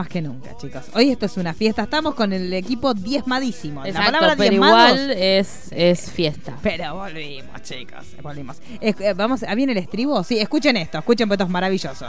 más que nunca, chicos. Hoy esto es una fiesta. Estamos con el equipo diezmadísimo. Exacto, la palabra pero diezmados- igual es, es fiesta. Pero volvimos, chicos. Volvimos. Es- eh, vamos, ¿ah, ¿Viene el estribo? Sí, escuchen esto. Escuchen, porque esto es maravilloso.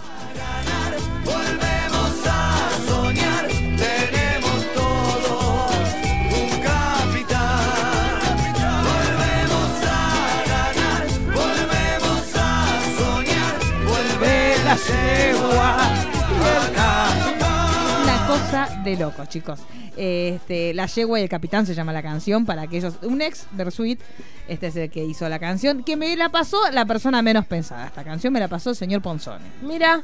De locos, chicos. Este, la yegua y el capitán se llama la canción para aquellos. Un ex Bersuit, este es el que hizo la canción, que me la pasó la persona menos pensada. Esta canción me la pasó el señor Ponzone. Mira,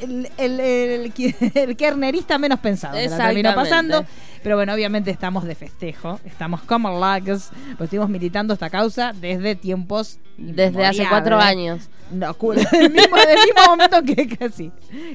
El, el, el, el kernerista menos pensado. Me la terminó pasando. Pero bueno, obviamente estamos de festejo. Estamos como lags. Pues estuvimos militando esta causa desde tiempos. desde hace cuatro años. No, cu- del mismo, del mismo momento que casi.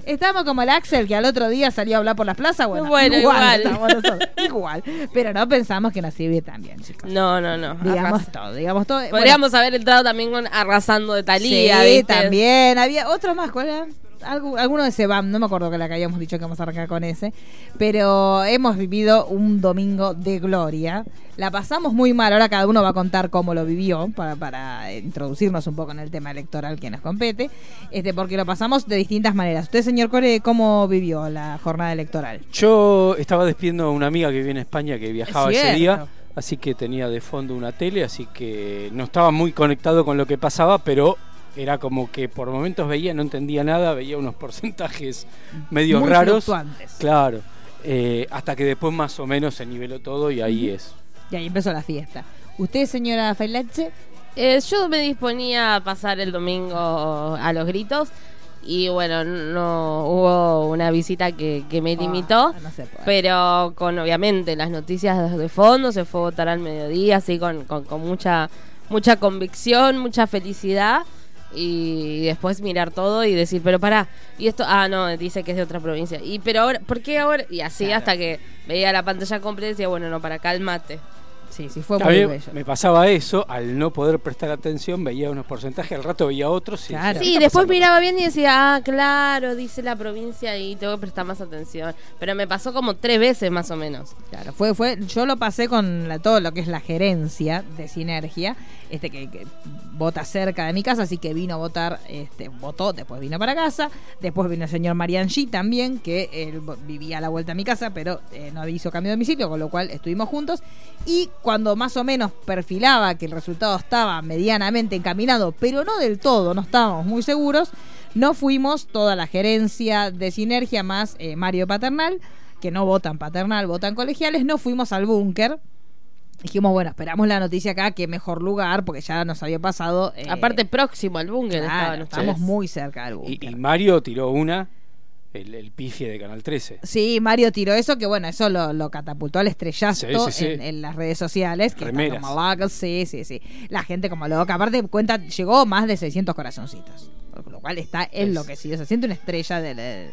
Estamos como el Axel que al otro día salió a hablar por las plazas. Bueno, Bueno, igual. igual. igual. Pero no pensamos que nos sirve tan bien, chicos. No, no, no. Digamos Arras- todo, digamos todo. Bueno, Podríamos haber entrado también con Arrasando de Talía. sí, también. Había otro más, ¿cuál era? Algu- alguno de Sebam, no me acuerdo que la que habíamos dicho que vamos a arrancar con ese. Pero hemos vivido un domingo de gloria. La pasamos muy mal. Ahora cada uno va a contar cómo lo vivió para, para introducirnos un poco en el tema electoral que nos compete. Este, porque lo pasamos de distintas maneras. Usted, señor Core, ¿cómo vivió la jornada electoral? Yo estaba despidiendo a una amiga que vive en España que viajaba Es ese día, así que tenía de fondo una tele, así que no estaba muy conectado con lo que pasaba, pero era como que por momentos veía, no entendía nada, veía unos porcentajes medio Muy raros. fluctuantes. Claro, eh, hasta que después más o menos se niveló todo y ahí es. Y ahí empezó la fiesta. ¿Usted, señora Failache? Eh, yo me disponía a pasar el domingo a los gritos y bueno, no hubo una visita que, que me limitó, Ah, no se puede. pero con obviamente las noticias de fondo, se fue a votar al mediodía, así con, con, con mucha, mucha convicción, mucha felicidad y después mirar todo y decir, pero pará, y esto, ah, no, dice que es de otra provincia, y pero ahora, ¿por qué ahora? Y así Claro. hasta que veía la pantalla completa y decía, bueno, no, para cálmate. Sí, sí, fue A muy mí bello. me pasaba eso, al no poder prestar atención veía unos porcentajes, al rato veía otros. y Claro. decía, Sí, "¿Qué está después pasando?". miraba bien y decía, ah, claro, dice la provincia y tengo que prestar más atención. Pero me pasó como tres veces más o menos. Claro, fue, fue, yo lo pasé con la- todo lo que es la gerencia de Sinergia, este que, que vota cerca de mi casa, así que vino a votar, este, votó, después vino para casa, después vino el señor Marianchi también, que él vivía a la vuelta a mi casa, pero eh, no hizo cambio de domicilio, con lo cual estuvimos juntos. Y cuando más o menos perfilaba que el resultado estaba medianamente encaminado, pero no del todo, no estábamos muy seguros, no fuimos toda la gerencia de Sinergia más eh, Mario Paternal, que no votan paternal, votan colegiales, no fuimos al búnker. Dijimos, bueno, esperamos la noticia acá, qué mejor lugar, porque ya nos había pasado. eh, Aparte, próximo al búnker claro, ustedes. muy cerca del Y, búnker. y Mario tiró una, el, el pifie de Canal 13. Sí, Mario tiró eso, que bueno, eso lo, lo catapultó al estrellazo Sí, sí, sí. En, en las redes sociales. Que está Remeras. como loca, sí, sí, sí. La gente como loca. Aparte, cuenta, llegó más de 600 corazoncitos. Lo cual está enloquecido. Se siente una estrella del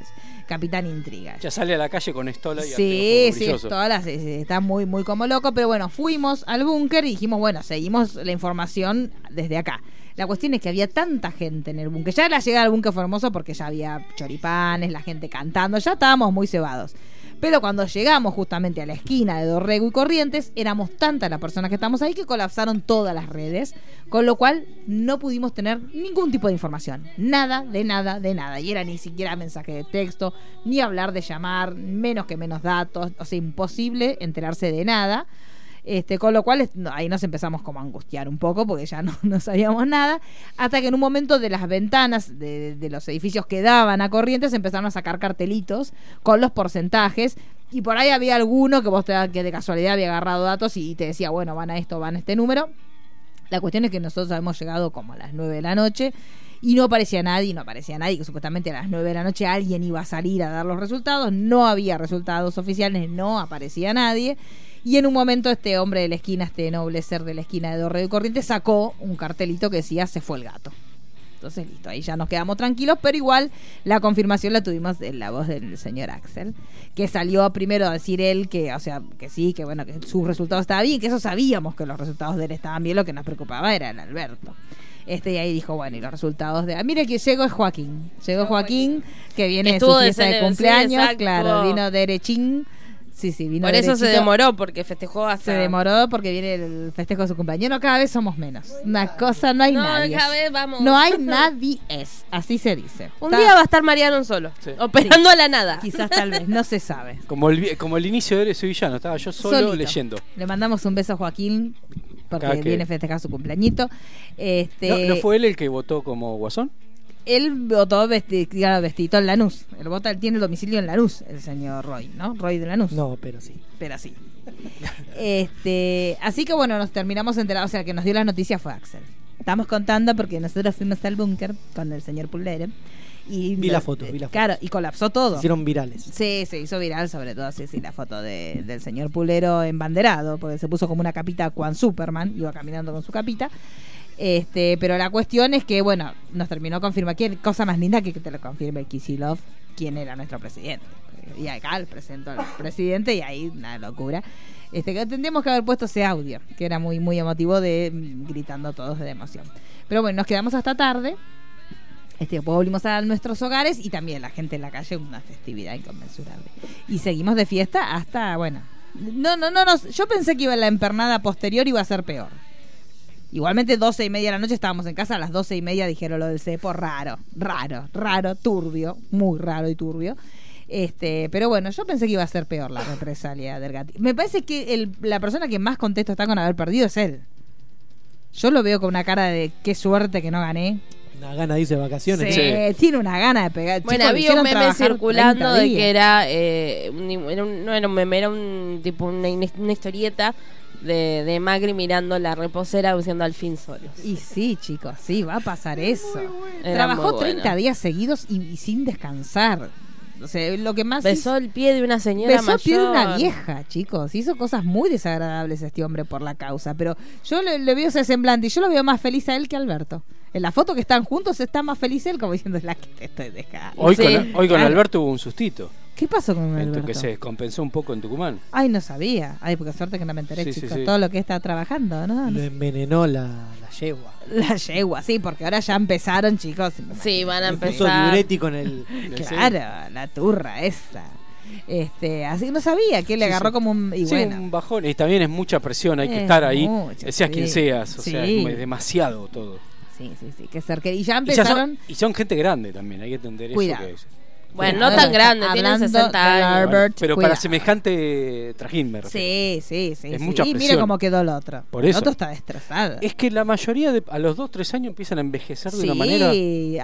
Capitán Intriga. Ya sale a la calle con estola y Sí, sí, todas las, sí, sí, está muy, muy como loco, pero bueno, fuimos al búnker y dijimos, bueno, seguimos la información desde acá. La cuestión es que había tanta gente en el búnker. Ya la llegada al búnker fue porque ya había choripanes, la gente cantando, ya estábamos muy cebados. Pero cuando llegamos justamente a la esquina de Dorrego y Corrientes, éramos tantas las personas que estamos ahí que colapsaron todas las redes, con lo cual no pudimos tener ningún tipo de información. Nada, de nada, de nada. Y era ni siquiera mensaje de texto, ni hablar de llamar, menos que menos datos, o sea, imposible enterarse de nada. Este, con lo cual ahí nos empezamos como a angustiar un poco porque ya no, no sabíamos nada, hasta que en un momento de las ventanas de, de los edificios que daban a Corrientes empezaron a sacar cartelitos con los porcentajes y por ahí había alguno que vos te, que de casualidad había agarrado datos y te decía, bueno, van a esto, van a este número. La cuestión es que nosotros habíamos llegado como a las 9 de la noche y no aparecía nadie, no aparecía nadie, que supuestamente a las 9 de la noche alguien iba a salir a dar los resultados, no había resultados oficiales, no aparecía nadie. Y en un momento este hombre de la esquina, este noble ser de la esquina de Dorrego y Corrientes, sacó un cartelito que decía se fue el gato. Entonces, listo, ahí ya nos quedamos tranquilos, pero igual la confirmación la tuvimos en la voz del señor Axel, que salió primero a decir él que, o sea, que sí, que bueno, que sus resultados estaban bien, que eso sabíamos que los resultados de él estaban bien, lo que nos preocupaba era el Alberto. Este, y ahí dijo, bueno, y los resultados de. Ah, mire que llegó es Joaquín. Llegó Joaquín, que viene de su de fiesta de, sí, cumpleaños, claro, vino derechín. Sí, sí, vino Por eso se demoró, porque festejó hasta. Se demoró porque viene el festejo de su cumpleaños. No, cada vez somos menos. Una cosa, no hay No, nadie. cada vez vamos. No hay nadie es. Así se dice. Un Está- día va a estar Mariano solo, Sí. operando a la nada. Quizás tal vez, no se sabe. Como el, como el inicio de Eres Sevillano, estaba yo solo Solito. leyendo. Le mandamos un beso a Joaquín porque que- viene a festejar su cumpleañito. Este, ¿No, no fue él el que votó como guasón? Él votó vesti claro, en Lanús. Él vota, él tiene el domicilio en Lanús, el señor Roy, ¿no? Roy de Lanús. No, pero sí. Pero sí. Este, así que bueno, nos terminamos enterados, o sea, el que nos dio las noticias fue Axel. Estamos contando porque nosotros fuimos al búnker con el señor Pulere. Y Vi la foto, vi la foto. Claro, y colapsó todo. Hicieron virales. Sí, se hizo viral, sobre todo, sí, sí, la foto de- del señor Pulero embanderado, porque se puso como una capita Juan Superman, iba caminando con su capita. Este, pero la cuestión es que, bueno, nos terminó confirmando, qué cosa más linda que te lo confirme Kisilov, quién era nuestro presidente. Y acá le presento al presidente y ahí una locura. Este, que tendríamos que haber puesto ese audio, que era muy, muy emotivo de mm, gritando todos de emoción. Pero bueno, nos quedamos hasta tarde. Este, volvimos a nuestros hogares y también la gente en la calle, una festividad inconmensurable. Y seguimos de fiesta hasta, bueno, no, no, no, no, yo pensé que iba la empernada posterior iba a ser peor. Igualmente, 12 y media de la noche estábamos en casa, a las 12 y media dijeron lo del cepo, raro, raro, raro, turbio, muy raro y turbio. Este, pero bueno, yo pensé que iba a ser peor la represalia del gatito. Me parece que el- la persona que más contento está con haber perdido es él. Yo lo veo con una cara de qué suerte que no gané. Una gana de vacaciones. Sí, tiene una gana de pegar. Bueno, Chicos, había un meme circulando 30 de que era, eh, un- era un- no era un meme, era un tipo una, una historieta de, de Macri mirando la reposera diciendo al fin solos. Y sí, chicos, sí, va a pasar eso. Trabajó muy 30 bueno. días seguidos y, y sin descansar. O sea, lo que más Besó hizo- el pie de una señora besó el pie de una vieja, chicos. Hizo cosas muy desagradables este hombre por la causa. Pero yo le, le veo ese semblante y yo lo veo más feliz a él que a Alberto. En la foto que están juntos está más feliz él como diciendo es la que te estoy dejando. Hoy, Sí. con, hoy con Claro. Alberto hubo un sustito. ¿Qué pasó con Esto Alberto? que se descompensó un poco en Tucumán. Ay, no sabía. Ay, porque suerte que no me enteré, Sí, sí, chicos. sí. Todo lo que está trabajando, ¿no? Lo envenenó la, la yegua. La yegua, sí, porque ahora ya empezaron, chicos. Sí, van a empezar. diurético en el. Claro, la turra esa. Este, así que no sabía que le Sí, agarró sí. como un. Y Sí, bueno, un bajón. Y también es mucha presión, hay que Es estar ahí. mucha, seas quien seas. O sea, es demasiado todo. sí, sí, sí, que ser que. Y ya Y, ya empezaron. son, y son gente grande también, hay que entender Cuidado. eso. Que es- Bueno, no tan grande, hablando 60 de años. Pero cuidado. para semejante trajín me refiero. Sí, sí, sí. Es sí. mucha y mira presión. cómo quedó el otro. Por El eso. otro está destrozado. Es que la mayoría de, a los 2, 3 años empiezan a envejecer de Sí, una manera.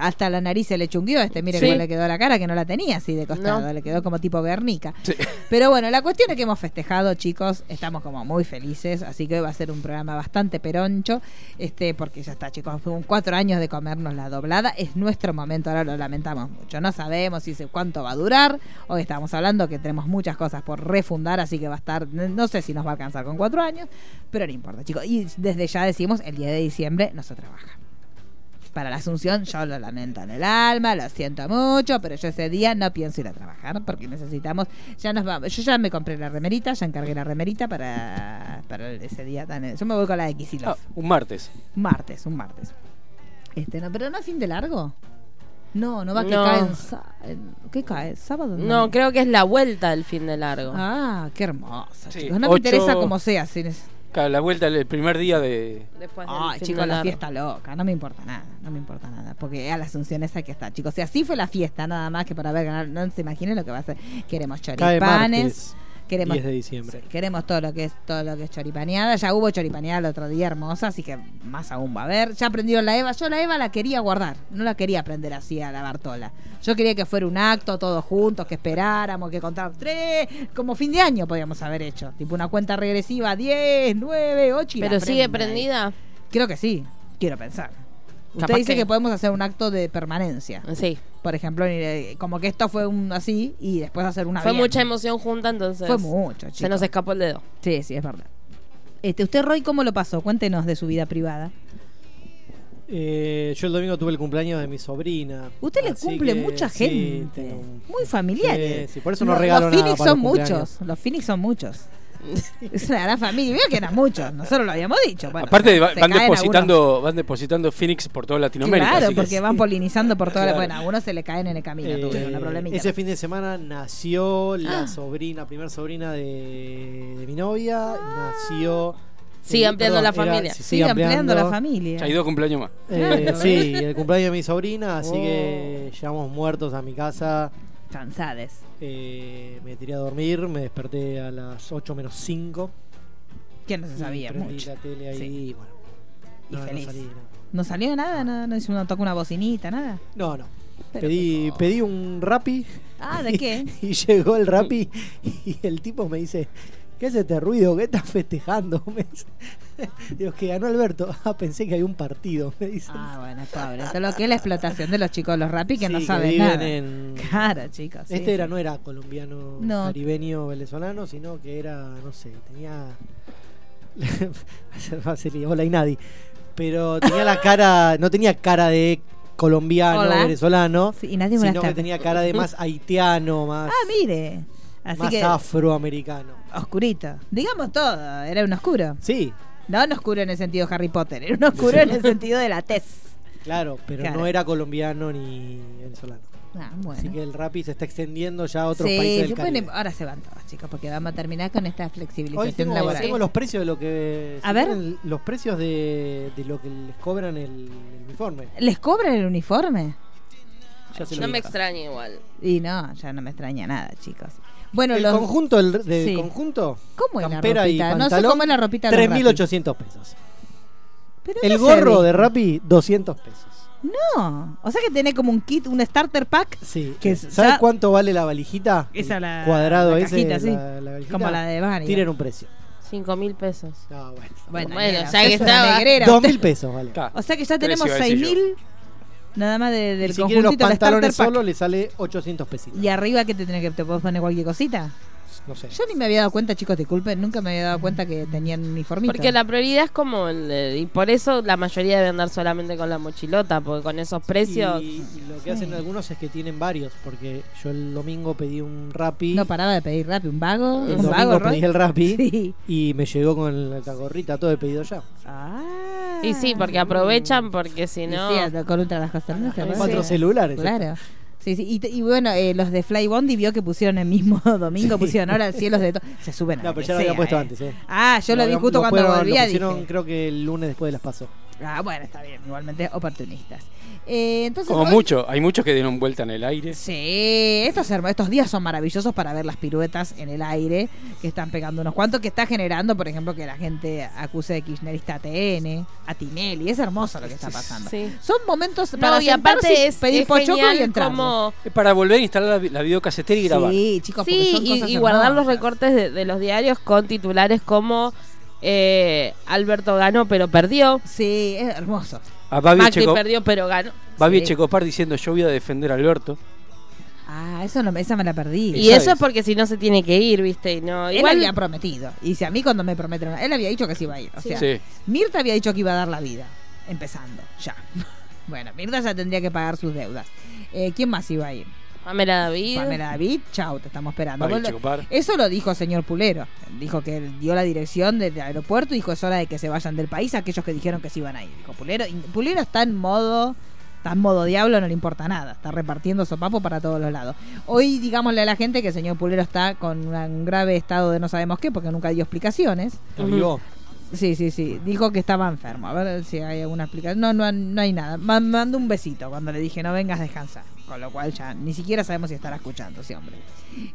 hasta la nariz se le chunguió este, mire Sí. cómo le quedó la cara, que no la tenía así de costado, No. le quedó como tipo Guernica. Sí. Pero bueno, la cuestión es que hemos festejado, chicos, estamos como muy felices, así que hoy va a ser un programa bastante peroncho, este, porque ya está, chicos, fueron cuatro años de comernos la doblada, es nuestro momento, ahora lo lamentamos mucho, no sabemos si se- cuánto va a durar, hoy estamos hablando que tenemos muchas cosas por refundar, así que va a estar, no sé si nos va a alcanzar con cuatro años, pero no importa, chicos, y desde ya decimos, el día de diciembre no se trabaja para la Asunción, yo lo lamento en el alma, lo siento mucho, pero yo ese día no pienso ir a trabajar porque necesitamos, ya nos vamos, yo ya me compré la remerita, ya encargué la remerita para, para ese día tan, yo me voy con la de Kisilov, Ah, un martes. martes, un martes. Este, no, pero no es fin de largo. No, no va que No. cae en sa- ¿Qué cae? ¿Sábado? No, creo que es la vuelta del fin de largo. Ah, qué hermosa, Sí, chicos. No me ocho- interesa como sea. Si es- Claro, la vuelta el primer día de. Después del Ay, fin chicos, de la largo. fiesta loca. No me importa nada. No me importa nada. Porque a la Asunción esa que está, chicos. Si así fue la fiesta, nada más que para ver ganar. No se imaginen lo que va a ser. Queremos Cae choripanes. martes, Queremos 10 de diciembre. Sí, queremos todo lo que es todo lo que es choripaneada. Ya hubo choripaneada el otro día hermosa, así que más aún va a haber. Ya aprendieron la Eva. Yo la Eva la quería guardar. No la quería aprender así a la Bartola. Yo quería que fuera un acto todos juntos, que esperáramos, que contáramos tres, como fin de año podíamos haber hecho. Tipo una cuenta regresiva, 10, 9, 8 y la Pero sigue ahí. prendida. Creo que sí, quiero pensar. Usted dice que... que- podemos hacer un acto de permanencia. Sí. Por ejemplo, como que esto fue un así y después hacer una Fue bien. mucha emoción junta, entonces. Fue mucho, Se chicos. nos escapó el dedo. Sí, sí, es verdad. Este, ¿Usted, Roy, cómo lo pasó? Cuéntenos de su vida privada. Eh, yo el domingo tuve el cumpleaños de mi sobrina. Usted le cumple que mucha sí, gente. tengo Muy familiares. Sí, sí, por eso no regalo Los nada Phoenix para son los muchos. Los Phoenix son muchos. Es una gran familia. Veo que eran muchos. Nosotros lo habíamos dicho. Bueno, Aparte, van caen depositando, van depositando Phoenix por toda Latinoamérica. Claro, porque van polinizando por toda la. Claro. Bueno, a algunos se le caen en el camino. Eh, tuvieron una problemita. ese fin de semana nació la Ah. sobrina, primer sobrina de, de mi novia. Nació. Sigue eh, ampliando la era- familia. sí, Sigue ampliando la familia. Ya hay dos cumpleaños más. Eh, Claro. sí, el cumpleaños de mi sobrina, así Oh. que llegamos muertos a mi casa. Cansades. Eh, me tiré a dormir, me desperté a las 8 menos 5. Que no se sabía prendí mucho. la tele ahí Sí. y bueno. Y No, no feliz. salí, no. ¿No salió nada? ¿No, no, una, tocó una bocinita? ¿Nada? No, no. Pero Pedí, pedí un Rappi. Ah, ¿de qué? Y llegó el Rappi y el tipo me dice, ¿qué es este ruido? ¿Qué estás festejando? Me dice. Digo, que ganó Alberto. Ah, pensé que había un partido, me dice. Ah, bueno, pobre. Esto es lo que es la explotación de los chicos de los rapi que Sí, no que saben viven nada. en- Claro, chicos. Este sí. era, no era colombiano, No. caribeño, venezolano, sino que era, no sé, tenía... va a ser hola y nadie. Pero tenía la cara, no tenía cara de colombiano, Hola. venezolano, Sí, y nadie sino que tenía cara de más haitiano, más, Ah, mire. Así más que afroamericano. oscurito. Digamos todo, era un oscuro. Sí, No un oscuro en el sentido Harry Potter, era un oscuro en el sentido de la tez. claro, pero Claro. no era colombiano ni venezolano. Ah, bueno. Así que el Rappi se está extendiendo ya a otros Sí, países se del Caribe. ahora se van todos, chicos, porque vamos a terminar con esta Hoy flexibilización tengo, laboral. tengo los precios de lo que A ver. los precios de, de lo que les cobran el, el uniforme. ¿Les cobran el uniforme? Ya se lo No me extraña igual. Y no, ya no me extraña nada, chicos. Bueno, el los, conjunto el del Sí. conjunto ¿cómo es la campera y ropita? No sé pantalón, cómo es la ropita de los 3.800 pesos. Pero El no gorro de Rappi 200 pesos. No, o sea que tiene como un kit, un starter pack, Sí. Que ¿Sabes ya- cuánto vale la valijita? Esa la- cuadrado la ese, cajita, sí. la, la valijita. como la de Bani. Tienen un precio. Cinco mil pesos. Ah, bueno. Bueno, Bueno, ya usted que estaba- negrera, Dos usted- mil pesos, vale. O sea que ya tenemos iba a decir yo. 6000 nada más de- Y del si quieren los conjuntito del pantalones solo, le sale 800 pesitos. Y arriba que te tenés que te puedes poner cualquier cosita. No sé. Yo ni me había dado cuenta, chicos, disculpen, nunca me había dado cuenta que tenían uniformito. Porque la prioridad es como el de- y por eso la mayoría debe andar solamente con la mochilota, porque con esos precios Y, y lo que Sí. hacen algunos es que tienen varios, porque yo el domingo pedí un Rappi. no paraba de pedir rápido, un vago, el un vago, domingo Roy. pedí el Rappi Sí. y me llegó con la gorrita todo el pedido ya. Ah. y sí, porque aprovechan porque si no sí, con. ¿no? Se Cuatro sí. celulares. Claro. Sí, sí. Y, y bueno, eh, los de Fly Bondi vio que pusieron el mismo domingo, pusieron ahora cielos de todo. Se suben a No, pero ya lo había sea, puesto eh. antes, ¿eh? Ah, yo lo vi Lo- justo lo cuando volvía. Lo pusieron, dije, creo que el lunes después de las paso. Ah, bueno, está bien. Igualmente oportunistas. Eh, entonces, Como hoy- mucho, hay muchos que dieron vuelta en el aire. Sí, estos, estos días son maravillosos para ver las piruetas en el aire que están pegando unos cuantos, que está generando, por ejemplo, que la gente acuse de kirchnerista a TN, a Tinelli. Es hermoso lo que está pasando. Sí. Son momentos No, para y aparte y es, pedir es pochoclo genial y entrar. como Es para volver a instalar la, la videocasetera y grabar. Sí, chicos, porque Sí, son y, cosas y guardar los recortes de, de los diarios con titulares como eh, Alberto ganó pero perdió, Sí, es hermoso. A Babi, Macri Checo, perdió pero ganó. Babi Sí. Checopar diciendo yo voy a defender a Alberto. Ah, eso no, esa me la perdí. Y eso es. porque si no se tiene que ir, ¿viste? Y no, Él igual había prometido. Y si a mí cuando me prometen, él había dicho que se iba a ir. O sea, Sí. Mirta había dicho que iba a dar la vida. Empezando, ya. bueno, Mirta ya tendría que pagar sus deudas. Eh, ¿Quién más iba a ir? Pamela David. Pamela David, chau, te estamos esperando. Lo-. Eso lo dijo el señor Pulero. Dijo que dio la dirección del aeropuerto y dijo es hora de que se vayan del país aquellos que dijeron que se iban a ir. Dijo Pulero. Y Pulero está en modo Está en modo diablo, no le importa nada. Está repartiendo sopapo para todos los lados. Hoy, digámosle a la gente que el señor Pulero está con un grave estado de no sabemos qué, porque nunca dio explicaciones. Avivó. Sí, sí, sí. Dijo que estaba enfermo. A ver si hay alguna explicación. No, no, no hay nada. Me mandó un besito cuando le dije no vengas a descansar. Con lo cual ya ni siquiera sabemos si estará escuchando ese hombre.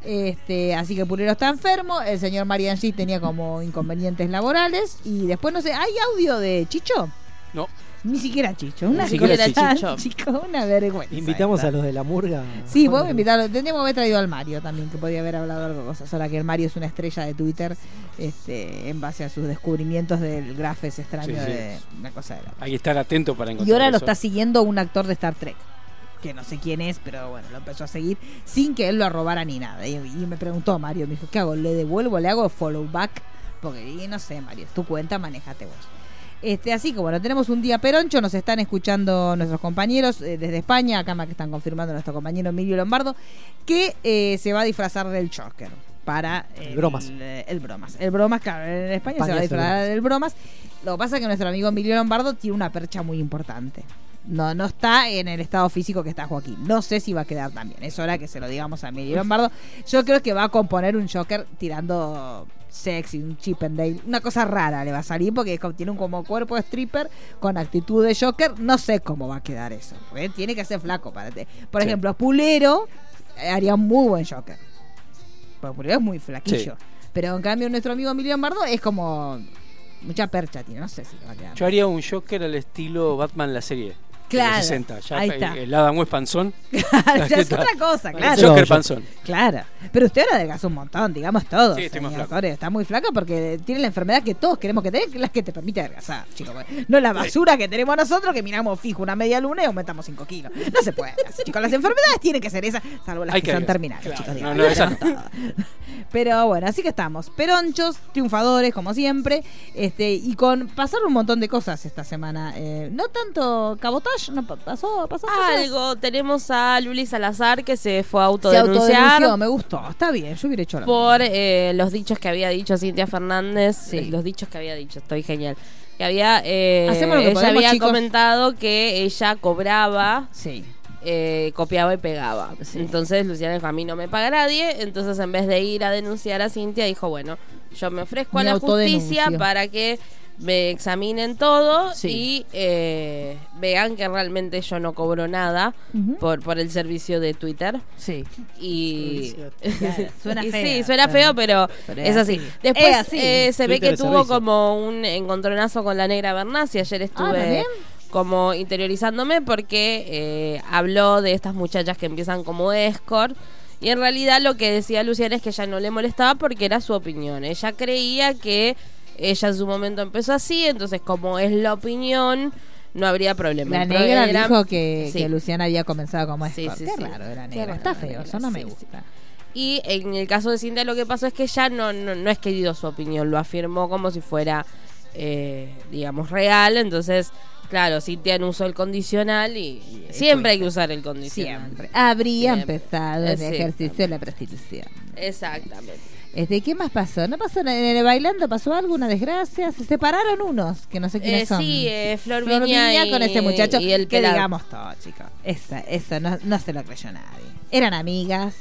Este, así que Pulero está enfermo. El señor Marianchi tenía como inconvenientes laborales. Y después no sé, ¿hay audio de Chicho? No. Ni siquiera Chicho. Una Ni siquiera cosa, Chicho. chico, una vergüenza. Invitamos esta. a los de la murga. Sí, vos me invitarlo. Tendríamos que haber traído al Mario también, que podía haber hablado algo de cosas. Ahora que el Mario es una estrella de Twitter, este, en base a sus descubrimientos del grafes extraño Sí, sí. de una cosa de la otra. Hay que estar atento para encontrar Y ahora lo está siguiendo un actor de Star Trek. Que no sé quién es, pero bueno, lo empezó a seguir sin que él lo arrobara ni nada. Y, y me preguntó Mario, me dijo, ¿qué hago? ¿Le devuelvo? ¿Le hago follow back? Porque y no sé, Mario, es tu cuenta, manejate vos. Este, así que bueno, tenemos un día peroncho, nos están escuchando nuestros compañeros eh, desde España, acá que están confirmando nuestro compañero Emilio Lombardo, que eh, se va a disfrazar del Joker para El bromas. El, bromas. El bromas, claro, en España, se va a disfrazar del bromas. Lo que pasa es que nuestro amigo Emilio Lombardo tiene una percha muy importante. No, no está en el estado físico que está Joaquín. No sé si va a quedar también. Es hora que se lo digamos a Emilio Lombardo. Yo creo que va a componer un Joker tirando sexy, un chip and dale. Una cosa rara le va a salir porque tiene un como cuerpo de stripper con actitud de Joker. No sé cómo va a quedar eso. porque tiene que ser flaco para Por Sí. ejemplo, Pulero eh, haría un muy buen Joker. Porque Pulero es muy flaquillo. Pero en cambio nuestro amigo Emilio Lombardo es como mucha percha tiene. No sé si va a quedar. Yo haría un Joker al estilo Batman la serie. De los Claro, 60. Ya ahí el, está. el Adam West panzón. ya es otra cosa, El claro. Joker panzón. Claro, pero usted ahora adelgazó un montón, digamos todo. Sí, estoy más flaco. Está muy flaca porque tiene la enfermedad que todos queremos que tenga, que es la que te permite adelgazar, chicos. No la basura que tenemos nosotros, que miramos fijo una media luna y aumentamos 5 kilos. No se puede así, chicos. Las enfermedades tienen que ser esas, salvo las Hay que, que son terminales, Claro, chicos. no, digamos. no, esa-. Pero bueno, así que estamos. Peronchos, triunfadores, como siempre. este Y con pasaron un montón de cosas esta semana. Eh, no tanto no pasó. Algo, tenemos a Luli Salazar que se fue a Se autodenunciar autodenunció, me gustó. Está bien, yo hubiera hecho lo por mismo. eh, los dichos que había dicho Cintia Fernández. Sí. eh, Los dichos que había dicho, estoy genial. Que había, eh, Hacemos lo que ella podemos, había chicos. comentado que ella cobraba, Sí. eh, copiaba y pegaba. Sí. Entonces Luciana dijo, a mí no me paga nadie. Entonces en vez de ir a denunciar a Cintia, dijo, bueno, yo me ofrezco Me a la justicia para que me examinen todo Sí. y eh, vean que realmente yo no cobro nada por, por el servicio de Twitter. Sí. Y Claro, suena y feo, sí, suena pero- feo, pero, pero es es así. así. Después Es así. eh, se ve que tuvo servicio. como un encontronazo con la negra Bernasi. Ayer Ah, estuve como interiorizándome porque eh, habló de estas muchachas que empiezan como escort. Y en realidad lo que decía Luciana es que ella no le molestaba porque era su opinión. Ella creía que ella en su momento empezó así, entonces como es la opinión, no habría problema. La negra dijo que, Sí. que Luciana había comenzado como Sí, escort. sí, Qué raro Qué negra. raro Está la feo, negra, eso no me gusta. Y en el caso de Cintia lo que pasó es que ella no, no, no es que dio su opinión, lo afirmó como si fuera, eh, digamos, real. Entonces, claro, Cintia no usó el condicional y siempre hay que usar el condicional. Siempre. Habría Siempre. empezado el ejercicio de la prostitución. Exactamente. Este, ¿Qué más pasó? ¿No pasó en el bailando? ¿Pasó alguna desgracia? Se separaron unos, que no sé quiénes Eh, son. sí, eh, Flor, Flor Viña Viña y- con ese muchacho y el que pelado. digamos todo, chicos. Esa, eso no, no se lo creyó nadie. Eran amigas.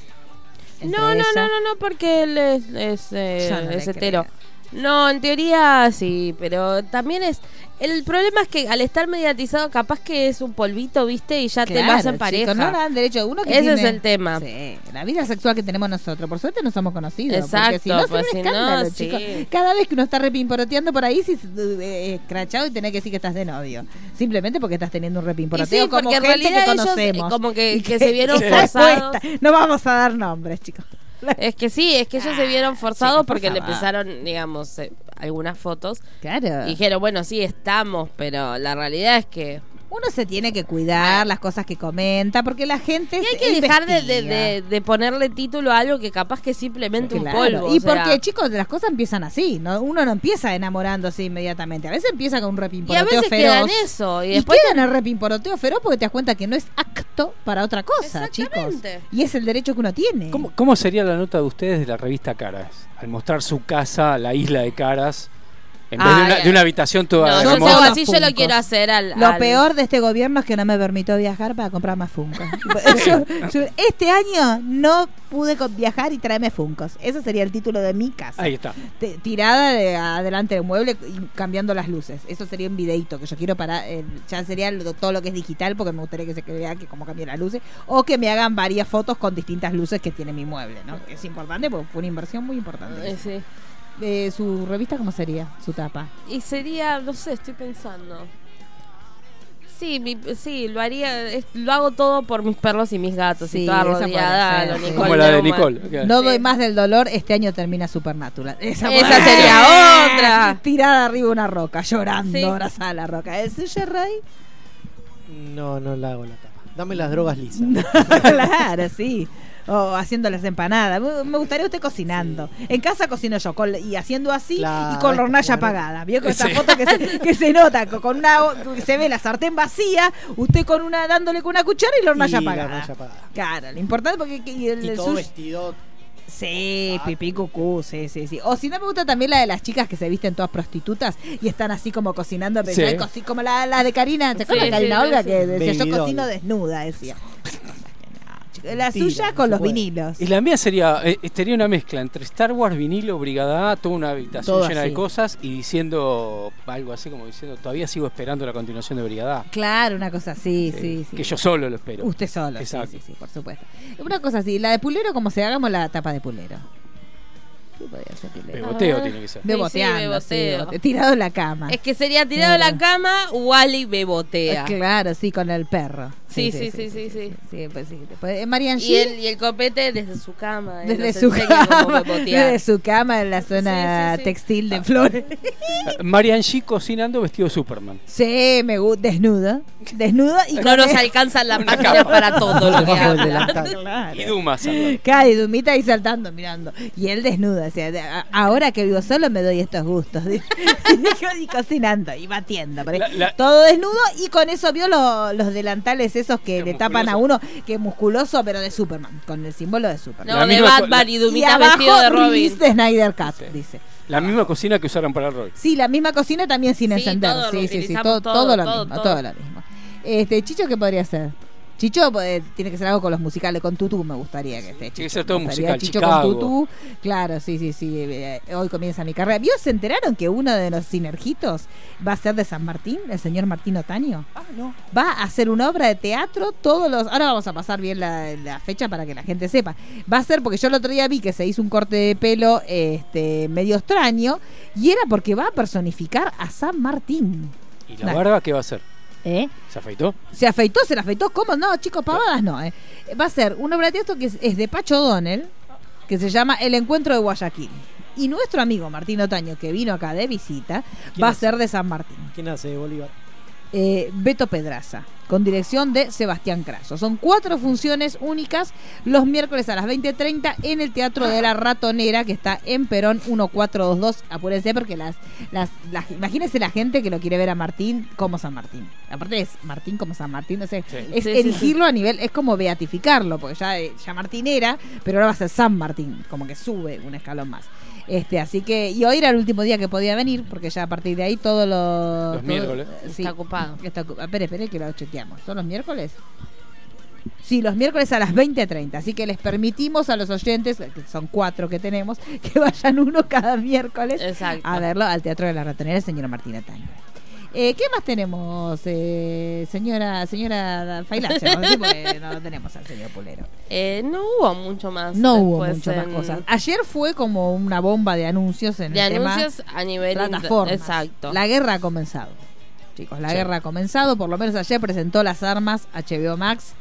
No, no, no, no, no, porque él es, es, eh, no es hetero. creo. No, en teoría sí, pero también es... El problema es que al estar mediatizado capaz que es un polvito, ¿viste? Y ya te Claro, hacen pareja. no dan derecho. Uno que Ese tiene- es el tema. Sí, la vida sexual que tenemos nosotros. Por suerte no somos conocidos. Exacto, si no, pues si no, sí. chicos. Cada vez que uno está repimporoteando por ahí, si eh, escrachado y tenés que decir que estás de novio. Simplemente porque estás teniendo un repimporoteo sí, como en gente realidad que ellos, conocemos. eh, como que- Y que se vieron forzados. No vamos a dar nombres, chicos. Es que sí, es que ellos se vieron forzados porque le empezaron, digamos, eh, algunas fotos. Claro. Y dijeron, bueno, sí, estamos, pero la realidad es que... Uno se tiene que cuidar las cosas que comenta porque la gente Y hay que dejar de, de- de- de ponerle título a algo que capaz que es simplemente Claro, un polvo. Y o sea, porque, chicos, las cosas empiezan así, ¿no? Uno no empieza enamorándose inmediatamente. A veces empieza con un y a repimporoteo veces feroz. eso. Y Y, después queda en el repimporoteo feroz porque te das cuenta que no es acto para otra cosa, chicos. Exactamente. Y es el derecho que uno tiene. ¿Cómo, cómo sería la nota de ustedes de la revista Caras? Al mostrar su casa, la isla de Caras, En vez de, Ah, una, de una habitación toda No, Yo como así, yo lo quiero hacer al. Lo peor de este gobierno es que no me permitió viajar para comprar más Funkos. Yo- yo- este año no pude viajar y traerme Funkos. Ese sería el título de mi casa. Ahí está. Tirada de adelante del mueble y cambiando las luces. Eso sería un videito que yo quiero para. eh, ya sería lo- todo lo que es digital, porque me gustaría que se vea que cómo cambian las luces. O que me hagan varias fotos con distintas luces que tiene mi mueble, ¿no? Que es importante porque fue una inversión muy importante. Eh, sí. Eh, ¿Su revista cómo sería? Su tapa. Y sería, no sé, estoy pensando. Sí, mi- sí, lo haría, es- lo hago todo por mis perros y mis gatos Sí, y toda rodeada. ser, sí. Como la de. Nicole. No Sí. doy más del dolor, este año termina Supernatural. Esa, Esa sería otra. Tirada arriba una roca, llorando, Sí. abrazada a la roca. ¿Es Ray? No, no la hago la tapa. Dame las drogas lisas. claro, sí. O haciendo las empanadas. Me- Me gustaría usted cocinando. En casa cocino yo con- y haciendo así Claro, y con la hornalla apagada. ¿Vio con esa Sí. foto que se, que se nota? co- Con una, o- se ve la sartén vacía, usted con una dándole con una cuchara y la hornalla Y la apagada. hornalla apagada. Claro, lo importante porque que- y el, Y todo sushi- vestido. Sí, pipí cucú, sí, sí, sí. O si no me gusta también la de las chicas que se visten todas prostitutas y están así como cocinando, Sí. como la, la de Karina, ¿te Sí, acuerdas de sí, Karina sí, Olga sí. que decía yo cocino desnuda, decía. La Mentira, suya con los puede. vinilos. Y la mía sería, eh, sería una mezcla entre Star Wars, vinilo, Brigada A, toda una habitación Todo llena así. de cosas y diciendo algo así como diciendo, todavía sigo esperando la continuación de Brigada A. Claro, una cosa así, sí, sí. Que yo solo lo espero. Usted solo, sí, Exacto. sí, sí, por supuesto. Una cosa así, la de Pulero, como se hagamos la tapa de Pulero. ¿Qué podría ser Pulero? Beboteo tiene que ser. Sí, Beboteando, sí, sí, bebote- tirado en la cama. Es que sería tirado a la cama, Wally bebotea. Claro, sí, con el perro. Sí, sí, sí, sí, sí. Sí, pues sí. Después, eh, Marian Y G, el, y el copete desde su cama. él desde su cama, desde su cama en la zona Sí, sí, sí. textil de flores. Marian G cocinando vestido Superman. Sí, me gusta, desnuda, desnuda y No nos alcanzan las páginas para todo lo que habla. delantal. Claro. Y y Dumita ahí saltando, mirando. Y él desnuda. Ahora que vivo solo me doy estos gustos. y cocinando y batiendo. por ahí. La- la- Todo desnudo y con eso vio lo- los delantales esos que Qué le tapan a uno, que es musculoso, pero de Superman, con el símbolo de Superman. No, La de Batman y abajo vestido de Robin. de Snyder Cut, Sí. dice. La misma cocina que usaron para el rol. Sí, la misma cocina también sin Sí, encender. todo, sí, sí, sí, todo, todo, todo lo todo, mismo, todo. todo lo mismo. Este, Chicho, ¿qué podría ser? Chicho eh, tiene que ser algo con los musicales, con tutú me gustaría que esté. Tiene que Chicho. ser todo musical, Chicho Chicago. con tutú, claro, sí, sí, sí. eh, hoy comienza mi carrera. ¿Vio? ¿Se enteraron que uno de los sinergitos va a ser de San Martín, el señor Martín Otaño? Ah, no. Va a hacer una obra de teatro todos los... Ahora vamos a pasar bien la, la fecha para que la gente sepa. Va a ser, porque yo el otro día vi que se hizo un corte de pelo este medio extraño, y era porque va a personificar a San Martín. ¿Y la Nah. barba qué va a hacer? ¿Eh? ¿Se afeitó? Se afeitó, se la afeitó. ¿Cómo? No, chicos, pavadas no. ¿eh? Va a ser una obra de teatro que es, es de Pacho Donnell, que se llama El Encuentro de Guayaquil. Y nuestro amigo Martín Otaño, que vino acá de visita, ¿Quién va a ser de San Martín. ¿Quién hace Bolívar? Eh, Beto Pedraza, con dirección de Sebastián Craso. Son cuatro funciones únicas los miércoles a las 20.30 en el Teatro de la Ratonera, que está en Perón 1422. Apúrense porque las, las, las- imagínense la gente que lo quiere ver a Martín como San Martín. Aparte es Martín como San Martín, no sé, Sí. es Sí, sí, erigirlo a nivel, es como beatificarlo, porque ya, eh, ya Martín era, pero ahora va a ser San Martín, como que sube un escalón más. Este, así que, y hoy era el último día que podía venir, porque ya a partir de ahí todos los... Los todo- miércoles. sí, Está ocupado. Está Espere, espere que lo chequeamos. ¿Son los miércoles? Sí, los miércoles a las 20.30. Así que les permitimos a los oyentes, que son cuatro que tenemos, que vayan uno cada miércoles Exacto. a verlo al Teatro de la Ratonera, señora Martina Taño. Eh, ¿Qué más tenemos, eh, señora señora Failache? No lo tenemos al señor Pulero. Eh, no hubo mucho más. No hubo mucho más cosas. Ayer fue como una bomba de anuncios en De el tema anuncios a nivel plataformas. Exacto. La guerra ha comenzado. Chicos, la Sí. guerra ha comenzado. Por lo menos ayer presentó las armas HBO Max.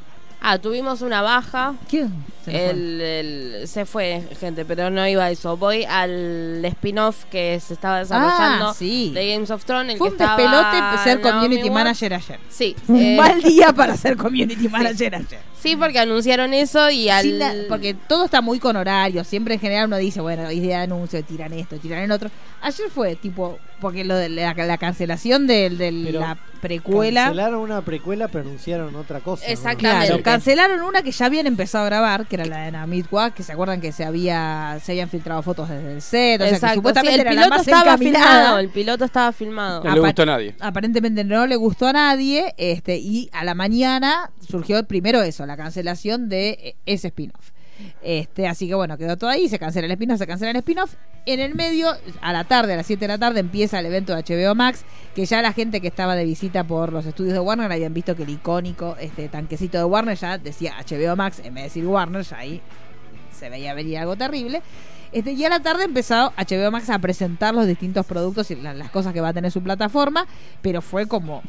Ah, tuvimos una baja. ¿Quién? Se fue. El, el- se fue gente, pero no iba a eso. Voy al spin-off que se estaba desarrollando Ah, sí. de Games of Thrones. El Fue que un estaba despelote ser Naomi community manager ayer. Sí. Un eh, mal día para ser community manager ayer. Sí, porque anunciaron eso y al... La- porque todo está muy con horario. Siempre en general uno dice, bueno, idea de anuncio, tiran esto, tiran el otro. Ayer fue tipo, porque lo de la, la cancelación de, de la precuela. Cancelaron una precuela, pero anunciaron otra cosa. ¿no? Exactamente. Claro, cancelaron una que ya habían empezado a grabar, que era la de Namitwa, que se acuerdan que se había se habían filtrado fotos desde el set, o sea que supuestamente sí, el era la piloto más estaba filmado, el piloto estaba filmado. No le gustó a nadie. Aparentemente no le gustó a nadie, este, y a la mañana surgió primero eso, la cancelación de eh, ese spin-off. Este, así que bueno, quedó todo ahí, se cancela el spin-off, se cancela el spin-off. En el medio, a la tarde, a las 7 de la tarde, empieza el evento de HBO Max, que ya la gente que estaba de visita por los estudios de Warner habían visto que el icónico este tanquecito de Warner ya decía HBO Max, en vez de decir Warner, ya ahí se veía venir algo terrible. Este, y a la tarde empezó HBO Max a presentar los distintos productos y la- las cosas que va a tener su plataforma, pero fue como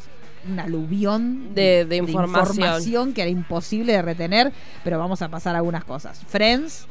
un aluvión De- de información. información que era imposible de retener, pero vamos a pasar a algunas cosas. Friends.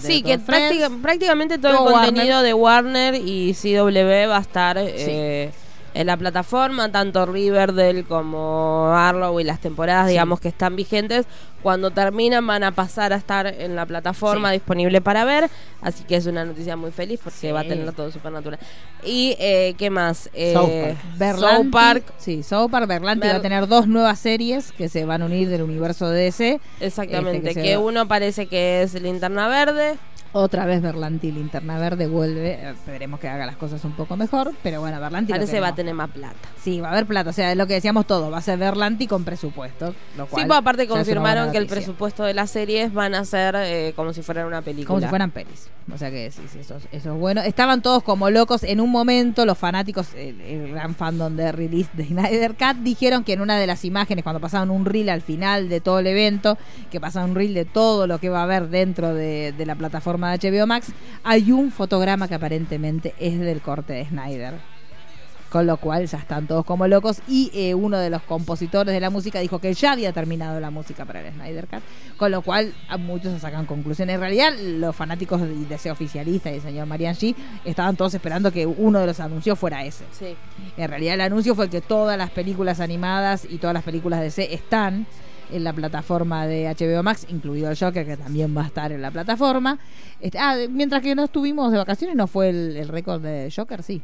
Sí, que Friends. práctica- prácticamente todo, todo el Warner. contenido de Warner y CW va a estar eh, en la plataforma, tanto Riverdale como Arrow y las temporadas, Sí. digamos, que están vigentes. Cuando terminan van a pasar a estar en la plataforma disponible para ver, así que es una noticia muy feliz porque Sí. va a tener todo Supernatural. Y, eh, ¿qué más? Eh, South Park. Berlanti, South Park, Sí, South Park, Berlanti Ber- va a tener dos nuevas series que se van a unir del universo de DC. exactamente, Este, que que, uno parece que es Linterna Verde. Otra vez Berlanti, Linterna Verde, vuelve. Eh, Esperemos que haga las cosas un poco mejor. Pero bueno, Berlanti. Parece va a tener más plata. Sí, va a haber plata. O sea, es lo que decíamos todo. Va a ser Berlanti con presupuesto. Lo Sí, pues aparte confirmaron que el presupuesto de las series van a ser eh, como si fueran una película. Como si fueran pelis. O sea que sí, sí, eso, es- eso es bueno. Estaban todos como locos. En un momento, los fanáticos, el, el gran fandom de release de Snyder Cut, dijeron que en una de las imágenes, cuando pasaban un reel al final de todo el evento, que pasaban un reel de todo lo que va a haber dentro de, de la plataforma de HBO Max, hay un fotograma que aparentemente es del corte de Snyder. Con lo cual ya están todos como locos. Y eh, uno de los compositores de la música dijo que ya había terminado la música para el Snyder Cut. Con lo cual a muchos se sacan conclusiones. En realidad, los fanáticos de ese oficialista y el señor Marian G estaban todos esperando que uno de los anuncios fuera ese. Sí. En realidad, el anuncio fue que todas las películas animadas y todas las películas de DC están en la plataforma de HBO Max, incluido el Joker, que también va a estar en la plataforma. Este, ah, mientras que no estuvimos de vacaciones, ¿no fue el, el récord de Joker? Sí.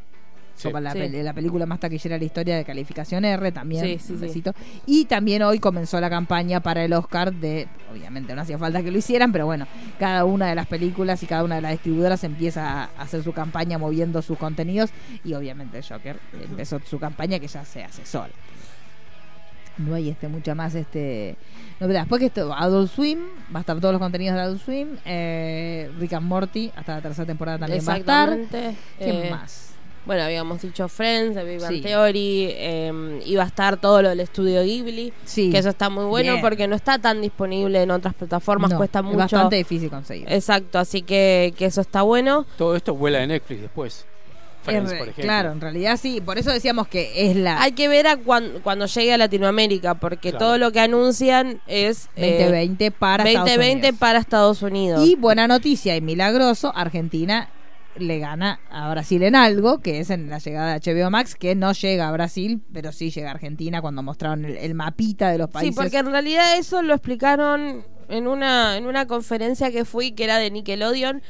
Sí. La, Sí. peli- la película más taquillera de la historia de calificación R también. Sí. Y también hoy comenzó la campaña para el Oscar de, obviamente no hacía falta que lo hicieran, pero bueno, cada una de las películas y cada una de las distribuidoras empieza a hacer su campaña moviendo sus contenidos y obviamente Joker empezó su campaña que ya se hace sola. No hay este mucha más este novedad. Después que esto, Adult Swim, va a estar todos los contenidos de Adult Swim, eh, Rick and Morty, hasta la tercera temporada también va a estar. Exactamente. ¿Qué Eh, más? Bueno, habíamos dicho Friends, The Big Bang Sí. Theory, eh, iba a estar todo lo del estudio Ghibli, Sí. que eso está muy bueno Bien. porque no está tan disponible en otras plataformas, No, cuesta es mucho. bastante difícil conseguir. Exacto, así que, que eso está bueno. Todo esto vuela de Netflix después. Friends, por ejemplo. claro, en realidad sí, por eso decíamos que es la Hay que ver a cuan- cuando llegue a Latinoamérica, porque Claro. todo lo que anuncian es eh, 2020 para Estados 2020 Unidos. para Estados Unidos. Y buena noticia y milagroso, Argentina le gana a Brasil en algo, que es en la llegada de HBO Max, que no llega a Brasil, pero sí llega a Argentina cuando mostraron el, el mapita de los Sí, países. porque en realidad eso lo explicaron en una, en una conferencia que fui, que era de Nickelodeon,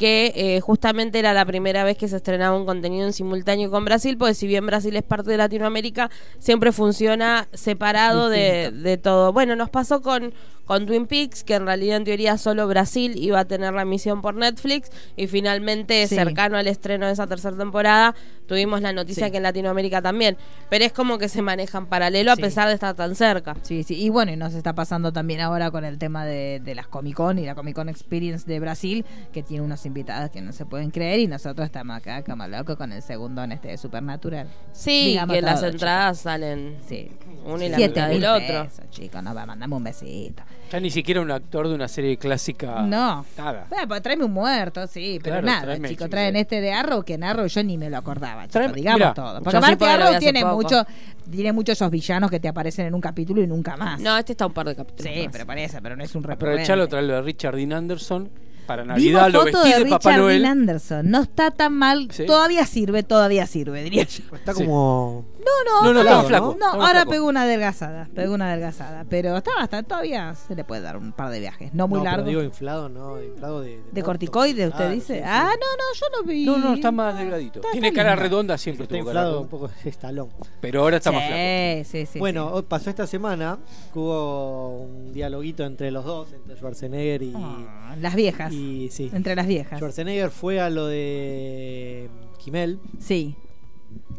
que eh, justamente era la primera vez que se estrenaba un contenido en simultáneo con Brasil, porque si bien Brasil es parte de Latinoamérica, siempre funciona separado de, de todo. Bueno, nos pasó con, con Twin Peaks, que en realidad en teoría solo Brasil iba a tener la emisión por Netflix, y finalmente, Sí. cercano al estreno de esa tercera temporada, tuvimos la noticia Sí. que en Latinoamérica también. Pero es como que se manejan paralelo a pesar de estar tan cerca. Sí, sí. Y bueno, y nos está pasando también ahora con el tema de, de las Comic Con y la Comic Con Experience de Brasil, que tiene unas invitadas que no se pueden creer y nosotros estamos acá como locos con el segundo en este de Supernatural. Sí, Digamos que las entradas salen Sí. uno y la mitad del otro. chicos, no va a mandarme un besito. Ya ni siquiera un actor de una serie clásica. No. Nada. Bueno, pues tráeme un muerto, sí, pero Claro, nada, tráeme, chicos, chico, traen sí. este de Arrow, que en Arrow yo ni me lo acordaba, chicos, Tráeme- digamos mirá, todo. Porque aparte Arrow tiene poco. mucho, tiene muchos esos villanos que te aparecen en un capítulo y nunca más. No, este está un par de capítulos. sí, más. pero parece, pero no es un Aprovechalo, recurrente. traerlo de Richard Dean Anderson. Para Vimos Navidad lo foto vestí de de, Papá Richard Noel. Dean Anderson. No está tan mal. Sí. Todavía sirve, todavía sirve, diría yo. Está Sí. como No, No, no, estaba flaco. No, estaba ahora flaco. pegó una adelgazada, pegó una adelgazada, pero está bastante, todavía se le puede dar un par de viajes, no muy No, pero largo. digo inflado, no, inflado de. ¿De corticoide usted Ah, dice? sí, sí. Ah, no, no, yo lo vi. No, no, está más delgadito. Está- Tiene está cara lindo. redonda, siempre Está tuvo cara inflado un poco estalón. Pero ahora está más flaco. Sí, sí, sí. bueno, hoy pasó esta semana que hubo un dialoguito entre los dos, entre Schwarzenegger y. Ah, las viejas. y sí. Entre las viejas. Schwarzenegger fue a lo de Kimmel Sí.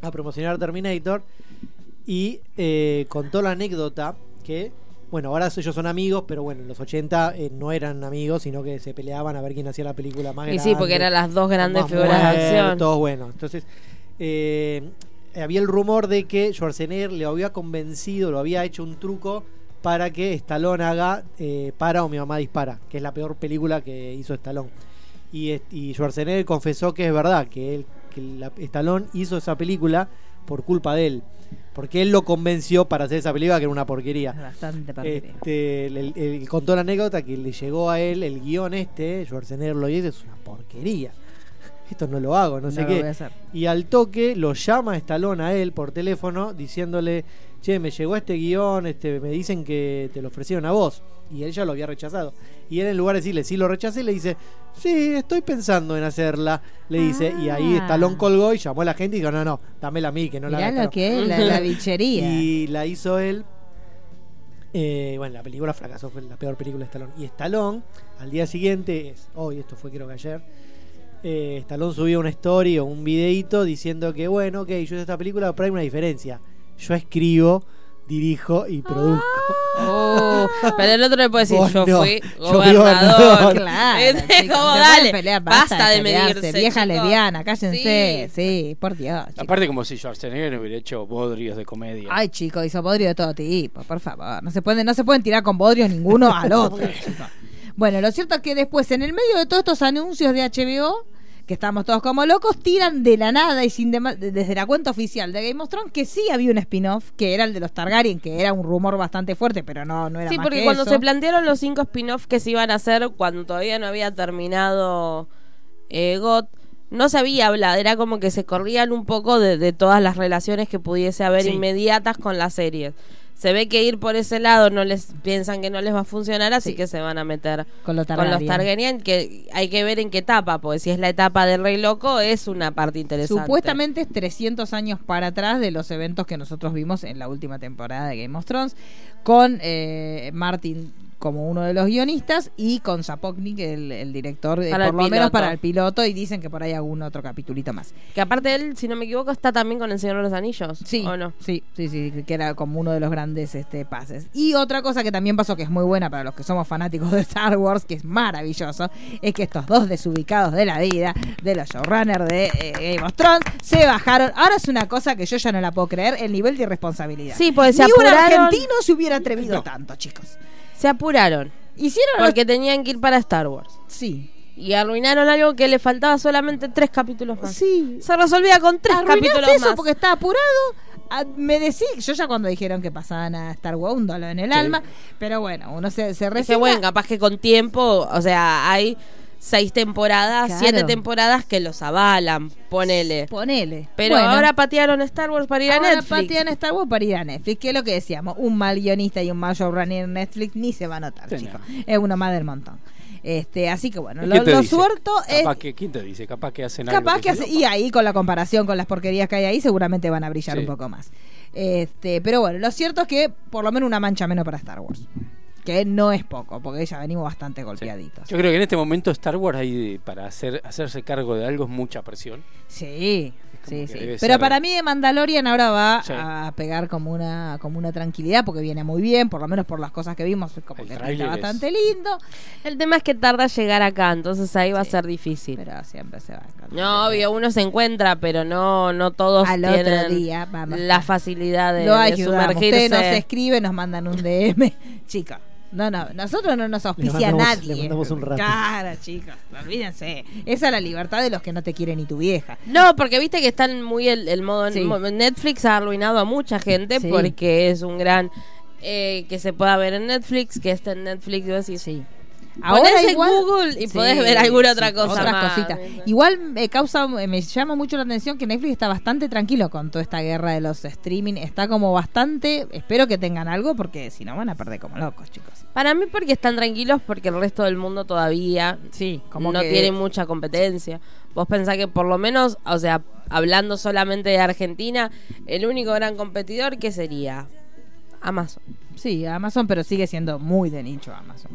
A promocionar Terminator y eh, contó la anécdota que, bueno, ahora ellos son amigos, pero bueno, en los 80 eh, no eran amigos, sino que se peleaban a ver quién hacía la película más Y grande. sí, porque eran las dos grandes figuras de acción. muertos, bueno, entonces eh, había el rumor de que Schwarzenegger le había convencido, lo había hecho un truco para que Stallone haga eh, Para o mi mamá dispara, que es la peor película que hizo Stallone. Y, y Schwarzenegger confesó que es verdad, que, él, que la- Stallone hizo esa película por culpa de él. Porque él lo convenció para hacer esa película que era una porquería. Bastante porquería. Este, el- el- contó la anécdota que le llegó a él el guion este, Schwarzenegger lo hizo, es una porquería. Esto no lo hago, no, No sé lo qué. voy a hacer. Y al toque lo llama Stallone a él por teléfono diciéndole, che, me llegó este guion, este, me dicen que te lo ofrecieron a vos. Y él ya lo había rechazado. Y él en lugar de decirle, sí, lo rechacé, le dice, sí, estoy pensando en hacerla. Le dice, y ahí Ah. Stallone colgó y llamó a la gente y dijo, no, no, dámela a mí, que no la Mirá haga lo que es la, la bichería. y la hizo él. Eh, bueno, la película fracasó, fue la peor película de Stallone. Y Stallone, al día siguiente, es hoy, esto fue creo que ayer, eh, Stallone subió una story o un videito diciendo que, bueno, ok, yo hice esta película, pero hay una diferencia. Yo escribo, dirijo y produzco. Oh, pero el otro le puede decir, Vos yo no, fui yo gobernador. Claro, chicos, como, se dale, pueden pelear, basta de pelearse, medirse, Vieja chicos. lesbiana, cállense. Sí, Sí. por Dios. chicos. Aparte como si Schwarzenegger hubiera hecho bodrios de comedia. Ay, chicos, hizo bodrio de todo tipo, por favor. No se pueden, no se pueden tirar con bodrios ninguno al otro. Bueno, lo cierto es que después, en el medio de todos estos anuncios de HBO, que estamos todos como locos, tiran de la nada y sin desde la cuenta oficial de Game of Thrones que sí había un spin-off, que era el de los Targaryen, que era un rumor bastante fuerte, pero no, no era Sí, más porque que cuando eso. se plantearon los cinco spin-offs que se iban a hacer cuando todavía no había terminado eh, GOT, no se había hablado, era como que se corrían un poco de, de todas las relaciones que pudiese haber Sí. inmediatas con las series. Se ve que ir por ese lado no les piensan que no les va a funcionar, así Sí. que se van a meter Con los con los Targaryen. Targaryen, que hay que ver en qué etapa, porque si es la etapa del Rey Loco es una parte interesante. Supuestamente es 300 años para atrás de los eventos que nosotros vimos en la última temporada de Game of Thrones, con eh, Martin como uno de los guionistas y con Zapotnik, el, el director, eh, por el lo menos para el piloto, y dicen que por ahí algún otro capitulito más. Que aparte él, si no me equivoco, está también con el Señor de los Anillos. Sí, ¿O no? sí, sí, sí, que era como uno de los grandes este, pases. Y otra cosa que también pasó, que es muy buena para los que somos fanáticos de Star Wars, que es maravilloso, es que estos dos desubicados de la vida, de los showrunners de eh, Game of Thrones, se bajaron. Ahora es una cosa que yo ya no la puedo creer, el nivel de irresponsabilidad. Sí, porque se Ni un argentino se hubiera atrevido No. tanto, chicos. Se apuraron. Hicieron los- Porque tenían que ir para Star Wars. Sí. Y arruinaron algo que le faltaba solamente tres capítulos más. Sí. Se resolvía con tres Arruinaste capítulos eso más. porque estaba apurado. Ah, Me decís, yo ya cuando dijeron que pasaban a Star Wars, un dolor en el Sí. alma, pero bueno, uno se, se resigna. bueno, capaz que con tiempo, o sea, hay seis temporadas, Claro. siete temporadas que los avalan, ponele. Ponele. Pero Bueno, ahora patearon Star Wars para ir a ahora Netflix. patean Star Wars para ir a Netflix, que es lo que decíamos, un mal guionista y un mal showrunner en Netflix ni se va a notar, Sí, chicos. no. Es uno más del montón. Este, así que bueno, ¿Y lo, lo suelto es Capaz que, ¿Quién te dice? Capaz que hacen algo. capaz que dice, hace, "No, y ahí con la comparación con las porquerías que hay ahí seguramente van a brillar Sí. un poco más. Este, pero bueno, lo cierto es que por lo menos una mancha menos para Star Wars. Que no es poco, porque ya venimos bastante Sí. golpeaditos. Yo creo que en este momento Star Wars hay para hacer hacerse cargo de algo es mucha presión. Sí, sí, sí. Pero ser- para mí de Mandalorian ahora va Sí. a pegar como una como una tranquilidad porque viene muy bien, por lo menos por las cosas que vimos, como El que está es- bastante lindo, El tema es que tarda llegar acá, entonces ahí va a ser difícil. pero siempre se va. a encontrar. No, obvio, uno se encuentra, pero no, no todos Al otro día, vamos. la facilidad de, Lo de sumergirse. Usted nos escribe, nos mandan un DM. Chicos, no, no, nosotros no nos auspicia Le mandamos- nadie. le mandamos un rato. Cara, chicos, olvídense. Esa es la libertad de los que no te quiere ni tu vieja. No, porque viste que están muy el, el modo Sí. Netflix ha arruinado a mucha gente Sí. porque es un gran eh, que se pueda ver en Netflix, que esté en Netflix y vos decís, Sí. Ponés en igual- Google y podés ver alguna otra cosa Otras más. cositas. Igual me causa, me llama mucho la atención que Netflix está bastante tranquilo con toda esta guerra de los streaming. Está como bastante. Espero que tengan algo porque si no van a perder como locos, chicos. Para mí porque están tranquilos porque el resto del mundo todavía Sí, como no que- tiene mucha competencia. Vos pensás que por lo menos, o sea, hablando solamente de Argentina, el único gran competidor que sería Amazon. Sí, Amazon, pero sigue siendo muy de nicho Amazon.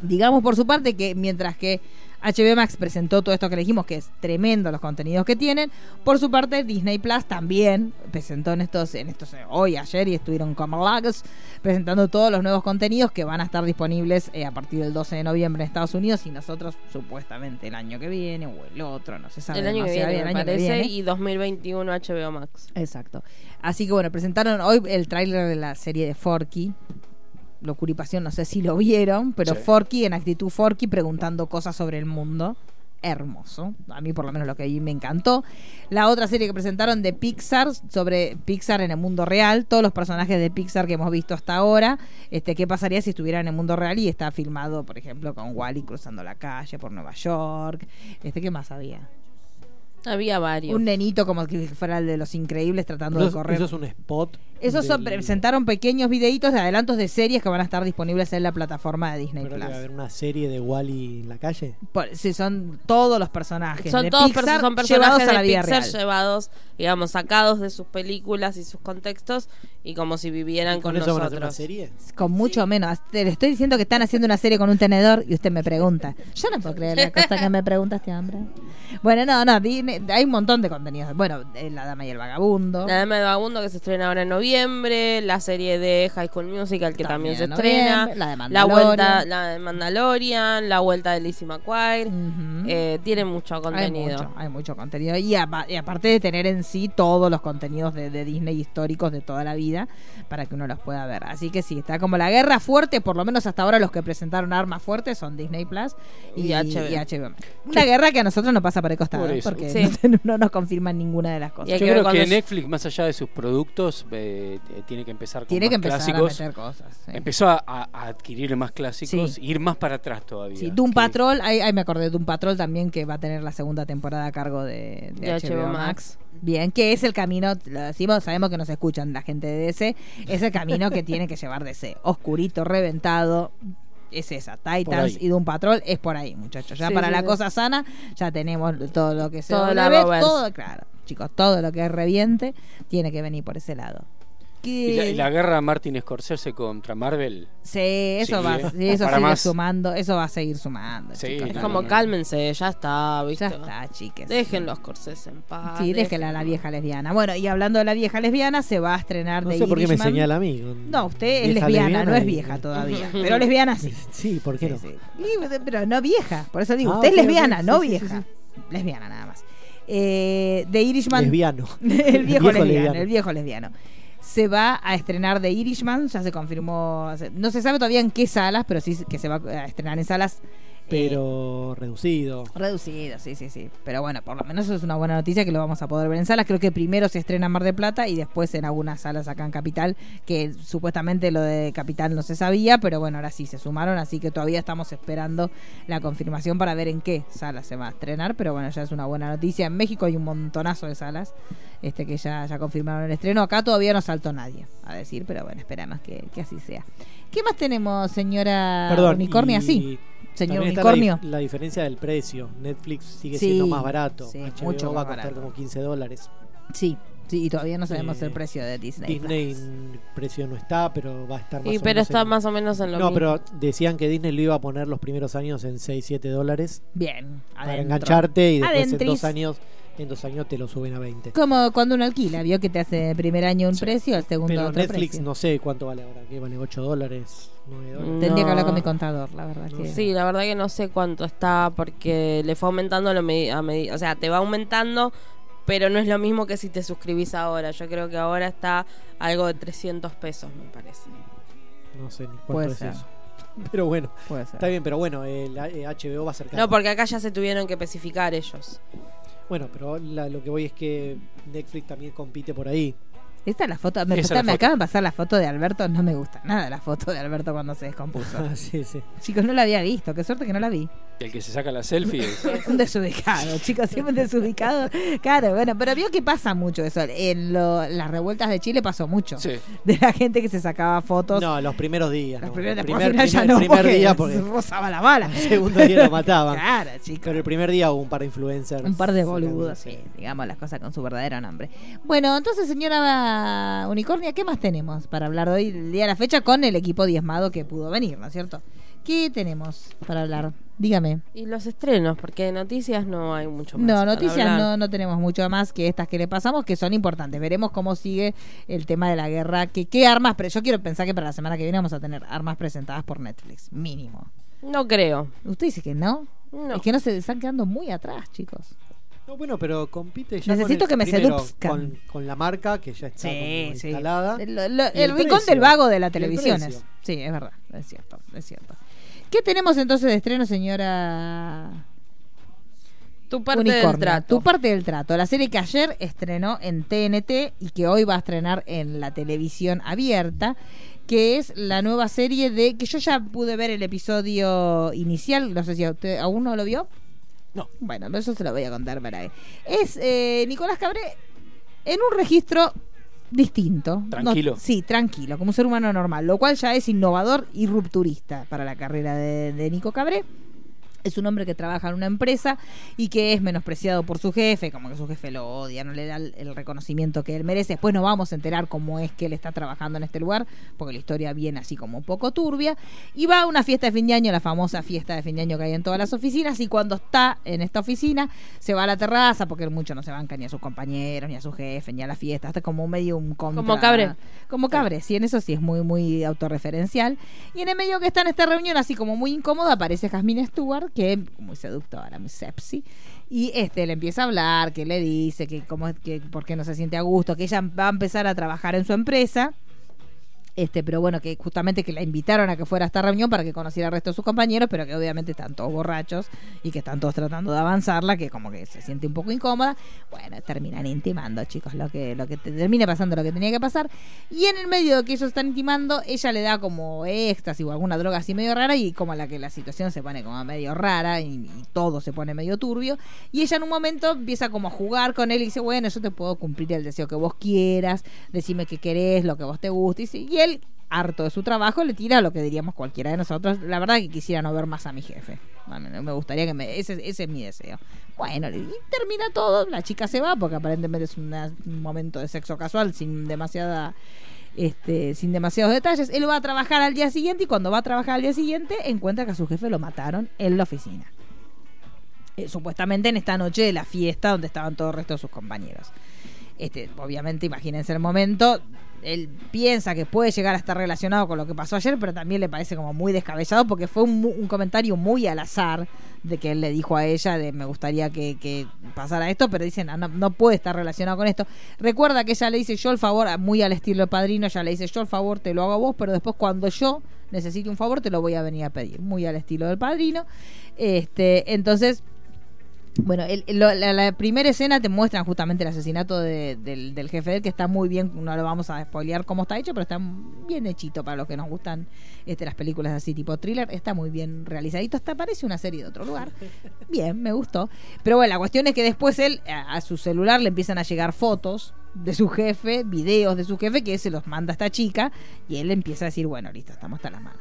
Digamos por su parte que mientras que HBO Max presentó todo esto que le dijimos, que es tremendo los contenidos que tienen, por su parte Disney Plus también presentó en estos, en estos eh, hoy, ayer y estuvieron con Lagos presentando todos los nuevos contenidos que van a estar disponibles eh, a partir del 12 de noviembre en Estados Unidos y nosotros supuestamente el año que viene o el otro, no se sabe. el año que viene, bien, me el año que parece, viene. y 2021 HBO Max. Exacto. Así que bueno, presentaron hoy el tráiler de la serie de Forky. Locura y Pasión, no sé si lo vieron, pero Sí. Forky en actitud Forky preguntando cosas sobre el mundo. Hermoso. A mí por lo menos lo que vi me encantó. La otra serie que presentaron de Pixar sobre Pixar en el mundo real, todos los personajes de Pixar que hemos visto hasta ahora, este qué pasaría si estuvieran en el mundo real y está filmado, por ejemplo, con Wally cruzando la calle por Nueva York. Este qué más había? Había varios. Un nenito como que fuera el de los increíbles tratando Eso, de correr. eso es un spot. Esos son- presentaron pequeños videitos de adelantos de series que van a estar disponibles en la plataforma de Disney Pero que va a Plus. haber una serie de Wally en la calle. Por- sí, son todos los personajes son de todos Pixar perso- son llevados personajes a de la vida Pixar real. llevados, digamos, sacados de sus películas y sus contextos y como si vivieran ¿Con, con, eso van a hacer una nosotros. serie? Con mucho menos. Te le estoy diciendo que están haciendo una serie con un tenedor y usted me pregunta. Yo no puedo creer la cosa que me pregunta este hombre. Bueno, no, no, Disney- hay un montón de contenidos. Bueno, eh, La Dama y el Vagabundo. La Dama de Vagabundo que se estrena ahora en noviembre, la serie de High School Musical que también, También se en estrena, la de la Mandalorian. vuelta, la de Mandalorian, la vuelta de Lizzie McGuire, eh, tiene mucho Hay contenido. mucho, hay mucho contenido. Y, apa- y aparte de tener en sí todos los contenidos de, de Disney históricos de toda la vida, para que uno los pueda ver. Así que sí, está como la guerra fuerte, por lo menos hasta ahora los que presentaron armas fuertes son Disney Plus y, Y HBO. y HBO Max. Una guerra que a nosotros nos pasa por el costado, Por eso. porque Sí. no, no nos confirman ninguna de las cosas. Hay Yo creo que Netflix, más allá de sus productos, eh, t- tiene que empezar con Tiene más que empezar clásicos. a meter cosas. sí. Empezó a, a- a adquirir más clásicos, Sí. ir más para atrás todavía. Sí, Doom Que- Patrol, ahí, ahí me acordé de Doom Patrol también que va a tener la segunda temporada a cargo de, de De HBO, HBO Max. Max. Bien, que es el camino, lo decimos, sabemos que nos escuchan la gente de DC, es el camino que tiene que llevar DC. Oscurito, reventado, es esa. Titans y Doom Patrol es por ahí, muchachos. Ya Sí, para sí, la sí. cosa sana, ya tenemos todo lo que se Todo la todo, claro, chicos, todo lo que es reviente tiene que venir por ese lado. Y la, y la guerra Martin Scorsese contra Marvel. Sí, eso Sí, va, eh. sí, eso sigue más. sumando, eso va a seguir sumando. Sí, chicos, Es no, como no, no. cálmense, ya está, ¿viste? Ya está, chiques. Dejen los corsés en paz. Sí, déjela a la vieja lesbiana. Bueno, y hablando de la vieja lesbiana, se va a estrenar No de sé por qué me señala a mí. No, usted es lesbiana, no es y- vieja todavía. Pero lesbiana sí. Sí, ¿por qué Sí, no? pero no vieja, por eso digo, Ah, usted es lesbiana, no sí, sí, sí, vieja. Lesbiana nada más. Eh, de Irishman. Lesbiano. el viejo, lesbiano, el viejo lesbiano. Se va a estrenar The Irishman, ya se confirmó. No se sabe todavía en qué salas, pero sí que se va a estrenar en salas. Eh, Pero reducido. Reducido, sí, sí, sí. Pero bueno, por lo menos eso es una buena noticia que lo vamos a poder ver en salas. Creo que primero se estrena en Mar de Plata y después en algunas salas acá en Capital, que supuestamente lo de Capital no se sabía, pero bueno, ahora sí se sumaron, así que todavía estamos esperando la confirmación para ver en qué sala se va a estrenar, pero bueno, ya es una buena noticia. En México hay un montonazo de salas este que ya, ya confirmaron el estreno. Acá todavía no saltó nadie a decir, pero bueno, esperamos que, que así sea. ¿Qué más tenemos, señora Perdón. Unicornia? y Sí, señor también está la Unicornio. La, diferencia del precio. Netflix sigue Sí, siendo más barato. sí, HBO mucho va a costar barato. como 15 dólares. Sí, sí, y todavía no sabemos Eh, el precio de Disney. Disney Plus. precio no está, pero va a estar más Y o pero menos está en- más o menos en lo No, mismo. pero decían que Disney lo iba a poner los primeros años en 6, 7 dólares Bien, para adentro. engancharte y después en dos años en dos años te lo suben a 20. Como cuando uno alquila, vio que te hace el primer año un Sí. precio, el segundo Pero otro Netflix precio. no sé cuánto vale ahora, que vale 8 dólares, 9 dólares. Tendría No. que hablar con mi contador, la verdad. No que... Sí, la verdad que no sé cuánto está porque le fue aumentando a medida, o sea, te va aumentando, pero no es lo mismo que si te suscribís ahora. Yo creo que ahora está algo de 300 pesos, me parece. No sé ni cuánto Puede es ser. eso. Pero bueno, Puede ser. está bien, pero bueno, el eh, HBO va a ser caro. No, porque acá ya se tuvieron que especificar ellos. Bueno, pero la- lo que voy es que Netflix también compite por ahí. Esta es la foto. Me, Esa la me foto. acaban de pasar la foto de Alberto. No me gusta nada la foto de Alberto cuando se descompuso. Ah, sí, sí. Chicos, no la había visto. Qué suerte que no la vi. El que se saca la selfie es- Un desubicado, chicos, siempre un desubicado. Claro, bueno, pero vio que pasa mucho eso. En lo- las revueltas de Chile pasó mucho. Sí. De la gente que se sacaba fotos. No, los primeros días. Los no. primeros, el primer, final ya primer- no, primer porque día porque rozaba la bala. el segundo día lo mataban. Claro, chicos. Pero el primer día hubo un par de influencers. Un par de boludos, sí, digamos las cosas con su verdadero nombre. Bueno, entonces, señora Unicornia, ¿qué más tenemos para hablar hoy, el día de la fecha, con el equipo diezmado que pudo venir, ¿no es cierto? ¿Qué tenemos para hablar? Dígame. Y los estrenos, porque de noticias no hay mucho más. No, noticias no, no tenemos mucho más que estas que le pasamos, que son importantes. Veremos cómo sigue el tema de la guerra. Que, ¿Qué armas? Pero yo quiero pensar que para la semana que viene vamos a tener armas presentadas por Netflix, mínimo. No creo. ¿Usted dice que no? No. Es que no se están quedando muy atrás, chicos. No, bueno, pero compite ya Necesito con el- que me primero, seduzcan. con, con la marca que ya está como instalada. El, lo- Y el el rincón precio. del vago de la el televisión es. Sí, es verdad, es cierto, es cierto. ¿Qué tenemos entonces de estreno, señora Tu parte del trato. Tu parte del trato. La serie que ayer estrenó en TNT y que hoy va a estrenar en la televisión abierta, que es la nueva serie de que yo ya pude ver el episodio inicial, no sé si a usted aún no lo vio. No. Bueno, pero eso se lo voy a contar para él. Es eh, Nicolás Cabré en un registro distinto. Tranquilo. No- sí, tranquilo, como un ser humano normal, lo cual ya es innovador y rupturista para la carrera de, de Nico Cabré. Es un hombre que trabaja en una empresa y que es menospreciado por su jefe, como que su jefe lo odia, no le da el, reconocimiento que él merece. Después nos vamos a enterar cómo es que él está trabajando en este lugar, porque la historia viene así como un poco turbia. Y va a una fiesta de fin de año, la famosa fiesta de fin de año que hay en todas las oficinas, y cuando está en esta oficina, se va a la terraza, porque él mucho no se banca ni a sus compañeros, ni a su jefe, ni a la fiesta, hasta como medio un contra... Como Cabré. Como Cabré, sí, en eso sí es muy, muy autorreferencial. Y en el medio que está en esta reunión, así como muy incómoda, aparece Jasmine Stewart, que es muy seductora, muy sepsi. Y este le empieza a hablar, que le dice que cómo es que por qué no se siente a gusto, que ella va a empezar a trabajar en su empresa. Este, pero bueno, que justamente que la invitaron a que fuera a esta reunión para que conociera al resto de sus compañeros, pero que obviamente están todos borrachos y que están todos tratando de avanzarla, que como que se siente un poco incómoda. Bueno, terminan intimando, chicos, lo que, lo que te- termina pasando lo que tenía que pasar. Y en el medio de que ellos están intimando, ella le da como éxtasis o alguna droga así medio rara, y como la que la situación se pone como medio rara y, todo se pone medio turbio. Y ella en un momento empieza como a jugar con él y dice, bueno, yo te puedo cumplir el deseo que vos quieras, decime qué querés, lo que vos te guste. Y, y él, harto de su trabajo, le tira lo que diríamos cualquiera de nosotros. La verdad que quisiera no ver más a mi jefe. Bueno, me gustaría que me... Ese, ese es mi deseo. Bueno, y termina todo, la chica se va porque aparentemente es un momento de sexo casual sin demasiada... Este, sin demasiados detalles, él va a trabajar al día siguiente y cuando va a trabajar al día siguiente encuentra que a su jefe lo mataron en la oficina. Eh, supuestamente en esta noche de la fiesta donde estaban todos el resto de sus compañeros. Este, obviamente, imagínense el momento. Él piensa que puede llegar a estar relacionado con lo que pasó ayer, pero también le parece como muy descabellado porque fue un, comentario muy al azar de que él le dijo a ella de me gustaría que, que pasara esto, pero dicen "Ah, no, no puede estar relacionado con esto. Recuerda que ella le dice yo el favor, muy al estilo de padrino, ella le dice yo el favor te lo hago a vos, pero después cuando yo necesite un favor te lo voy a venir a pedir, muy al estilo del padrino. Este, entonces bueno, el- la, la primera escena te muestran justamente el asesinato de- del, del jefe de él, que está muy bien, no lo vamos a spoilear cómo está hecho, pero está bien hechito para los que nos gustan este, las películas así tipo thriller, está muy bien realizadito, hasta parece una serie de otro lugar. Bien, me gustó. Pero bueno, la cuestión es que después él, a, a su celular le empiezan a llegar fotos de su jefe, videos de su jefe, que se los manda a esta chica, y él empieza a decir, bueno, listo, estamos hasta las manos.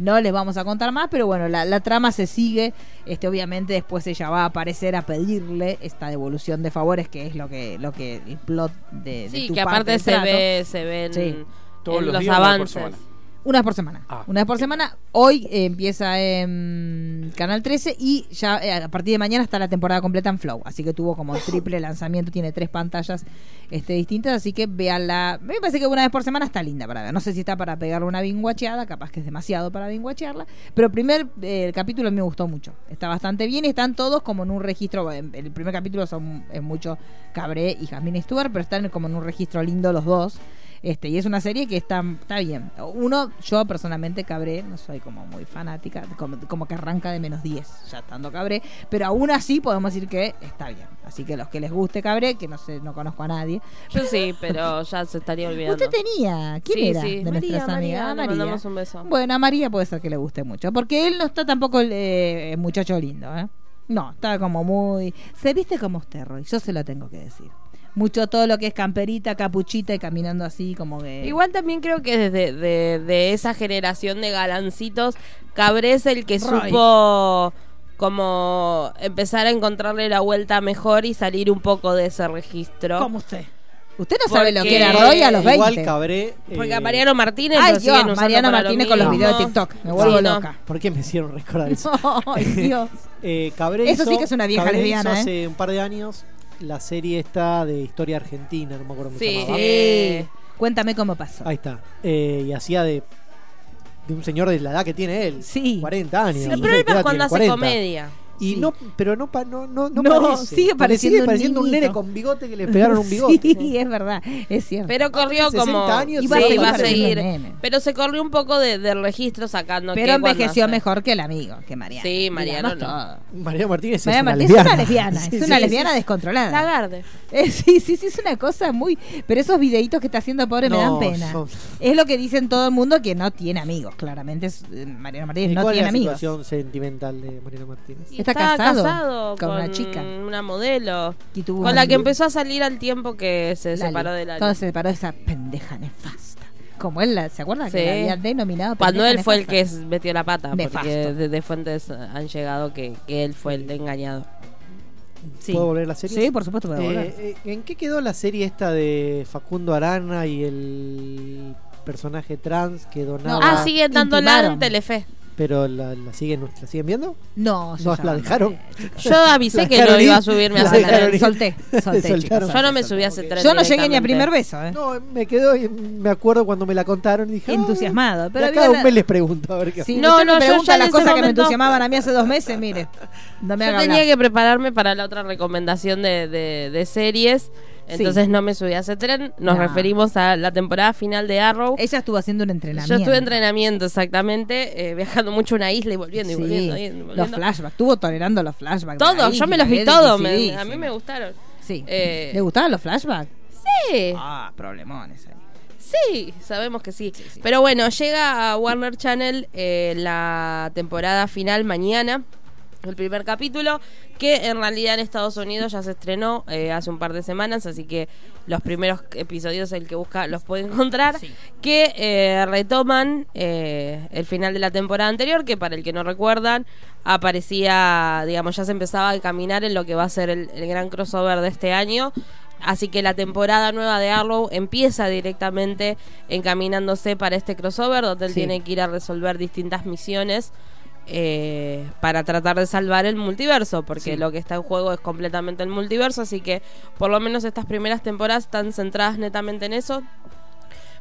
No les vamos a contar más, pero bueno, la, la trama se sigue. Este, obviamente después ella va a aparecer a pedirle esta devolución de favores, que es lo que, lo que el plot de, de Sí, tu que parte aparte se trato. ve, se ven Sí. Todos en los los días, una vez por avances. Una vez por semana. Ah. Una vez por semana. Hoy eh, empieza en Canal 13 y ya eh, a partir de mañana está la temporada completa en Flow. Así que tuvo como triple lanzamiento, tiene tres pantallas este, distintas. Así que véanla. Me parece que una vez por semana está linda para ver. No sé si está para pegarle una binguacheada, capaz que es demasiado para binguachearla. Pero el primer eh, el capítulo me gustó mucho. Está bastante bien y están todos como en un registro. en- El primer capítulo son es mucho Cabré y Jasmine Stewart, pero están como en un registro lindo los dos. Este, y es una serie que está, está bien. Uno, yo personalmente Cabré, no soy como muy fanática, como, como que arranca de menos 10, ya estando Cabré, pero aún así podemos decir que está bien. Así que los que les guste Cabré, que no sé, no conozco a nadie. Yo sí, pero ya se estaría olvidando. Usted tenía, ¿quién Sí, era? sí. De María, nuestras María, amigas. María. mandamos un beso. Bueno, a María puede ser que le guste mucho, porque él no está tampoco eh, muchacho lindo, ¿eh? No, está como muy... Se viste como usted, Roy, yo se lo tengo que decir. Mucho todo lo que es camperita, capuchita y caminando así como que... Igual también creo que desde de, de esa generación de galancitos, Cabré es el que Roy. supo como empezar a encontrarle la vuelta mejor y salir un poco de ese registro. Como usted. Usted no sabe lo Porque- que era Roy a los 20. Igual Cabré. Porque eh, a Mariano Martínez Ay, lo Dios, Mariano lo Martínez con los videos de TikTok. Me vuelvo Sí, no. loca. ¿Por qué me hicieron recordar eso? Ay, Dios. Eh, Cabré Eso sí que es una vieja Cabré lesbiana, hizo ¿eh? hace un par de años la serie esta de historia argentina, no me acuerdo cómo se Sí. llamaba. Eh. Cuéntame cómo pasó. Ahí está. Eh, y hacía de, de un señor de la edad que tiene él. Sí. 40 años. Sí. no El sé problema edad es cuando tiene, hace 40. comedia. Y Sí. no, pero no, pa- no, no, no, No, parece. sigue pareciendo sigue un pareciendo un, niñito. nene con bigote que le pegaron un bigote. Sí, es verdad, es cierto. Pero corrió 60 como. años sí, va a seguir. Pero se corrió un poco de, de registro sacando. Pero que envejeció mejor que el amigo, que Mariano. Sí, Mariano no. todo. María Martínez María es una Martínez es lesbiana. una lesbiana, Sí, es una sí, lesbiana sí. descontrolada. Lagarde. Eh, sí, sí, sí, es una cosa muy... Pero esos videitos que está haciendo pobre me dan pena. son- Es lo que dicen todo el mundo que no tiene amigos, claramente. eh, Mariano Martínez ¿Y no cuál tiene es la amigos. situación sentimental de Mariano Martínez? Está estaba casado con una chica. Una modelo. Y tuvo Con la que empezó a salir al tiempo que se Lali. separó de la. Todo se separó de esa pendeja nefasta. Como él, la- ¿se acuerda? Sí. Que la habían denominado Cuando él fue el que metió la pata. Nefasto. Porque desde fuentes han llegado que, que él fue el engañado. Sí. ¿Puedo volver a la serie? Sí, por supuesto volver. Eh, eh, ¿En qué quedó la serie esta de Facundo Arana y el personaje trans que donaba? ah, siguen dándola en Telefe. Pero la, la siguen, ¿la siguen viendo? No, No, ya la no. dejaron. Yo avisé que no iba a ir. subirme a hacer. Solté, solté, chicos. Yo no me subí a hacer tren. Yo no llegué ni a primer beso, ¿eh? No, me quedó, me acuerdo cuando me la contaron y dije, Entusiasmado, pero de había un la- mes les pregunto a ver qué Si No, me no, yo pregunta ya en las cosas que me entusiasmaban a mí hace dos meses, mire, no me Yo tenía hablar. que prepararme para la otra recomendación de, de- de series. Entonces no me subí a ese tren. Nos No. referimos a la temporada final de Arrow. Ella estuvo haciendo un entrenamiento. Yo estuve en entrenamiento, exactamente, eh, viajando mucho a una isla y volviendo y Sí, volviendo. y volviendo. los flashbacks, estuvo tolerando los flashbacks. Todos, yo me los vi todos. a mí me gustaron. Sí. Eh, ¿Le gustaban los flashbacks? Sí, Ah, problemones ahí. sí, sabemos que sí. Pero bueno, llega a Warner Channel eh, la temporada final mañana. El primer capítulo, que en realidad en Estados Unidos ya se estrenó eh, hace un par de semanas, así que los primeros episodios el que busca los puede encontrar, Sí. que eh, retoman eh, el final de la temporada anterior, que para el que no recuerdan, aparecía, digamos, ya se empezaba a caminar en lo que va a ser el, el gran crossover de este año. Así que la temporada nueva de Arrow empieza directamente encaminándose para este crossover, donde él Sí. tiene que ir a resolver distintas misiones eh, para tratar de salvar el multiverso, porque Sí. lo que está en juego es completamente el multiverso, así que por lo menos estas primeras temporadas están centradas netamente en eso.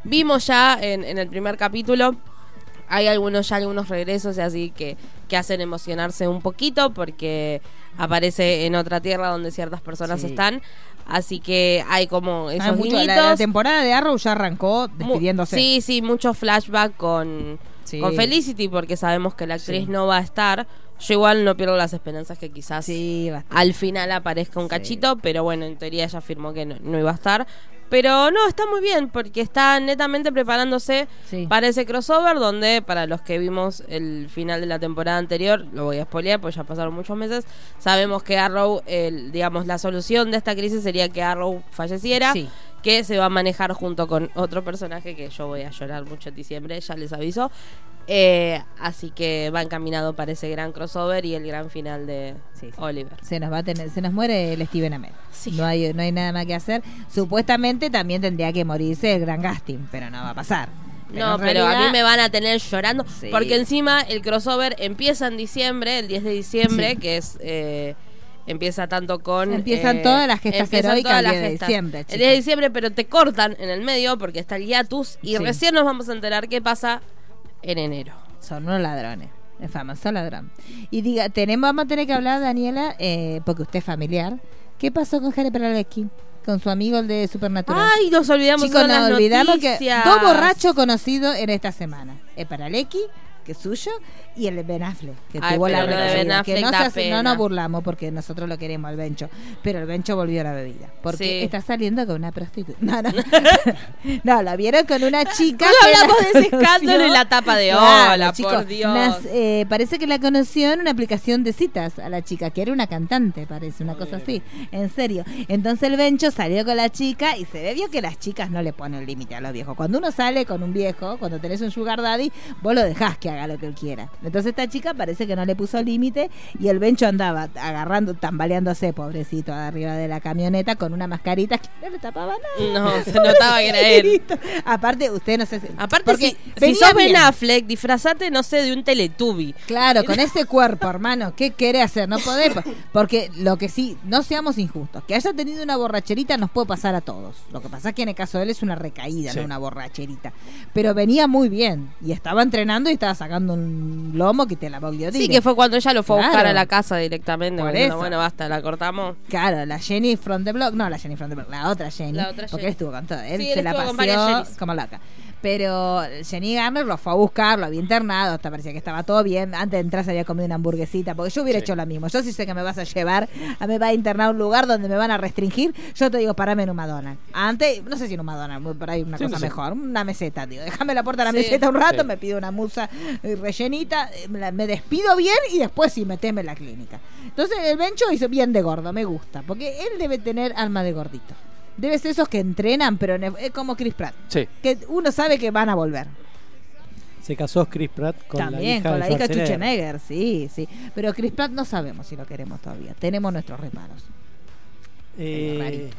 Vimos ya en, en el primer capítulo, hay algunos ya algunos regresos y así que, que hacen emocionarse un poquito porque aparece en otra tierra donde ciertas personas Sí. están. Así que hay como esos Ah, mucho- la, temporada de Arrow ya arrancó Mu- despidiéndose. Sí, sí, mucho flashback con, Sí. con Felicity porque sabemos que la actriz Sí. no va a estar. Yo igual no pierdo las esperanzas que quizás Sí, al final aparezca un cachito, pero bueno, en teoría ella afirmó que no, no iba a estar. Pero no, está muy bien porque está netamente preparándose para ese crossover donde para los que vimos el final de la temporada anterior, lo voy a spoilear porque ya pasaron muchos meses, sabemos que Arrow, el, digamos, la solución de esta crisis sería que Arrow falleciera, Sí. Que se va a manejar junto con otro personaje que yo voy a llorar mucho en diciembre, ya les aviso. Eh, así que va encaminado para ese gran crossover y el gran final de Sí, sí. Oliver. Se nos va a tener, se nos muere el Steven Amell. Sí. No hay, no hay nada más que hacer. Supuestamente también tendría que morirse el gran Gasting, pero no va a pasar. No, pero a mí me van a tener llorando. Porque encima el crossover empieza en diciembre, el 10 de diciembre, que es. eh, empieza tanto con. Empiezan eh, todas las gestas heroicas el las 10 de diciembre, El chicos. 10 de diciembre, pero te cortan en el medio porque está el hiatus y Sí. recién nos vamos a enterar qué pasa en enero. Son unos ladrones. El famoso ladrón. Y diga, tenemos, vamos a tener que hablar, Daniela, eh, porque usted es familiar. ¿Qué pasó con Jere Peralecki? con su amigo el de Supernatural. Ay, nos olvidamos Chicos, de las nos olvidamos que noticias. dos borrachos conocidos en esta semana. El Paralecki, que es suyo, y el Ben Affleck, que Ay, tuvo la de bebida. Ben que Affleck no, hace- nos burlamos porque nosotros lo queremos al Bencho, pero el Bencho volvió a la bebida. Porque Sí. está saliendo con una prostituta. No, no. no, la vieron con una chica. ¿Cómo que la hablamos de ese escándalo en la tapa de Claro, Hola, chicos, por Dios? nas- eh, parece que la conoció en una aplicación de citas a la chica, que era una cantante, parece, una cosa así. En serio. Entonces el Bencho salió con la chica y se ve vio que las chicas no le ponen límite a los viejos. Cuando uno sale con un viejo, cuando tenés un sugar daddy, vos lo dejás que haga lo que él quiera. Entonces esta chica parece que no le puso límite y el Bencho andaba agarrando, tambaleándose, pobrecito, arriba de la camioneta con una mascarita que no le tapaba nada. No, se notaba que era él. Aparte, usted no sé si- Aparte, porque si, si sos Ben bien. Affleck, disfrazate, no sé, de un Teletubby. Claro, con ese cuerpo, hermano, ¿qué quiere hacer? No podés, po- porque lo que sí, no seamos injustos, que haya tenido una borracherita nos puede pasar a todos. Lo que pasa es que en el caso de él es una recaída, Sí. no una borracherita. Pero venía muy bien y estaba entrenando y estaba sacando un lomo que te la guillotina. Sí, que fue cuando ella lo fue a buscar a la casa directamente. Por eso. Bueno, basta, la cortamos. Claro, la Jenny from the block, no la Jenny from the block, la otra Jenny, La otra porque Jenny. él estuvo con todo, él Sí, se él la Jennys. como loca. Pero Jenny Garner lo fue a buscar, lo había internado, hasta parecía que estaba todo bien. Antes de entrar se había comido una hamburguesita, porque yo hubiera Sí. hecho lo mismo. Yo sí sé que me vas a llevar, a me va a internar a un lugar donde me van a restringir. Yo te digo, parame en un Madonna. Antes, no sé si en un Madonna, por ahí una Sí, cosa no sé. mejor, una meseta, digo. Déjame la puerta de la meseta un rato, me pido una musa eh, rellenita, eh, me despido bien y después sí meteme en la clínica. Entonces el Bencho hizo bien de gordo, me gusta, porque él debe tener alma de gordito. Debe ser esos que entrenan, pero es como Chris Pratt. Sí. Que uno sabe que van a volver. Se casó Chris Pratt con la También, hija con la hija de Schwarzenegger. Schwarzenegger, sí, sí. Pero Chris Pratt no sabemos si lo queremos todavía. Tenemos nuestros reparos. Eh,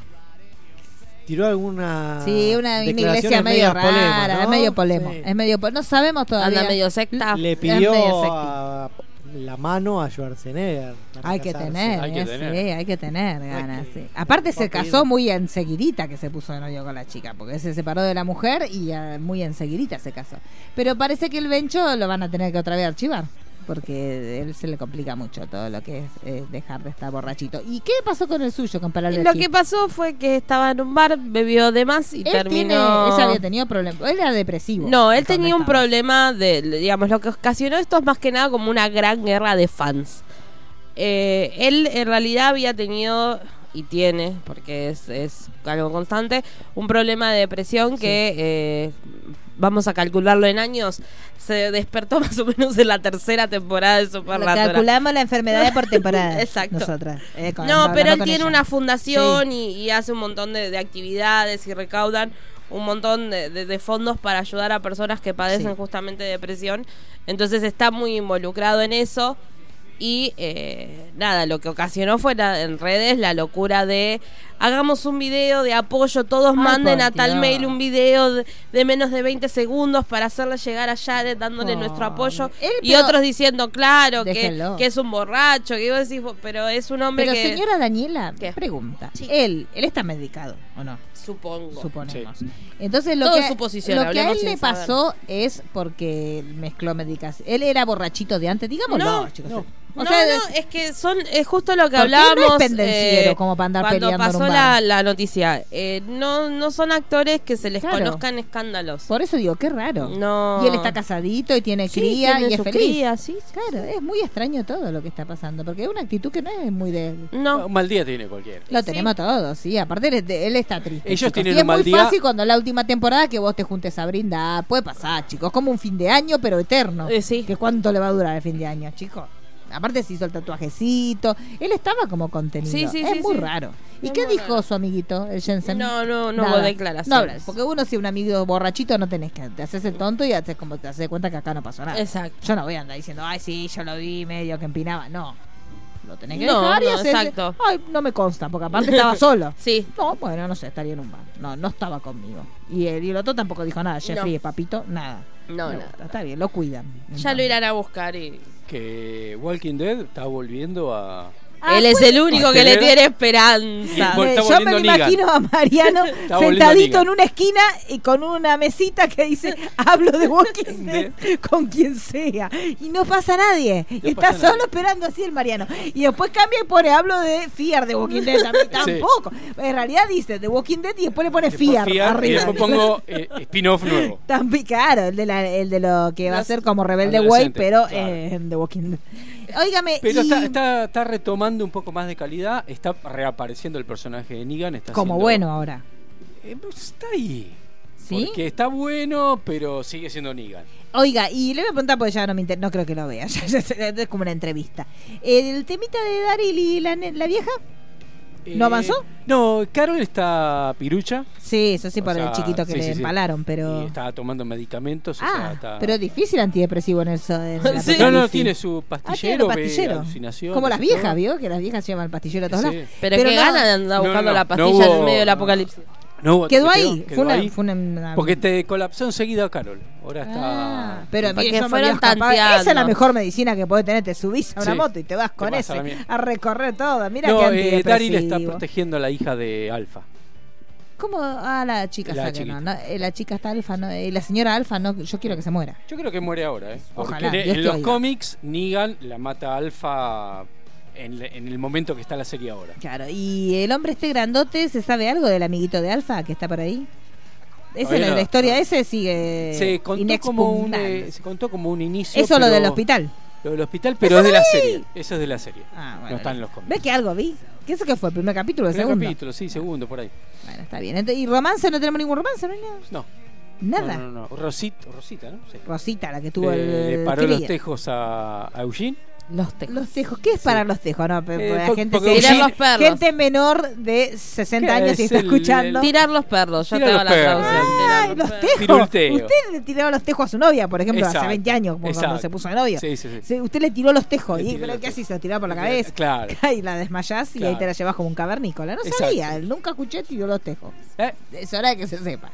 tiró alguna Sí, una, una iglesia medio rara, ¿no? es medio polemo. Sí. Es medio No sabemos todavía. Anda medio secta. Le Es pidió a- la mano a Schwarzenegger. Hay que tener, Hay que eh, tener. sí, hay que tener ganas. que- sí. Aparte se casó muy enseguidita que se puso de novio con la chica, porque se separó de la mujer y eh, muy enseguidita se casó. Pero parece que el Bencho lo van a tener que otra vez archivar, porque él se le complica mucho todo lo que es eh, dejar de estar borrachito. ¿Y qué pasó con el suyo, con Paralelo Lo que pasó fue que estaba en un bar, bebió de más y él terminó. tiene, ella había tenido problemas, él era depresivo. No, él tenía un estaba. problema de, digamos, lo que ocasionó esto es más que nada como una gran guerra de fans. Eh, él en realidad había tenido y tiene, porque es, es algo constante, un problema de depresión que, eh, vamos a calcularlo en años, se despertó más o menos en la tercera temporada de Supernatural. calculamos la enfermedad por temporada. Exacto. Nosotras. eh, con- No, pero él tiene ella. una fundación y, y hace un montón de, de actividades y recaudan un montón de, de- de fondos para ayudar a personas que padecen Sí. justamente depresión. Entonces está muy involucrado en eso. Y eh, nada, lo que ocasionó fue la- en redes la locura de hagamos un video de apoyo, todos Ay, manden a tal Dios. mail un video de, de menos de 20 segundos para hacerle llegar a Jared dándole Oh. nuestro apoyo. Él, y otros diciendo, claro, que, es un borracho, que vos decís, pero es un hombre Pero que... señora Daniela, ¿Qué? pregunta. Sí. Él, él está medicado, ¿o no? Supongo. Suponemos. Entonces lo Todo que, suposición, lo que a él le saber. pasó es porque mezcló medicación. Él era borrachito de antes, digámoslo, No, chicos. no. O no, sea, no, es que son es justo lo que no es hablábamos eh, pendenciero como para andar cuando peleando pasó la, la noticia. Eh, no no son actores que se les Claro. conozcan escándalos. Por eso digo, qué raro. No. Y él está casadito y tiene Sí, cría tiene y es feliz. cría, sí, sí, Claro, es muy extraño todo lo que está pasando, porque es una actitud que no es muy de él. No. Un mal día tiene cualquiera. Lo tenemos todos, sí. Aparte, él, él está triste. Ellos chicos. tienen Y es un mal muy día. fácil cuando la última temporada que vos te juntes a brindar. Puede pasar, chicos. Como un fin de año, pero eterno. Eh, sí. ¿Que ¿Cuánto le va a durar el fin de año, chicos? Aparte se hizo el tatuajecito. Él estaba como contenido. Sí, sí, es sí, muy sí. raro. ¿Y Es qué dijo raro. su amiguito, el Jensen? No, no, no Nada. hubo declaraciones. No hablas, porque uno si un amigo borrachito no tenés que te haces el tonto y haces como te haces cuenta que acá no pasó nada. Exacto. Yo no voy a andar diciendo, ay, sí, yo lo vi medio que empinaba. No. Lo tenés que No, dejar y no, hacerle- exacto. Ay, no me consta, porque aparte estaba solo. Sí. No, bueno, no sé, estaría en un bar. No, no estaba conmigo. Y el, y el otro tampoco dijo nada. Jeffrey, No. papito, nada. No, nada. Está bien, lo cuidan. Ya lo irán a buscar y Que Walking Dead está volviendo a, Ah, Él es puede- el único que le tiene esperanza. Eh, yo me lo imagino a Mariano sentadito en una esquina y con una mesita que dice hablo de Walking Dead con quien sea y no pasa nadie y está pasa solo nadie. esperando así el Mariano y después cambia y pone hablo de Fear de Walking Dead también Sí. tampoco en realidad dice de Walking Dead y después le pone Después Fear, Fear, y arriba después pongo eh, spin-off nuevo. También, claro, el de, la- el de lo que va a ser como Rebelde Way, pero claro. eh, The Walking Dead. Óigame, Pero y está, está, está retomando un poco más de calidad, está reapareciendo el personaje de Negan. Está como siendo- bueno ahora. Eh, pues está ahí. ¿Sí? Porque está bueno, pero sigue siendo Negan. Oiga, y le voy a preguntar porque ya no me inter- no creo que lo vea, es como una entrevista. El temita de Daryl y la, la vieja, ¿No Eh, avanzó? No, Carol está pirucha. sí, eso sí por el chiquito que sí, le sí, empalaron, pero Y está tomando medicamentos. o sea, Ah, está- pero es difícil antidepresivo en eso. En la Sí. No, no, tiene su Ah, tiene pastillero, pastilleros. alucinaciones Como las viejas. ¿vio? Que las viejas llevan el pastillero a todos Sí. lados. Pero, Pero qué no- gana de andar No, buscando no, la no pastilla hubo- en el medio del apocalipsis. No Quedó quedó- ahí. quedó fue una, ahí. fue una- Porque te colapsó enseguida Carol. Ahora está. Ah, pero mire, yo me fueron a. Esa es la mejor medicina que puede tener. Te subís a una Sí. moto y te vas con vas ese a a, recorrer todo. Mira no, qué eh. Daryl está protegiendo a la hija de Alfa. ¿Cómo? Ah, la chica La que no, no, eh, La chica está alfa, no, eh, la señora alfa, no, yo quiero que se muera. Yo creo que muere ahora, ¿eh? Porque Ojalá, en- los oiga. cómics, Negan la mata a Alfa en, en el momento que está la serie ahora. Claro, y el hombre este grandote, ¿se sabe algo del amiguito de alfa que está por ahí? La, no. la historia ese sigue se, contó como un, eh, se contó como un inicio. Eso lo del hospital. Lo del hospital, pero es de la serie. Eso es de la serie. Ah, bueno, no está en listo. los cómics. ¿Ves que algo vi? ¿Qué eso que fue? ¿El primer capítulo o el Primer segundo? capítulo, sí, segundo, por ahí. Bueno, está bien. Entonces, ¿Y romance? ¿No tenemos ningún romance? ¿No hay nada? No. Nada. No, no, no. Rosita, Rosita, ¿no? Sí. Rosita, la que tuvo Le- el. le paró los tejos a, a Eugene. Los tejos. Los tejos. ¿Qué es parar los tejos? No, pero Eh, la gente, porque se- Tirar los perros. gente menor de 60 ¿Qué años es y está el- escuchando. Tirar los perros, yo tengo los la traducción. Ay, los los tejos. Usted le tiró los tejos a su novia, por ejemplo, hace Exacto, 20 años, como cuando se puso de novio. Sí, sí, sí. Usted le tiró los tejos. Le ¿Y pero los qué así? Se lo tiraba por la cabeza. claro. Y la desmayás y ahí te la llevas como un cavernícola. No Exacto. sabía, nunca escuché tiró los tejos. Eh, Es hora de que se sepa.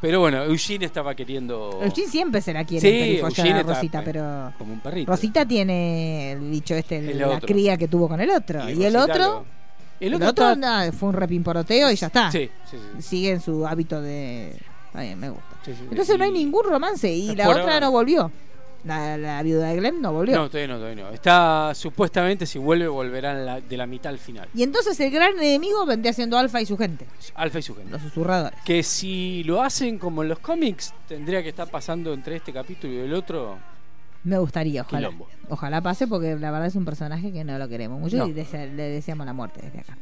Pero bueno, Eugene estaba queriendo. Eugene siempre se la quiere Sí, a Rosita, pero Como un perrito. Rosita tiene el bicho este, el- El la cría que tuvo con el otro. Y, el otro, lo- El el otro, está- nada, fue un repimporoteo y ya está. Sí, sí, sí. Sigue en su hábito de... Bien, me gusta. Entonces no hay ningún romance y la otra ahora no. volvió. La, la viuda de Glenn no volvió. No, todavía no, todavía no. Está supuestamente, si vuelve, volverán la- de la mitad al final. Y entonces el gran enemigo vendría siendo Alfa y su gente, Alfa y su gente. los susurradores. Que si lo hacen como en los cómics, tendría que estar pasando entre este capítulo y el otro. Me gustaría, ojalá. Quilombo. Ojalá pase porque la verdad es un personaje que no lo queremos mucho No. y dese- le deseamos la muerte desde acá.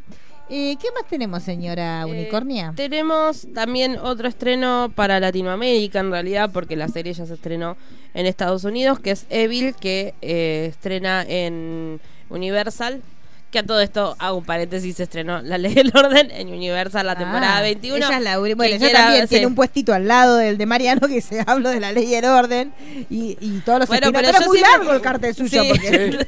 Eh, ¿Qué más tenemos, señora Eh, Unicornia? Tenemos también otro estreno para Latinoamérica, en realidad, porque la serie ya se estrenó en Estados Unidos, que es Evil, que eh, estrena en Universal. Que a todo esto, hago un paréntesis, se estrenó La Ley del Orden en Universal la temporada Ah, 21. ella es la bueno, ella quiera- también sí. tiene un puestito al lado del de Mariano que se habla de la ley y el orden y, y todos los Bueno, pero pero, es muy siempre- largo el cartel suyo Sí. porque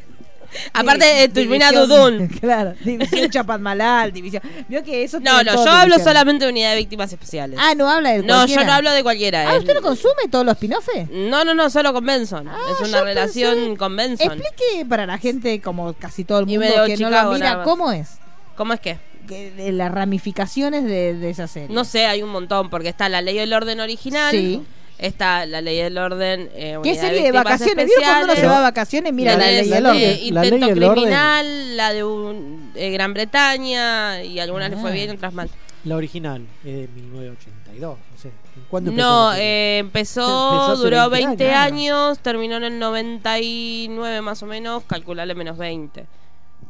Aparte de Turbina Dudun. Claro, división Chapadmalal, división. Vio que eso No, no, yo hablo solamente de unidad de víctimas especiales. Ah, no habla de no, yo no hablo de cualquiera. Ah, ¿usted no consume todos los spin-offs? No, no, no, solo con Benson. Ah, es una relación pensé- con Benson. Explique para la gente, como casi todo el mundo que no Chicago, nada mira. ¿cómo es? ¿Cómo es que? Que- de las ramificaciones de, de esa serie. No sé, hay un montón, porque está la ley del orden original. Sí. Está la ley del orden. Eh, ¿Qué serie de vacaciones? ¿Vio cuando uno se va de vacaciones? Mira la, ley y el de orden. La intento ley y el orden. criminal, la de un- eh, Gran Bretaña, y algunas le fue Ah. bien, otras mal. La original es de 1982. No sé. ¿Cuándo empezó No, la eh, empezó, Empezó duró 20 20 años. años, terminó en el 99 más o menos, calcularle menos 20.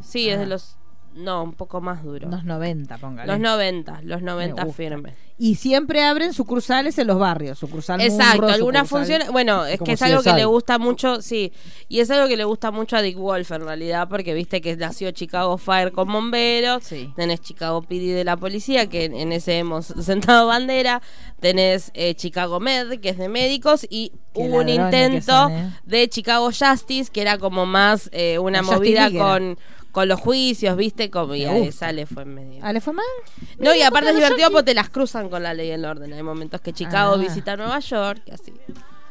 Sí, es Ah. de los... No, un poco más duro. Los 90, póngale. Los 90, los 90 gusta. firmes. Y siempre abren sucursales en los barrios. Sucursal Exacto, algunas funciones. Bueno, es que es algo que le gusta mucho, sí. Y es algo que le gusta mucho a Dick Wolf en realidad, porque viste que nació Chicago Fire con bomberos. Sí. Tenés Chicago PD de la policía, que en, ese hemos sentado bandera. Tenés eh, Chicago Med, que es de médicos. Y Qué hubo un intento son, ¿eh? de Chicago Justice, que era como más eh, una movida con, con los juicios, viste. Como, y a esa le fue en medio. ¿Ah, le fue mal? No, y aparte es divertido porque te las cruzan con la ley del orden. Hay momentos que Chicago Ah. visita Nueva York y así.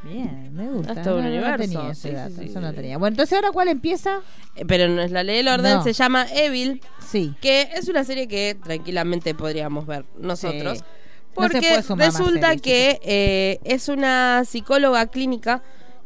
Bien, me gusta. Es todo un No, universo, sí, sí, eso no tenía. Bueno, entonces ahora cuál empieza? Eh, Pero no es la ley del orden, No. se llama Evil, Sí. que es una serie que tranquilamente podríamos ver nosotros. Porque resulta que eh, es una psicóloga clínica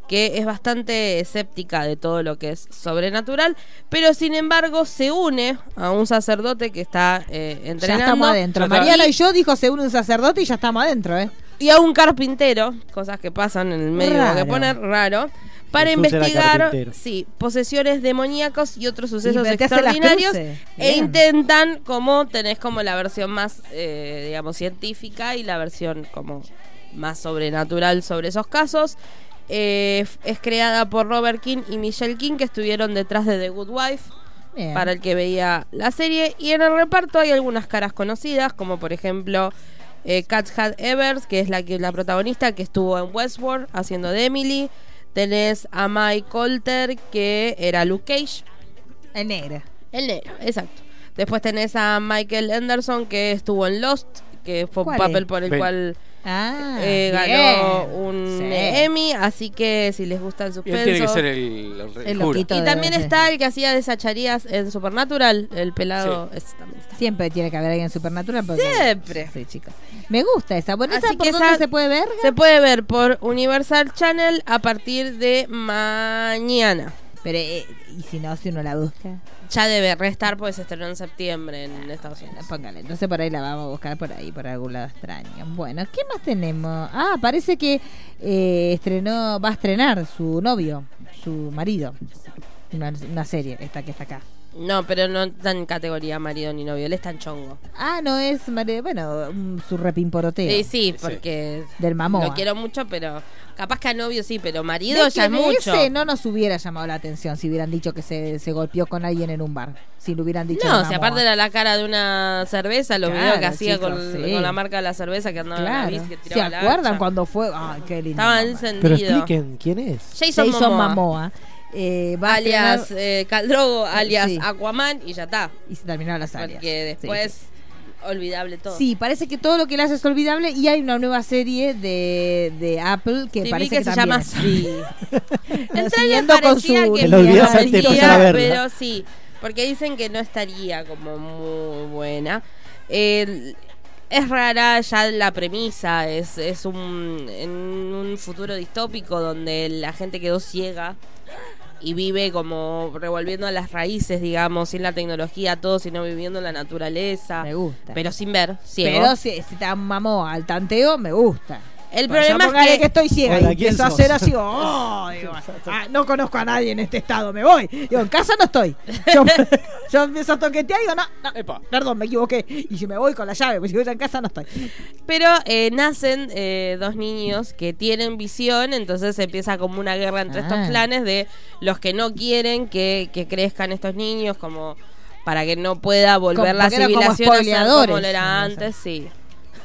que es bastante escéptica de todo lo que es sobrenatural, pero sin embargo se une a un sacerdote que está eh, Ya entrenando estamos adentro. Ya. Mariano y yo dijo según un sacerdote y ya estamos adentro, ¿eh? y a un carpintero, cosas que pasan en el medio Raro. que poner raro, para Jesús investigar sí, posesiones demoníacos y otros sucesos Y extraordinarios e Bien. intentan como tenés como la versión más eh, digamos científica y la versión como más sobrenatural sobre esos casos. Eh, es creada por Robert King y Michelle King que estuvieron detrás de The Good Wife Bien. para el que veía la serie. Y en el reparto hay algunas caras conocidas, como por ejemplo eh, Kat Hat Evers, que es la, que, la protagonista que estuvo en Westworld haciendo de Emily. Tenés a Mike Colter, que era Luke Cage. En negro. El negro, exacto. Después tenés a Michael Anderson, que estuvo en Lost, que fue un ¿Cuál papel es? por el Ben. cual Ah, eh, bien. ganó un Sí. Emmy. Así que si les gusta el Y suspenso. él tiene que ser el, el, el El cura. loquito. Y también de- está el que hacía de Sacharías en Supernatural, el pelado. ese también está. Siempre tiene que haber alguien supernatural. porque- Siempre. Sí, chicos. Me gusta esa. Bueno, ¿esa Así por que dónde esa- se puede ver? Se puede ver por Universal Channel a partir de mañana. Pero, eh, ¿y si no, si uno la busca? Ya debe restar porque se estrenó en septiembre en Estados Unidos. Póngale, entonces por ahí la vamos a buscar por ahí, por algún lado extraño. Bueno, ¿qué más tenemos? Ah, parece que eh, estrenó, va a estrenar su novio, su marido. Una, una serie, esta que está acá. No, pero no está en categoría marido ni novio, él está en chongo. Ah, no es marido, bueno, su repimporoteo. Sí, sí, porque Del Mamoa. lo quiero mucho, pero capaz que a novio sí, pero marido ¿Ves ya es de mucho. ese no nos hubiera llamado la atención si hubieran dicho que se, se golpeó con alguien en un bar. Si lo hubieran dicho. No, de si aparte era la cara de una cerveza, los Claro, videos que hacía chicos, con, sí. con la marca de la cerveza que andaba en la Claro. bici, que ¿Se tiraba la acuerdan hacha. cuando fue? Ay, qué lindo. Estaba momento. Pero encendido. expliquen quién es. Jason, Jason Momoa, Mamoa. Eh, va alias eh, Caldrogo, alias Sí. Aquaman y ya está. y se terminaron las áreas. Porque Sí, después, sí. olvidable todo. Sí, parece que todo lo que le hace es olvidable y hay una nueva serie de, de Apple que Sí, parece que, que, se también llama trailer Siguiendo con parecía su- que. Pero sí, porque dicen que no estaría como muy buena. Es rara ya la premisa, es, es un, en un futuro distópico donde la gente quedó ciega y vive como revolviendo a las raíces, digamos, sin la tecnología, todo, sino viviendo en la naturaleza. Me gusta. Pero sin ver, ciego. Pero si, si te mamó al tanteo, me gusta. El problema es que, que, estoy ciega Hola, y ¿quién empiezo a sos? hacer así, oh, digo, ah, no conozco a nadie en este estado, me voy. Digo, en casa no estoy. Yo, yo empiezo a toquetear y digo, no, no, Epa. perdón, me equivoqué. Y si me voy con la llave, pues si voy en casa no estoy. Pero eh, nacen eh, dos niños que tienen visión, entonces empieza como una guerra entre Ah. estos clanes de los que no quieren que, que crezcan estos niños, como para que no pueda volver Como- la como civilización a ser como lo era antes, sí.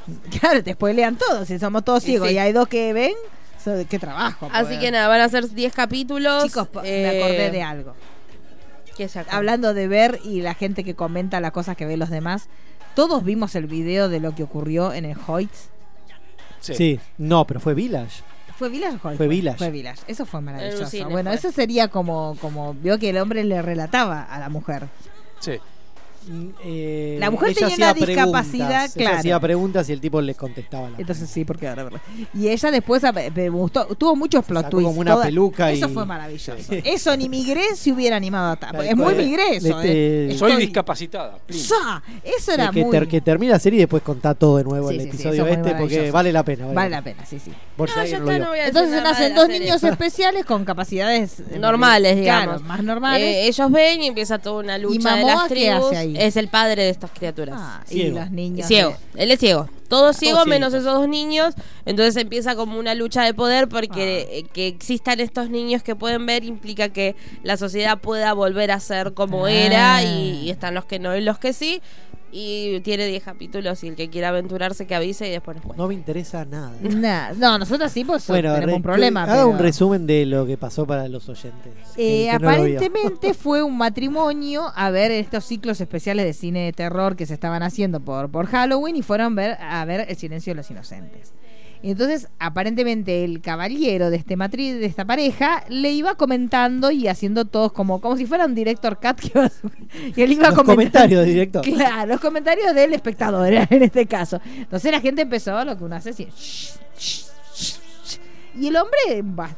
Claro, te spoilean todos. Si somos todos ciegos y, sí. hay dos que ven, so- qué trabajo. Así pues. que nada, van a ser 10 capítulos. Chicos, eh, me acordé de algo. ¿qué se acuerda? Hablando de ver y la gente que comenta las cosas que ven los demás, todos vimos el video de lo que ocurrió en el Hoyts. Sí. Sí, no, pero fue Village. ¿Fue Village o Hoyts? Fue Village. Fue Village. Eso fue maravilloso. Bueno, fue. eso sería como, como vio que el hombre le relataba a la mujer. Sí. Eh, La mujer tenía una discapacidad, preguntas, claro. Ella hacía preguntas y el tipo le contestaba. La Entonces sí, porque ahora verlo. Y ella después me gustó, tuvo muchos plot Sacó twists. como una peluca Eso y- fue maravilloso. Sí. Eso ni Migré se hubiera animado a tanto. Tal Es muy cual. Migré eso, Este- ¿eh? Soy Estoy- discapacitada. Eso era que, muy... ter- que termina la serie y después contá todo de nuevo Sí, el sí, episodio este porque vale la pena. Vale la pena, sí, sí. Por si No, voy a decir Entonces nacen dos serie. niños especiales con capacidades eh, normales, digamos. Claro, más normales. Eh, ellos ven y empieza toda una lucha de las qué tribus. hace Es el padre de estas criaturas. Ah, y Ciego. los niños. ciego. de- Él es ciego. Todo ciego menos esos dos niños. Entonces empieza como una lucha de poder porque Ah. eh, que existan estos niños que pueden ver implica que la sociedad pueda volver a ser como Ah. era y, y están los que no y los que sí. Y tiene 10 capítulos y el que quiera aventurarse que avise y después nos cuenta. No me interesa nada. Nah, no, nosotros sí, pues Bueno, tenemos un problema. haga pero- un resumen de lo que pasó para los oyentes. Eh, no lo aparentemente fue un matrimonio a ver estos ciclos especiales de cine de terror que se estaban haciendo por, por Halloween y fueron ver, a ver El silencio de los inocentes. Entonces, aparentemente, el caballero de este matri de esta pareja le iba comentando y haciendo todos como, como si fuera un director cat que iba a y él iba Los comentando- comentarios del director. Claro, los comentarios del espectador en este caso. Entonces la gente empezó lo que uno hace así. "Shh, shh, shh, shh". Y el hombre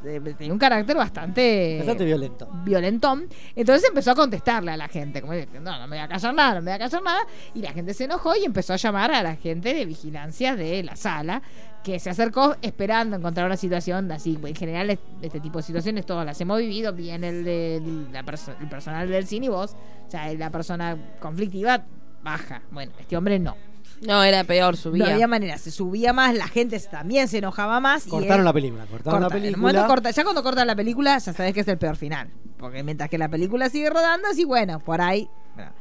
eh, tenía un carácter bastante, Bastante violento. violentón. Entonces empezó a contestarle a la gente, como diciendo, no, no me voy a callar nada, no me voy a callar nada. Y la gente se enojó y empezó a llamar a la gente de vigilancia de la sala, que se acercó esperando encontrar una situación así. En general, es- este tipo de situaciones todas las hemos vivido. Bien el, de, la perso- el personal del cine y vos, o sea, la persona conflictiva baja. Bueno, este hombre no. No, era peor, No subía. había manera, se subía más, la gente también se enojaba más. y Cortaron él- la película. Cortaron la corta. En el película. corta- ya cuando cortan la película, ya sabes que es el peor final. Porque mientras que la película sigue rodando, así bueno, por ahí. bueno.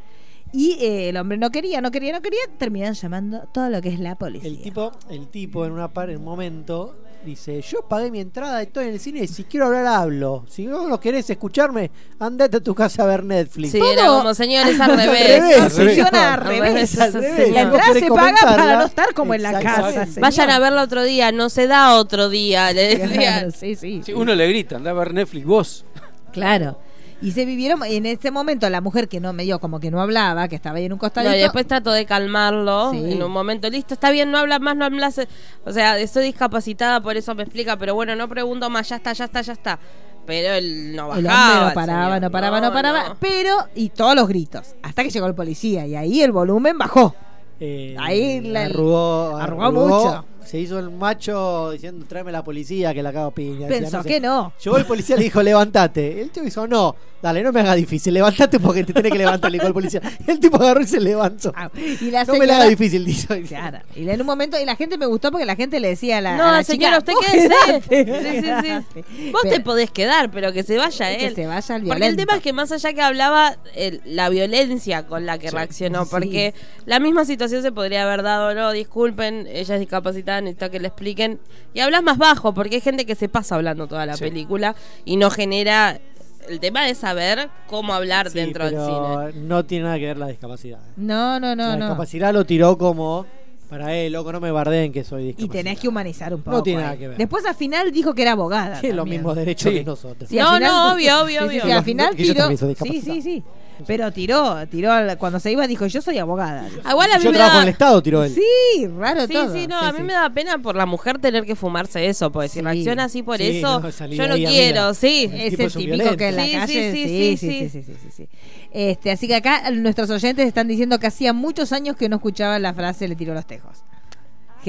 Y eh, el hombre no quería, no quería, no quería, terminan llamando todo lo que es la policía. El tipo, el tipo en una par, en un momento dice, yo pagué mi entrada, estoy en el cine, si quiero hablar hablo. Si no no querés escucharme, andate a tu casa a ver Netflix. Sí, Todo- era como señores al revés. funciona al revés. al. La entrada se paga para no estar como en la casa. Señor. Vayan a verla otro día, no se da otro día, le Claro, decían. sí, sí. Sí, uno le grita, anda a ver Netflix vos. Claro. Y se vivieron, en ese momento la mujer que no me dio, como que no hablaba, que estaba ahí en un costadito. No, y después trato de calmarlo Sí. en un momento. Listo, está bien, no hablas más, no hablas. O sea, estoy discapacitada, por eso me explica, pero bueno, no pregunto más, ya está, ya está, ya está. Pero él no bajaba. el hombre no paraba, señor. no paraba, no, paraba. no. Pero, y todos los gritos. Hasta que llegó el policía. Y ahí el volumen bajó. Eh, Ahí la- arrugó, arrugó mucho. Se hizo el macho diciendo, tráeme la policía que la cago piña. Pensó no sé. que no. Llegó el policía y le dijo, levántate. El tipo dijo, no, dale, no me haga difícil, levántate porque te tenés que levantar, le dijo el policía. El tipo agarró y se levantó. Ah, Y la No me la haga difícil, dijo. Claro. Y en un momento, y la gente me gustó porque la gente le decía a la. No, a la señora, chica, usted "Vos quédese". Sí, sí, sí. Vos te podés quedar, pero que se vaya Que él. se vaya el Porque el violento. tema es que más allá que hablaba el- la violencia con la que reaccionó, Sí. porque la misma situación se podría haber dado, no, disculpen, ella es discapacitada, necesito que le expliquen. Y hablas más bajo, porque hay gente que se pasa hablando toda la Sí. película y no genera... El tema es saber cómo hablar Sí, dentro del cine. No tiene nada que ver la discapacidad. No, no, no, la no. discapacidad lo tiró como, para él, loco, no me bardeen que soy Y discapacidad. tenés que humanizar un poco. No tiene nada que ver. Después al final dijo que era abogada. Tiene los mismos derechos Sí. que nosotros. Sí, No, final- no, obvio, obvio, Sí, sí, obvio. sí, al final tiró. Sí, discapacitado. sí, sí. Pero tiró, tiró al- cuando se iba dijo, yo soy abogada. Ah, Igual a mí Yo me trabajo da... en el Estado, tiró él. Sí, raro Sí, todo. sí, no, a mí sí. me da pena por la mujer tener que fumarse eso, porque si reacciona así por Sí, eso, no, yo no quiero, amiga. sí. Es el es un típico que en la calle. Sí, Sí, sí, sí, sí, sí, sí. sí, sí, sí. Este, así que acá nuestros oyentes están diciendo que hacía muchos años que no escuchaban la frase le tiró los tejos.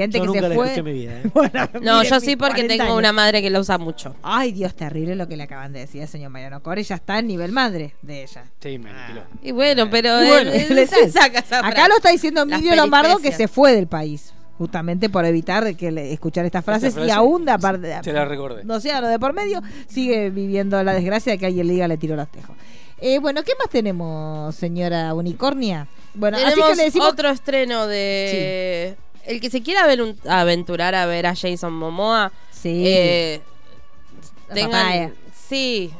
Gente Yo que nunca se la fue. escuché en mi vida. ¿eh? Bueno, No, yo sí porque 40 tengo años. una madre que la usa mucho. Ay, Dios, terrible lo que le acaban de decir al señor Mariano Core. Ya está en nivel madre de ella. Sí, me aniquiló. Y bueno, pero Y bueno, él- él letal. se saca esa Acá lo está diciendo Emilio Lombardo que se fue del país. Justamente por evitar que le- escuchar estas frases frase y aún de aparte Se la recordé. no sea lo de por medio, sigue viviendo la desgracia de que alguien le diga le tiró los tejos. Eh, bueno, ¿qué más tenemos, señora Unicornia? Bueno, Tenemos así que le decimos otro estreno de... El que se quiera ver un- aventurar a ver a Jason Momoa, Sí. eh, tengan... papaya. Sí.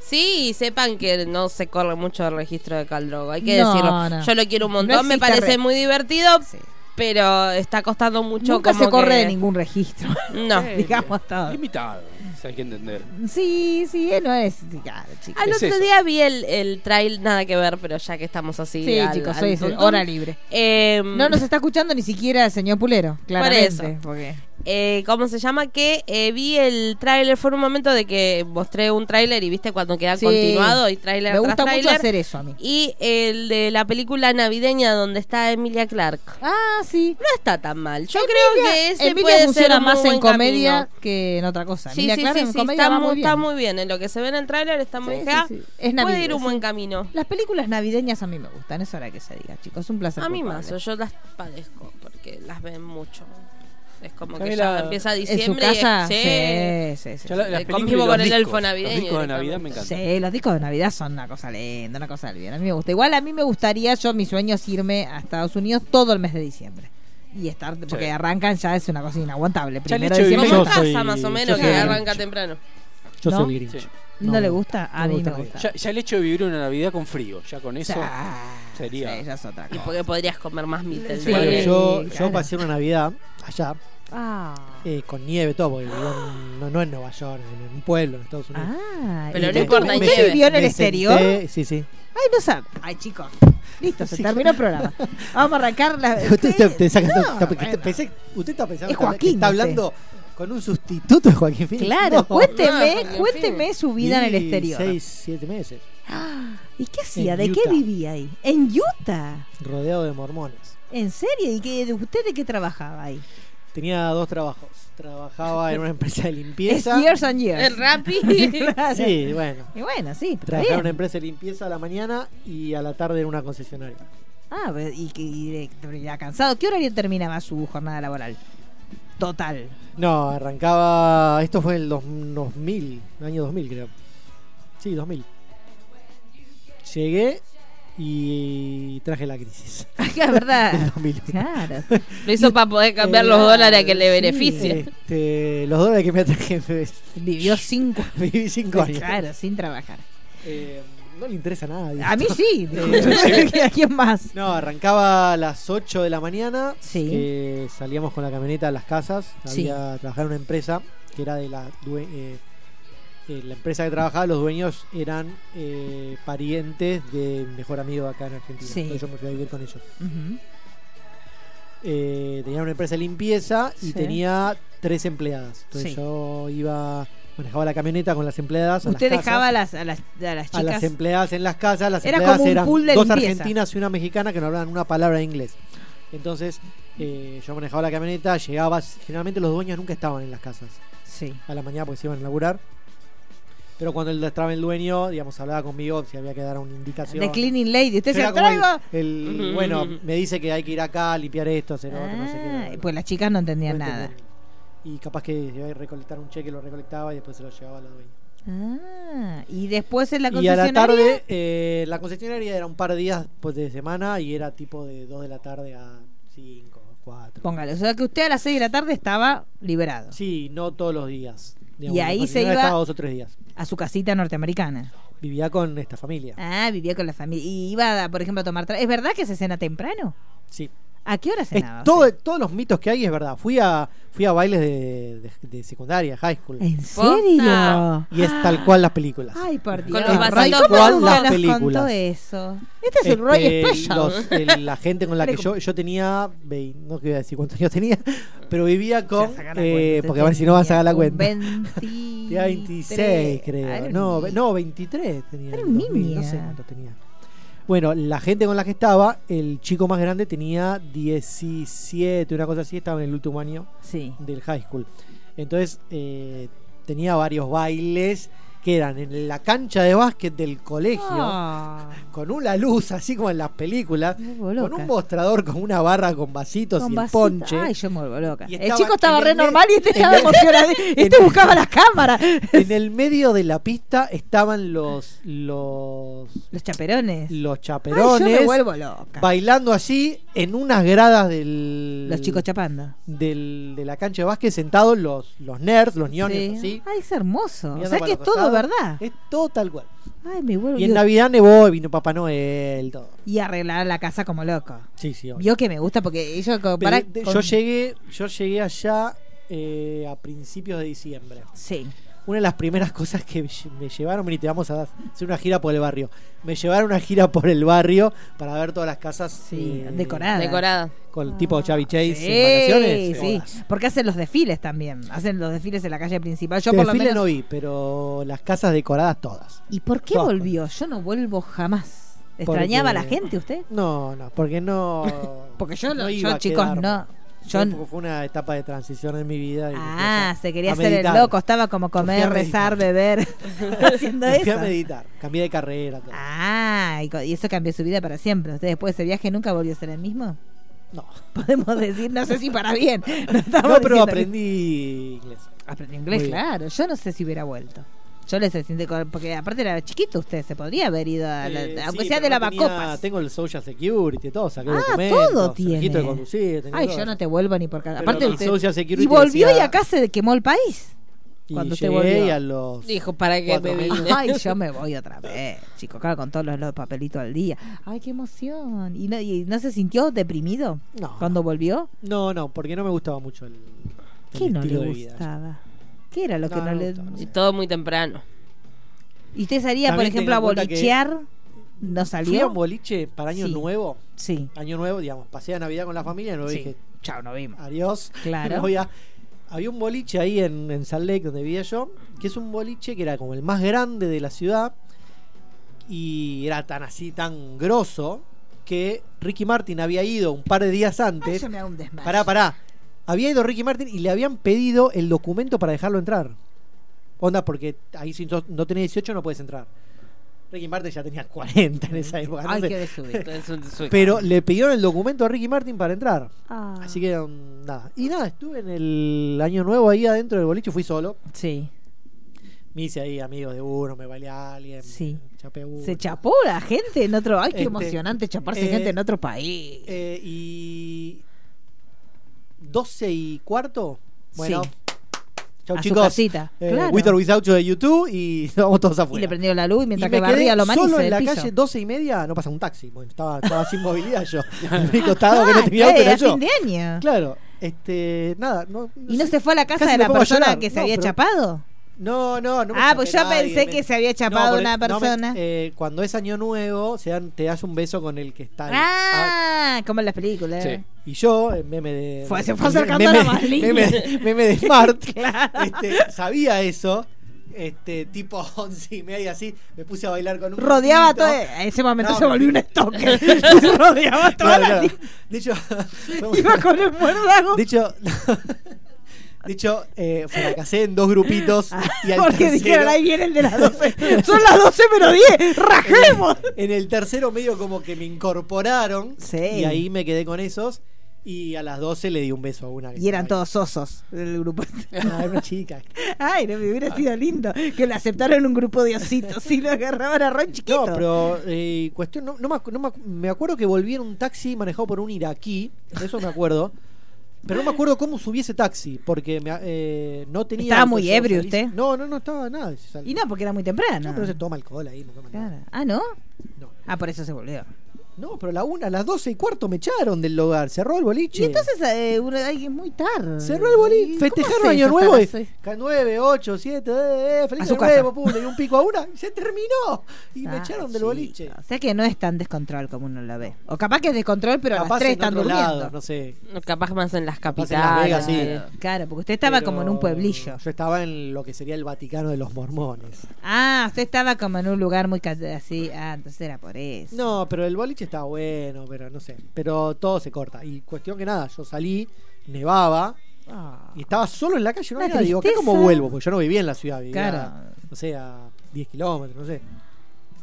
Sí, y sepan que no se corre mucho el registro de Caldrogo, hay que No, decirlo. no. Yo lo quiero un No montón, me parece re- muy divertido, Sí. pero está costando mucho Nunca como se corre que- de ningún registro. No. Digamos todo. Limitado, eso hay que entender. Sí, sí, eh, no es. Claro, chicos. Al Es otro eso. día vi el, el trail, nada que ver, pero ya que estamos así. Sí, al- chicos, al soy hora libre. Eh, No nos está escuchando ni siquiera el señor Pulero, claramente. eso. Porque eh, ¿Cómo se llama? Que eh, vi el tráiler, fue un momento de que mostré un tráiler y viste cuando queda Sí. continuado y tráiler me tras gusta mucho hacer eso a mí. Y el de la película navideña donde está Emilia Clarke. Ah, sí. No está tan mal. Yo Emilia- creo que ese Emilia puede ser funciona un más en comedia camino. que en otra cosa. Sí, Emilia sí, Clarke sí, en comedia está, va muy, bien. está muy bien. En lo que se ve en el tráiler está muy sí. Es Puede ir un buen camino. Las películas navideñas a mí me gustan, eso ahora que se diga, chicos. Un placer. A mí más, yo las padezco porque las ven mucho. Es como que ya empieza En su diciembre y casa, es- sí, sí, sí. Ya la- las y con el discos, elfo navideño Los discos de. Navidad me encantan. Sí, los discos de Navidad son una cosa linda, una cosa del bien. A mí me gusta. Igual a mí me gustaría, yo mi sueño es irme a Estados Unidos todo el mes de diciembre. Y estar, porque Sí. arrancan ya es una cosa inaguantable. Ya el Primero hecho de diciembre. Como Yo casa soy- más o menos que el arranca Grinch. temprano. Yo ¿No? soy el Grinch. Sí. ¿No, No, le gusta? A no me mí gusta me gusta. Ya, ya el hecho de vivir una Navidad con frío, ya con eso. Ya, sería- sí, ya es otra Y cosa. porque podrías comer más el Sí. día Bueno, yo, claro. yo pasé una Navidad allá Ah. eh, con nieve, todo, porque vivía en- no, no en Nueva York, en un pueblo, en Estados Unidos. Ah, Pero no importa, ¿Usted vivió en el exterior? senté- sí, sí. Ay, no sabe. Ay, chicos. Listo, se Sí. terminó el programa. Vamos a arrancar la. Usted, está- te saca- No, está- bueno. pensé- usted está pensando Es que Joaquín, está usted. hablando con un sustituto de Joaquín Phoenix. Claro, No. cuénteme, No, cuénteme su vida en el exterior. Seis, siete meses, Ah, ¿Y qué hacía? En ¿De qué vivía ahí? En Utah. rodeado de mormones. ¿En serio? ¿Y qué, de usted de qué trabajaba ahí? Tenía dos trabajos. Trabajaba en una empresa de Es limpieza. years and years. El Rappi. Sí, bueno. Y bueno, sí, Trabajaba en una empresa de limpieza a la mañana y a la tarde en una concesionaria. Ah, ve- y, que- y pero ya cansado. ¿Qué horario terminaba su jornada laboral? Total. No, arrancaba. Esto fue el dos- 2000, año 2000, creo. Sí, 2000. Llegué y traje la crisis. Acá, ¿verdad? Del 2000. Claro. Lo hizo para poder cambiar los Eh, dólares a que le sí. beneficien. Este, los dólares que me traje, Vivió cinco. viví 5 años. Claro, sin trabajar. Eh, no le interesa a nadie. A mí sí. Eh, ¿A quién más? No, arrancaba a las 8 de la mañana. Sí. que salíamos con la camioneta a las casas. Sí. Había trabajado en una empresa que era de la due- eh, la empresa que trabajaba, los dueños eran eh, parientes de mi mejor amigo acá en Argentina. Sí. Entonces yo me fui a vivir con ellos. Ujú. Eh, tenía una empresa de limpieza y Sí. tenía tres empleadas. Entonces Sí. yo iba, manejaba la camioneta con las empleadas. a las Usted dejaba a las, a las, a las a las chicas. empleadas en las casas. Las Era empleadas como un eran pool de dos limpieza. argentinas y una mexicana que no hablaban una palabra de inglés. Entonces eh, yo manejaba la camioneta, llegaba. Generalmente los dueños nunca estaban en las casas Sí. a la mañana porque se iban a laburar. Pero cuando el- estaba el dueño, digamos, hablaba conmigo si había que dar una indicación. De cleaning lady. Usted se como el- traigo. el- Ujú. bueno, me dice que hay que ir acá, limpiar esto, hacer otro, no sé Ah, qué. pues las chicas no entendían No nada. entendían. Y capaz que iba a recolectar un cheque, lo recolectaba y después se lo llevaba a la dueña. Ah, y después en la Y a la concesionaria. tarde, eh, la concesionaria era un par de días pues, de semana y era tipo de 2 de la tarde a 5, 4. Póngale, o sea que usted a las 6 de la tarde estaba liberado. Sí, no todos los días. Y ahí se iba- dos o tres días. A su casita norteamericana. Vivía con esta familia. Ah, vivía con la familia. Y iba, por ejemplo, a tomar ¿Es verdad que se cena temprano? Sí. ¿A qué hora Es cenaba? todo, usted? todos los mitos que hay es verdad. Fui a, fui a bailes de, de- de secundaria, high school. ¿En serio? Y es tal cual las películas. Ay, por Dios. Con los Roy, ¿cómo cual las películas. contó eso? Este es un Roy Este, Special. los- el- la gente con la que yo, yo tenía, no quiero decir cuántos años tenía, pero vivía con, eh, cuenta, porque a ver si no vas a sacar la cuenta. un 20 Tenía 26, creo. No, niño. no, 23 tenía. Era un 2000, no sé niño. cuántos tenía. Bueno, la gente con la que estaba, el chico más grande tenía 17, una cosa así, estaba en el último año Sí. del high school. Entonces, eh, tenía varios bailes que eran en la cancha de básquet del colegio, Ah, con una luz, así como en las películas, con un mostrador con una barra con vasitos Con y el vasito. ponche. Ay, yo me vuelvo loca. Y El chico estaba re normal y este estaba emocionado. Este buscaba la cámara. En el medio de la pista estaban los los Los chaperones. los Ay, yo chaperones me vuelvo loca. bailando allí en unas gradas del Los chicos chapando. del, de la cancha de básquet sentados los los nerds, los ñones Sí. así. Ay, es hermoso. O sea que es todo. Verdad. Es todo tal cual. Ay, me vuelvo Y en Navidad nevó, y vino Papá Noel, todo. Y arreglar la casa como loco. Sí, sí. Vio que me gusta porque ellos con- Yo llegué, yo llegué allá eh, a principios de diciembre. Sí. Una de las primeras cosas que me llevaron, vení, te vamos a hacer una gira por el barrio. Me llevaron una gira por el barrio para ver todas las casas Sí, eh, decoradas. Decorada. Con tipo Chevy Chase Sí, en vacaciones. sí. todas. Porque hacen los desfiles también. Hacen los desfiles en la calle principal. Yo por lo menos. no vi, pero las casas decoradas todas. ¿Y por qué Todas. volvió? Yo no vuelvo jamás. ¿Extrañaba a la gente usted? No, no, porque no. Porque yo, no yo chicos, quedarme. no. Yo, Fue, una etapa de transición en mi vida. y ah, se quería hacer el loco. Estaba como comer, rezar, beber. haciendo Me fui eso. a meditar, cambié de carrera. todo. Ah, y, eso cambió su vida para siempre. ¿Usted después de ese viaje nunca volvió a ser el mismo? No, Podemos decir, no sé si para bien. No, pero aprendí inglés. Aprendí inglés, claro. Yo no sé si hubiera vuelto. Yo les siento porque aparte era chiquito usted, se podría haber ido a la- Eh, aunque sí, sea de no tenía-. Tengo el Social Security, todo, saqué Ah, documentos. todo tiene. de conducir. Ay, todo. yo no te vuelvo ni por cada. Pero Aparte usted Social Security y volvió decía- y acá se quemó el país. Y cuando usted llegué volvió. y a los Dijo, ¿para qué cuatro me vine? Ay, yo me voy otra vez, chico, claro, con todos los, los papelitos al día. Ay, qué emoción. ¿Y no, y no se sintió deprimido No. cuando volvió? No, no, porque no me gustaba mucho el, ¿Qué no le gustaba? ¿Qué era lo que No, le Y todo muy temprano. ¿Y usted salía, por ejemplo, a bolichear? ¿No Fui a salió? un boliche para Año Sí. Nuevo. Sí. Año Nuevo, digamos, pasé a Navidad con la familia y luego Sí. dije, Chao, no vimos. adiós. Claro. voy a- Había un boliche ahí en, en Salt Lake donde vivía yo, que es un boliche que era como el más grande de la ciudad y era tan así, tan grosso, que Ricky Martin había ido un par de días Ay, antes. yo me hago un desmayo. Pará, pará. Había ido Ricky Martin y le habían pedido el documento para dejarlo entrar. Onda, porque ahí si no tenés 18 no puedes entrar. Ricky Martin ya tenía 40 en esa época. no sé. Pero le pidieron el documento a Ricky Martin para entrar. Ah. Así que um, nada. Y nada, estuve en el año nuevo ahí adentro del boliche, fui solo. Sí. Me hice ahí amigo de uno, me bailé a alguien. Sí. chapé a uno. Se chapó la gente en otro. Ay, qué Este, emocionante chaparse eh, gente en otro país. Eh, y 12 y cuarto. Bueno, Sí. chau A su chicos. casita, Eh, claro. With or Without You de YouTube y vamos todos y afuera. le prendió la luz y mientras Y que me quedé barría lo solo manice en del la piso. calle 12 y media, no pasa un taxi. Bueno, estaba, estaba sin movilidad yo. Único tarado que no Ah, tenía auto eh, era a yo. fin de año. Claro, este, nada. No, ¿Y no sé. se fue a la casa de la persona llorar. que se No, había chapado? No, no, no. Ah, pues yo nadie, pensé me- que se había chapado una no me- persona. eh, cuando es año nuevo, se dan- te das un beso con el que está ahí. Ah, como en las películas. Sí. Y yo, eh, meme de. Fue- se fue acercando meme, a la más línea. meme, meme de Smart. Claro. este, sabía eso. Este, tipo once y media así. Me puse a bailar con un. Rodeaba todo. En ese momento No, se volvió un stalker. Rodeaba claro. línea. De hecho, Iba con el muérdago. de hecho, de hecho eh, fracasé en dos grupitos. y al Ah, Porque tercero- dijeron, ahí viene el de las 12. Son las 12 menos 10. ¡Rajemos! En el tercero medio como que me incorporaron Sí. y ahí me quedé con esos y a las 12 le di un beso a una. Y eran todos osos del grupo. ahí. Ah, era una chica. Ay, no me hubiera sido lindo que lo aceptaran en un grupo de ositos y lo agarraban a Ron chiquito. No, pero eh, cuestión, no, no me, no me acuerdo que volví en un taxi manejado por un iraquí, de eso me acuerdo. Pero no me acuerdo cómo subí ese taxi, porque me, eh, no tenía... ¿Estaba muy ebrio salí- usted? No, no, no estaba nada. Y no, porque era muy temprano. No, pero se toma alcohol ahí, no. Claro. Ah, ¿no? No. Ah, por eso se volvió. No, pero a la una, a las 12 y cuarto me echaron del lugar, cerró el boliche. Y entonces, eh, es muy tarde. Cerró el boliche, ¿Y festejaron Año Nuevo. Y, las seis? ca- 9, 8, 7, eh, eh, feliz año nuevo, pum, le di un pico a una y se terminó. Y me Ah, echaron del chico. boliche. O sea que no es tan descontrol como uno lo ve. O capaz que es descontrol, pero a Capaz las 3 en están otro durmiendo. lado, no sé. Capaz más en las capitales. en Las Vegas, sí. Claro, claro, porque usted estaba Pero como en un pueblillo. Yo estaba en lo que sería el Vaticano de los Mormones. Ah, usted estaba como en un lugar muy así. Ah, entonces era por eso. No, pero el boliche estaba bueno, pero no sé. Pero todo se corta. Y cuestión que nada, yo salí, nevaba Ah. y estaba solo en la calle. No había nadie. Digo, ¿acá cómo vuelvo? Porque yo no vivía en la ciudad, vivía, Claro. no sé, a 10 kilómetros, no sé.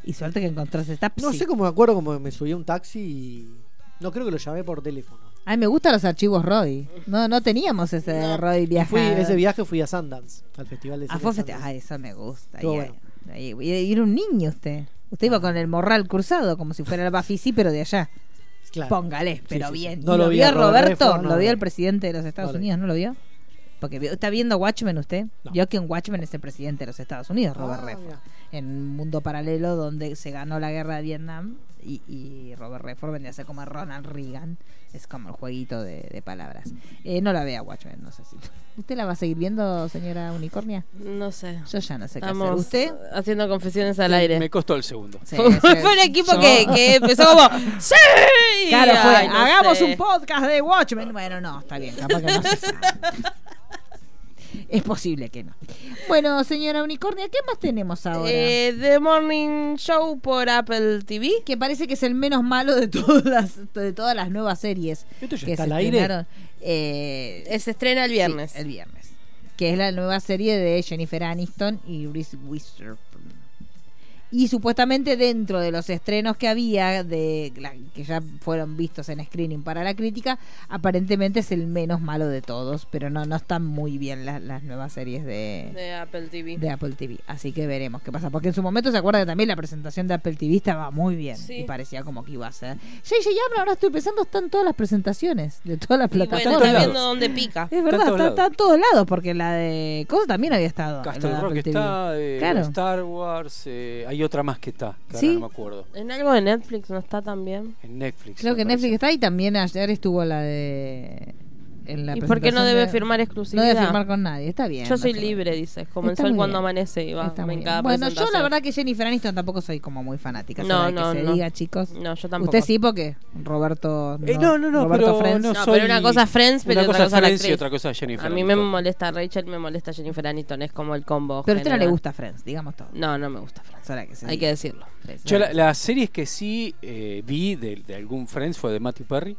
Y suerte que encontraste esta No sé cómo me acuerdo cómo me subí a un taxi y. No creo que lo llamé por teléfono. Ay, me gustan los archivos Roy. No, no teníamos ese No. Roy Y viaje. fui, ese viaje fui a Sundance, al festival de Ah, cine fue Sundance. Ay, eso me gusta. Y, bueno. y- y era un niño usted. Usted iba con el morral cruzado, como si fuera el Bafisi, pero de allá. Claro. Póngale, pero sí, sí. bien. No ¿Y lo lo vi vio Roberto? No, ¿Lo vio el presidente de los Estados No. Unidos? ¿No lo vio? Porque está viendo Watchmen usted. Vio que en Watchmen es el presidente de los Estados Unidos, Robert Ah, Redford. En un mundo paralelo donde se ganó la guerra de Vietnam y, y Robert Redford vendría a ser como Ronald Reagan. Es como el jueguito de, de palabras. Eh, no la vea Watchmen, no sé si. ¿Usted la va a seguir viendo, señora Unicornia? No sé. Yo ya no sé qué hacer. ¿Usted? haciendo confesiones al aire. Me costó el segundo. Sí, fue, sí. fue un equipo Yo- que, que empezó como ¡Sí! Claro, fue. Ay, no Hagamos sé. un podcast de Watchmen. Bueno, no, está bien, capaz que no se sabe. Es posible que no. Bueno, señora Unicornia, ¿qué más tenemos ahora? Eh, The Morning Show por Apple TV. que parece que es el menos malo de todas las, de todas las nuevas series ¿Esto ya que está se al aire? Eh, Eh, Se estrena el viernes. sí, el viernes. Que es la nueva serie de Jennifer Aniston y Reese Witherspoon. Y supuestamente dentro de los estrenos que había, de la- que ya fueron vistos en screening para la crítica, aparentemente es el menos malo de todos, pero no, no están muy bien las, las nuevas series de, De Apple TV. de Apple TV. Así que veremos qué pasa. Porque en su momento se acuerda que también la presentación de Apple TV estaba muy bien. Sí. Y parecía como que iba a ser. J.J. Abrams, ahora estoy pensando, están todas las presentaciones de todas las Y bueno, plataformas. está viendo dónde pica. es verdad, está, está en todos lados. Porque la de. Cosa también había estado. Castle Rock Apple TV. está, eh, Claro. Star Wars, eh, hay otra más que está, que ahora ¿Sí? no me acuerdo. En algo de Netflix no está tan bien. En Netflix. Creo que parece. Netflix está y también ayer estuvo la de. En la ¿Y por qué no debe de- firmar No exclusividad? debe firmar con nadie, está bien. Yo soy no libre, dice. Como Está el sol cuando bien. amanece y va en cada Bueno, yo la verdad que Jennifer Aniston tampoco soy como muy fanática. No, no, que se no. diga, chicos. No, yo tampoco. Usted sí, porque Roberto. Eh, no, no, no, Roberto pero Friends. no No, soy- pero una cosa es Friends, pero una otra cosa la Friends y otra cosa Jennifer A mí me Aniston. molesta Rachel, me molesta Jennifer Aniston. Es como el combo. Pero a usted no le gusta Friends, digamos todo. No, no me gusta Friends. Que se Hay que decirlo. Yo la- las series que sí eh, vi de algún Friends fue de Matthew Perry.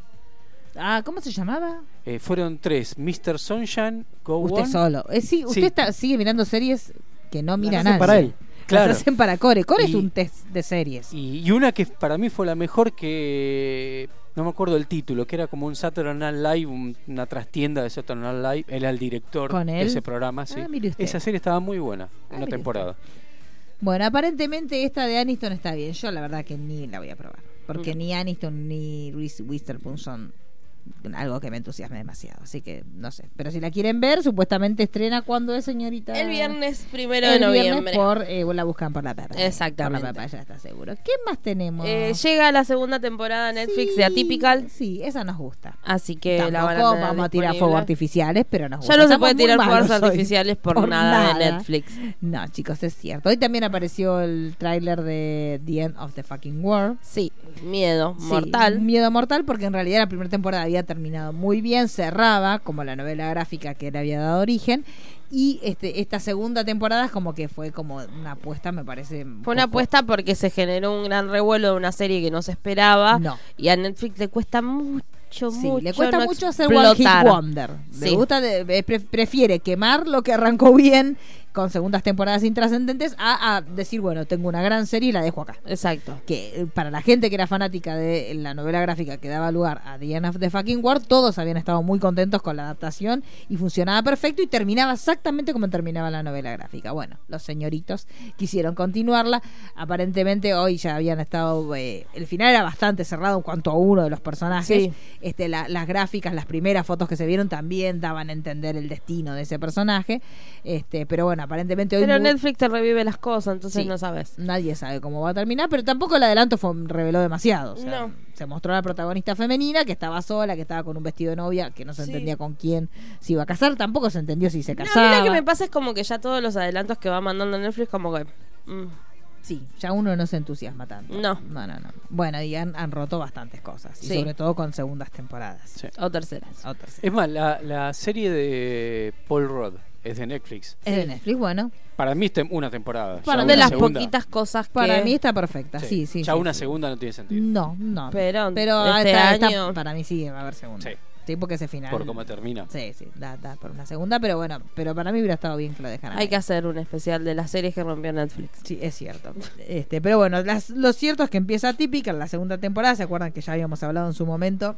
Ah, ¿cómo se llamaba? Eh, fueron tres: Mr. Sunshine, Go Usted On. solo. Eh, sí, usted Sí. está, sigue mirando series que no mira hacen para él. Claro. Las hacen para Core. Core es Y- un test de series. Y, y una que para mí fue la mejor que no me acuerdo el título, que era como un Saturday Night Live, un- una trastienda de Saturday Night Live. Él era el director ¿Con de ese programa, sí. Ah, mire usted. Esa serie estaba muy buena, Ah, una temporada. Bueno, aparentemente esta de Aniston está bien. Yo la verdad que ni la voy a probar. Porque Mm. ni Aniston ni Reese Witherspoon son algo que me entusiasme demasiado. Así que no sé. Pero si la quieren ver, supuestamente estrena cuando es, señorita. El viernes primero El de viernes noviembre. por eh, la buscan por la perra. Exactamente. Por la perra, ya está seguro. ¿Qué más tenemos? Eh, llega la segunda temporada de Netflix Sí, de Atypical. Sí, esa nos gusta. Así que la Tampoco van a tener vamos a tirar fuegos artificiales, pero nos gusta. Ya no se puede tirar fuegos artificiales por, nada, de Netflix. No, chicos, es cierto. Hoy también apareció el tráiler de The End of the Fucking World. Sí, miedo, Sí, mortal. Miedo mortal, porque en realidad la primera temporada había terminado muy bien, cerraba, como la novela gráfica que le había dado origen. Y este, esta segunda temporada es como que fue como una apuesta, me parece. Fue una apuesta porque se generó un gran revuelo de una serie que no se esperaba. No. Y a Netflix le cuesta mucho, Sí, mucho. le cuesta no mucho hacer One Hit. Wonder. Le gusta, de- eh, pre- prefiere quemar lo que arrancó bien con segundas temporadas intrascendentes a, a decir, bueno, tengo una gran serie y la dejo acá. Exacto. que eh, para la gente que era fanática de la novela gráfica que daba lugar a The End of the Fucking World, todos habían estado muy contentos con la adaptación y funcionaba perfecto y terminaba exactamente como terminaba la novela gráfica. Bueno, los señoritos quisieron continuarla. Aparentemente hoy ya habían estado. eh, el final era bastante cerrado en cuanto a uno de los personajes. Sí. Este, la- las gráficas, las primeras fotos que se vieron también daban a entender el destino de ese personaje. Este, pero bueno, aparentemente hoy. Pero Netflix te revive las cosas, entonces Sí. no sabes. Nadie sabe cómo va a terminar, pero tampoco el adelanto fue, reveló demasiado. o sea, No. Se mostró a la protagonista femenina que estaba sola, que estaba con un vestido de novia, que no se Sí. entendía con quién se iba a casar, tampoco se entendió si se No, a mí casaba. lo que me pasa es como que ya todos los adelantos que va mandando Netflix, como que. mm, Sí, ya uno no se entusiasma tanto. No. No, no, no. Bueno, y han, han roto bastantes cosas, y sobre todo con segundas temporadas. Sí. o terceras. O terceras. Es más, la, la serie de Paul Rudd es de Netflix. Es de Netflix, bueno. Para mí es tem- una temporada. Para Ya mí de una las segunda- poquitas cosas que. Para mí está perfecta, sí, sí. Ya sí, una sí. segunda no tiene sentido. No, no. Pero Pero este está- está- para mí sí va a haber segunda. Sí. Sí, porque ese final. Por cómo termina. Sí, sí, da, da por una segunda, pero bueno, pero para mí hubiera estado bien que lo dejaran. Hay ahí. que hacer un especial de las series que rompió Netflix. Sí, es cierto. Este, pero bueno, las- lo cierto es que empieza típica en la segunda temporada. ¿Se acuerdan que ya habíamos hablado en su momento?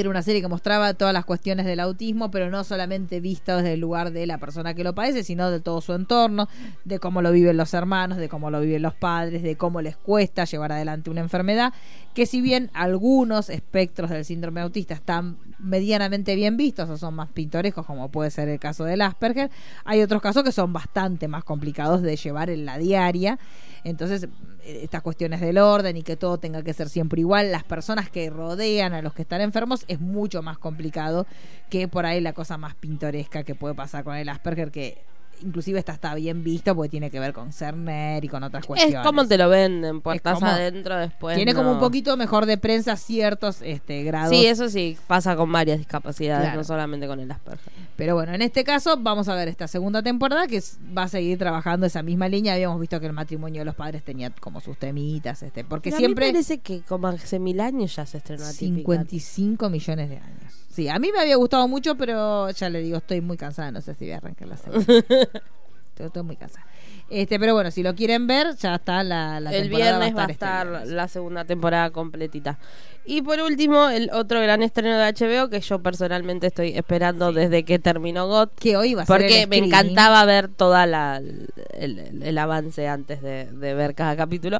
Era una serie que mostraba todas las cuestiones del autismo, pero no solamente vista desde el lugar de la persona que lo padece, sino de todo su entorno, de cómo lo viven los hermanos, de cómo lo viven los padres, de cómo les cuesta llevar adelante una enfermedad. Que si bien algunos espectros del síndrome autista están medianamente bien vistos o son más pintorescos, como puede ser el caso del Asperger, hay otros casos que son bastante más complicados de llevar en la diaria. Entonces, estas cuestiones del orden y que todo tenga que ser siempre igual, las personas que rodean a los que están enfermos es mucho más complicado que por ahí la cosa más pintoresca que puede pasar con el Asperger, que inclusive esta está bien visto porque tiene que ver con Cerner y con otras cuestiones. Es como te lo venden, puertas adentro después. Tiene como un poquito mejor de prensa ciertos este, grados. Sí, eso sí, pasa con varias discapacidades, Claro. no solamente con el Asperger. Pero bueno, en este caso vamos a ver esta segunda temporada que va a seguir trabajando esa misma línea. Habíamos visto que el matrimonio de los padres tenía como sus temitas, este, porque Pero siempre A mí me parece que como hace mil años ya se estrenó Atypical. 55 millones de años. Sí, a mí me había gustado mucho, pero ya le digo, estoy muy cansada, no sé si voy a arrancar la segunda. estoy, estoy muy cansada. Este, pero bueno, si lo quieren ver, ya está la, la el temporada viernes va a este estar viernes. la segunda temporada completita. Y por último, el otro gran estreno de HBO que yo personalmente estoy esperando desde que terminó GOT. que hoy va a ser Porque me encantaba ver toda la el, el- el avance antes de, de ver cada capítulo.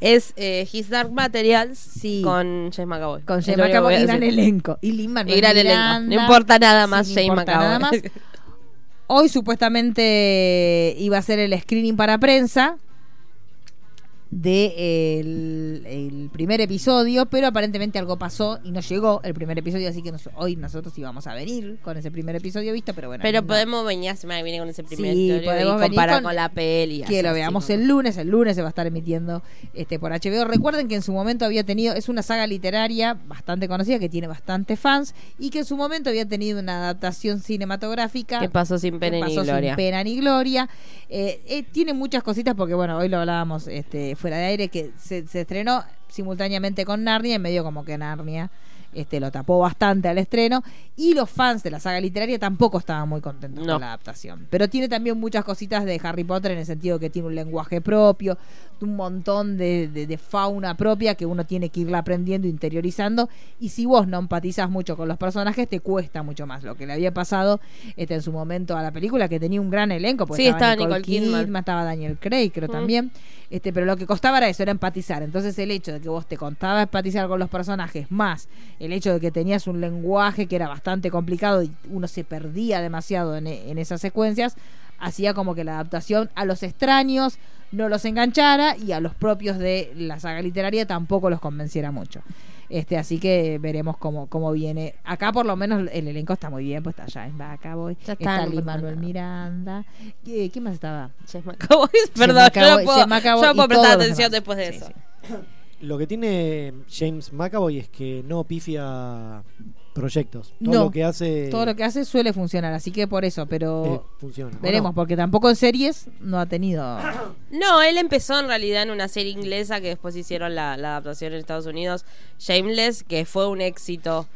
Es eh, His Dark Materials Sí. con James McAvoy. con Es James McAvoy y gran elenco. Y Lin Manuel Y gran elenco. No importa nada Sí, más no James McAvoy. Hoy supuestamente iba a ser el screening para prensa. De el, el primer episodio, pero aparentemente algo pasó y no llegó el primer episodio, así que nos- hoy nosotros íbamos a venir con ese primer episodio visto, pero bueno. Pero no. podemos venir semana que viene con ese primer Sí, episodio podemos y comparar con- con, la peli. que lo así veamos el lunes, el lunes se va a estar emitiendo este por HBO. Recuerden que en su momento había tenido, es una saga literaria bastante conocida que tiene bastante fans y que en su momento había tenido una adaptación cinematográfica ¿Qué pasó sin que pena ni pasó gloria? sin pena ni gloria. Eh, eh, tiene muchas cositas porque, bueno, hoy lo hablábamos este, fuera de aire, que se, se estrenó simultáneamente con Narnia, y medio como que Narnia este, lo tapó bastante al estreno, y los fans de la saga literaria tampoco estaban muy contentos No. con la adaptación. Pero tiene también muchas cositas de Harry Potter en el sentido que tiene un lenguaje propio, un montón de, de- de fauna propia que uno tiene que irla aprendiendo, interiorizando, y si vos no empatizas mucho con los personajes, te cuesta mucho más. Lo que le había pasado este, en su momento a la película, que tenía un gran elenco, porque Sí, estaba, estaba Nicole. Kidman, estaba Daniel Craig, creo Mm. también. Este, pero lo que costaba era eso, era empatizar. Entonces el hecho de que vos te contaba empatizar con los personajes, más el hecho de que tenías un lenguaje que era bastante complicado y uno se perdía demasiado en, en esas secuencias, hacía como que la adaptación a los extraños no los enganchara y a los propios de la saga literaria tampoco los convenciera mucho. Este, así que veremos cómo, cómo viene. Acá por lo menos el elenco está muy bien, pues está James McAvoy, Ya está, Manuel. Miranda. ¿Qué, ¿Quién más estaba? James McAvoy. Perdón, yo no puedo, yo no puedo prestar atención después de Sí, eso. sí. Lo que tiene James McAvoy es que no pifia proyectos. Todo No, lo que hace Todo lo que hace suele funcionar, así que por eso, pero eh, funciona. veremos, porque tampoco en series no ha tenido. No, él empezó en realidad en una serie inglesa que después hicieron la, la adaptación en Estados Unidos, Shameless, que fue un éxito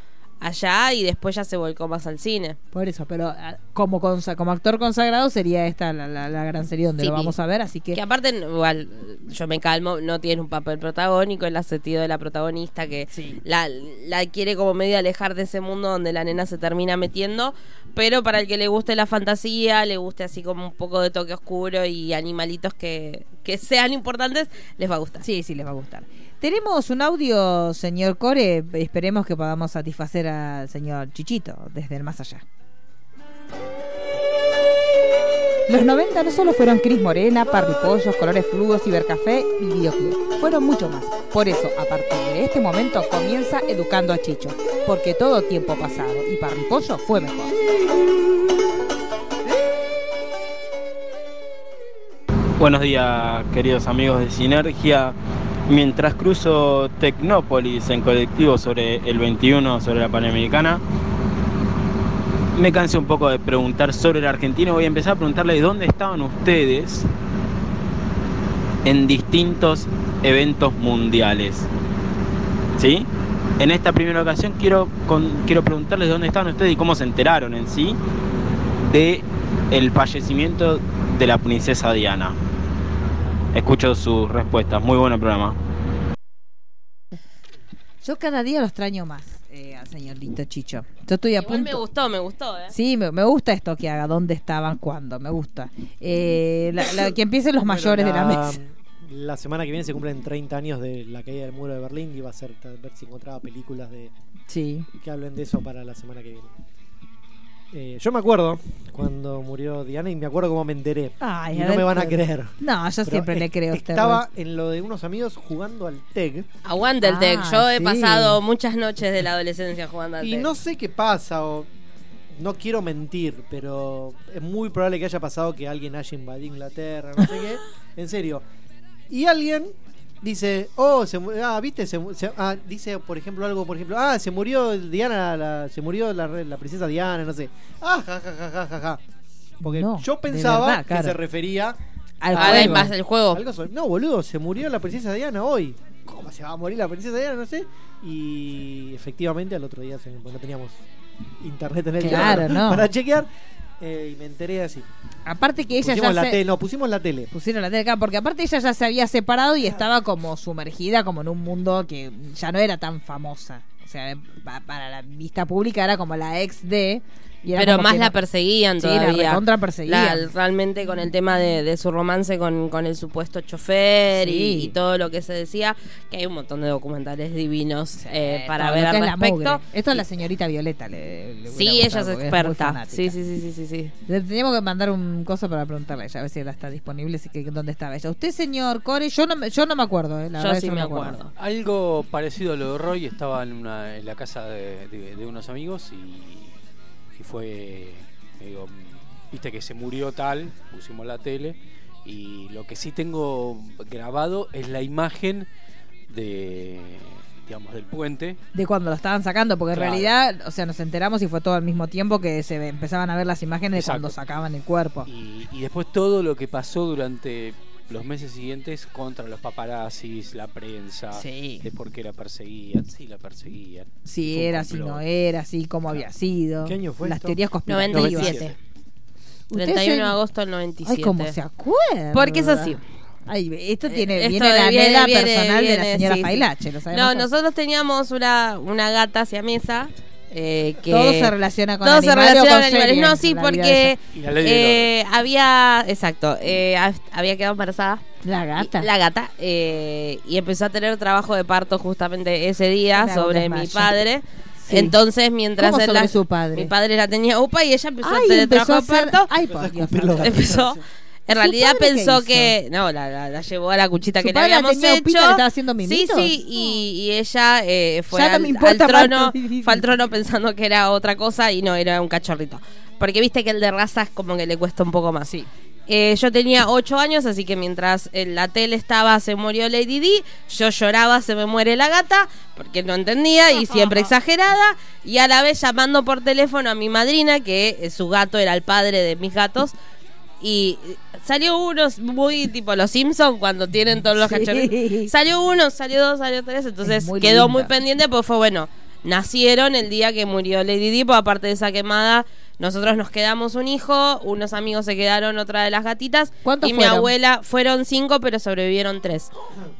allá y después ya se volcó más al cine. Por eso, pero ah, como consa- como actor consagrado sería esta la, la- la gran serie donde Sí, lo vamos a ver, así que, Que aparte, igual, yo me calmo, no tiene un papel protagónico en el sentido de la protagonista que la, la quiere como medio alejar de ese mundo donde la nena se termina metiendo, pero para el que le guste la fantasía, le guste así como un poco de toque oscuro y animalitos que, que sean importantes, les va a gustar. sí, sí les va a gustar. Tenemos un audio, señor Core, esperemos que podamos satisfacer al señor Chichito desde el más allá. Los 90 no solo fueron Cris Morena, Parripollos, Colores Fluos, Cibercafé y Videoclub. Fueron mucho más. Por eso, a partir de este momento, comienza Educando a Chicho. Porque todo tiempo pasado y Parripollo fue mejor. Buenos días, queridos amigos de Sinergia. Mientras cruzo Tecnópolis en colectivo sobre el 21, sobre la Panamericana, me cansé un poco de preguntar sobre el argentino. Voy a empezar a preguntarle dónde estaban ustedes en distintos eventos mundiales. ¿Sí? En esta primera ocasión quiero, con- quiero preguntarles dónde estaban ustedes y cómo se enteraron en sí de el fallecimiento de la princesa Diana. Escucho sus respuestas. Muy buen programa. Yo cada día lo extraño más eh, al señorito Chicho. Yo estoy a Igual punto. me gustó, me gustó, ¿eh? Sí, me, me gusta esto que haga, dónde estaban, cuándo, me gusta. Eh, la- la- que empiecen los bueno, mayores de la mesa. La semana que viene se cumplen 30 años de la caída del muro de Berlín y va a ser a ver si encontraba películas de Sí. que hablen de eso para la semana que viene. Eh, yo me acuerdo cuando murió Diana y me acuerdo cómo me enteré. Ay, y no ver, me van a creer. No, yo Pero siempre le creo a usted. Estaba en lo de unos amigos jugando al TEG Aguante el Ah, tech. Yo he sí. pasado muchas noches de la adolescencia jugando al y tech. no sé qué pasa o no quiero mentir, pero es muy probable que haya pasado que alguien haya invadido Inglaterra, no sé qué. En serio. Y alguien dice, oh, se, ah, viste, se, mu- se- ah, dice, por ejemplo, algo, por ejemplo, ah, se murió Diana, la- se murió la, re- la princesa Diana, no sé. Ah, ja, ja, ja, ja, ja, ja. Porque No, yo pensaba verdad, que se refería Al la juego. algo sobre- No, boludo, se murió la princesa Diana hoy. ¿Cómo se va a morir la princesa Diana? No sé. Y efectivamente al otro día se, pues no teníamos internet en el Claro, no. para chequear. Eh, y me enteré así. Aparte que ella Pusimos ya la se... no, pusimos la tele. Pusieron la tele acá, porque aparte ella ya se había separado y estaba como sumergida como en un mundo que ya no era tan famosa. O sea, pa- para la vista pública era como la ex de. Y era Pero más la no- perseguían Sí, la todavía. recontra perseguían. La- realmente con el tema de, de su romance con, con el supuesto chofer y, Sí. y todo lo que se decía, que hay un montón de documentales divinos eh, para ver al es la respecto. Esto a la señorita Violeta le, le Sí, ella es experta. sí, sí, sí, sí, sí, sí. Le teníamos que mandar un coso para preguntarle a ella, a ver si ella está disponible, si que dónde estaba ella. Usted, señor Core, yo no me, yo no me acuerdo, eh, la Yo verdad sí yo me acuerdo. acuerdo. Algo parecido a lo de Roy, estaba en, una, en la casa de, de- de unos amigos y, y fue, digo, viste que se murió tal, pusimos la tele y lo que sí tengo grabado es la imagen de, digamos, del puente. De cuando lo estaban sacando, porque Claro. en realidad, o sea, nos enteramos y fue todo al mismo tiempo que se empezaban a ver las imágenes de cuando sacaban el cuerpo. Y, y después todo lo que pasó durante los meses siguientes contra los paparazzis, la prensa, Sí. de por qué la perseguían, sí la perseguían. Si Fue era, si no era, si cómo había sido. ¿Qué año fue Las esto? teorías conspirativas. 97. Usted 31 se- de agosto del 97. Ay, cómo se acuerda. Porque es así. Ay, esto tiene, Eh, viene esto la viene- viene- personal de la viene, señora sí, sí. Failache, lo sabemos No, todos. nosotros teníamos una, una gata hacia mesa. Eh, que Todo se relaciona con todo se animales o relaciona con con animales. series No, sí, porque eh, había, exacto, eh, ha- había quedado embarazada. La gata. Y- La gata. eh, y empezó a tener trabajo de parto justamente ese día sobre mi padre. Sí. Entonces, mientras ¿Cómo él sobre la- su padre? mi padre la tenía UPA y ella empezó Ay, a tener trabajo de parto. Ay, por Dios. Empezó. En ¿Su realidad pensó que. No, la, la- la llevó a la cuchita ¿Su que le la habíamos tenía hecho. upita, le estaba haciendo sí, mimitos? sí, y, y ella eh, fue no al, trono, fue al trono pensando que era otra cosa y no, era un cachorrito. Porque viste que el de raza es como que le cuesta un poco más. Sí. Eh, yo tenía 8 años, así que mientras en la tele estaba se murió Lady Di, yo lloraba se me muere la gata, porque no entendía y siempre exagerada, y a la vez llamando por teléfono a mi madrina, que eh, su gato era el padre de mis gatos, y salió uno muy tipo los Simpsons cuando tienen todos los Sí. cachorritos. Salió uno, salió dos, salió tres, entonces muy quedó muy pendiente, pues fue bueno. Nacieron el día que murió Lady Di, pues aparte de esa quemada, nosotros nos quedamos un hijo, unos amigos se quedaron otra de las gatitas. ¿Cuántos y fueron? mi abuela, fueron cinco, pero sobrevivieron tres.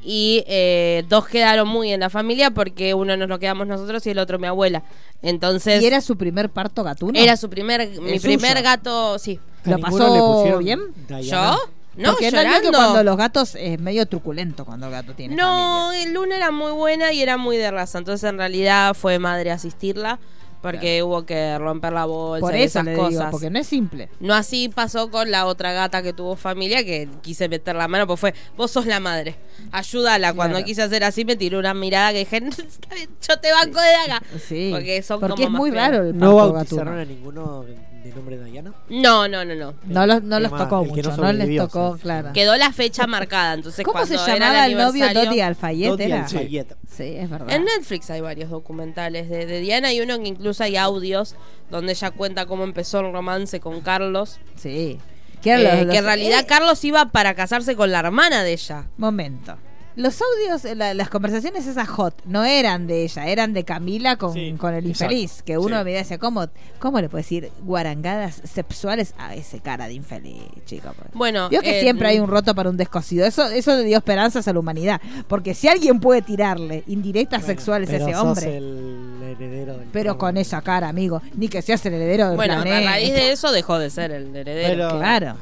Y eh, dos quedaron muy en la familia porque uno nos lo quedamos nosotros y el otro mi abuela. Entonces, ¿Y era su primer parto gatuno? era su primer, mi suyo. primer gato, sí. ¿A ¿Lo pasó le pusieron bien? Diana? ¿Yo? No, Porque no es llorando. que cuando los gatos es medio truculento cuando el gato tiene No, familia. el Luna era muy buena y era muy de raza. Entonces, en realidad, fue madre asistirla porque hubo que romper la bolsa Por y eso esas le cosas. digo, porque no es simple. No así pasó con la otra gata que tuvo familia, que quise meter la mano, pues fue, vos sos la madre, ayúdala. Cuando Claro. quise hacer así, me tiró una mirada que dije, "Está bien, yo te banco de acá. Sí. Porque son Porque como es más muy feos. raro el ¿No bautizaron gatuno. a ninguno de nombre Diana? No, no, no, no. No, los, no El más- tocó el mucho, no no, les tocó, sí. claro. Quedó la fecha marcada, entonces ¿Cómo se llamaba el novio aniversario- Dodi Alfayet? Dodi era? Alfayet. Sí, es verdad. En Netflix hay varios documentales de, de Diana y uno que incluso hay audios donde ella cuenta cómo empezó el romance con Carlos. Sí. Eh, los- los- que en realidad eh, Carlos iba para casarse con la hermana de ella. Momento. Los audios, la- las conversaciones esas hot, no eran de ella, eran de Camila con, Sí, con el exacto. infeliz. Que uno Sí. me decía, ¿cómo, ¿cómo le puede decir guarangadas sexuales a ese cara de infeliz, chico? Bueno, Vio que eh, siempre hay un roto para un descosido. Eso, eso le dio esperanzas a la humanidad. Porque si alguien puede tirarle indirectas sexuales a ese sos hombre, el heredero del pero con esa cara, amigo, ni que seas el heredero del Bueno, a raíz de eso dejó de ser el heredero. Pero- Claro.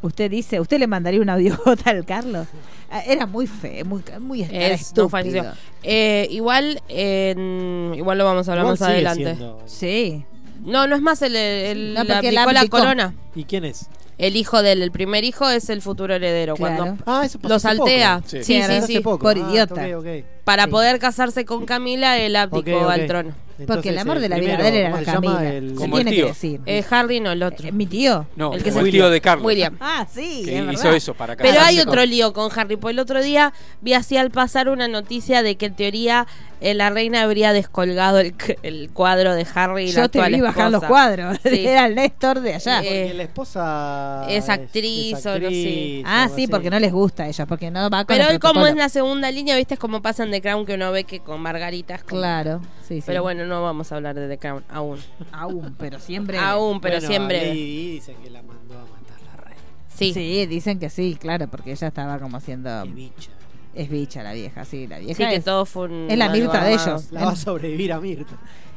Usted dice, ¿usted le mandaría una audiota al Carlos? Ah, Era muy feo, muy, muy Es, no falleció. Eh, igual, en- igual lo vamos a hablar más adelante. siendo- Sí. No, no es más el, el No, la aplicó la corona. ¿Y quién es? El hijo del el primer hijo es el futuro heredero. Claro. Cuando Ah, eso pasó lo hace saltea. poco. Sí, Sí. sí, Sí, sí. Hace poco. por Ah, idiota. ok, ok. Para Sí. poder casarse con Camila, él abdicó Ok, ok. al trono. Porque el amor de la vida de él era ¿cómo Camila. El- Se Como tiene el que decir. Eh, Harry no, el otro. Eh, Mi tío. No, El que se- el tío de Carlos. William. Ah, sí. que es hizo verdad. eso para Pero hay con- otro lío con Harry, porque el otro día vi así al pasar una noticia de que en teoría eh, la reina habría descolgado el, cuadro de Harry y la Yo te actual vi bajar los cuadros. Sí. Era el Néstor de allá. Eh, la esposa es actriz o no sé. ah, sí, porque no les gusta a ellos, porque no va con Pero hoy como es la segunda línea, viste, es como pasa en The Crown que uno ve que con Margarita es como- Claro, sí, sí. Pero bueno, no vamos a hablar de The Crown aún. Aún, pero siempre. Aún, pero Bueno, siempre. Dicen que la mandó a matar la reina. Sí. Sí, dicen que sí, claro, porque ella estaba como haciendo. Qué bicha. Es bicha la vieja, sí, la vieja. Sí, que todo fue un. es la Mirta de ellos. La va a sobrevivir a Mirta.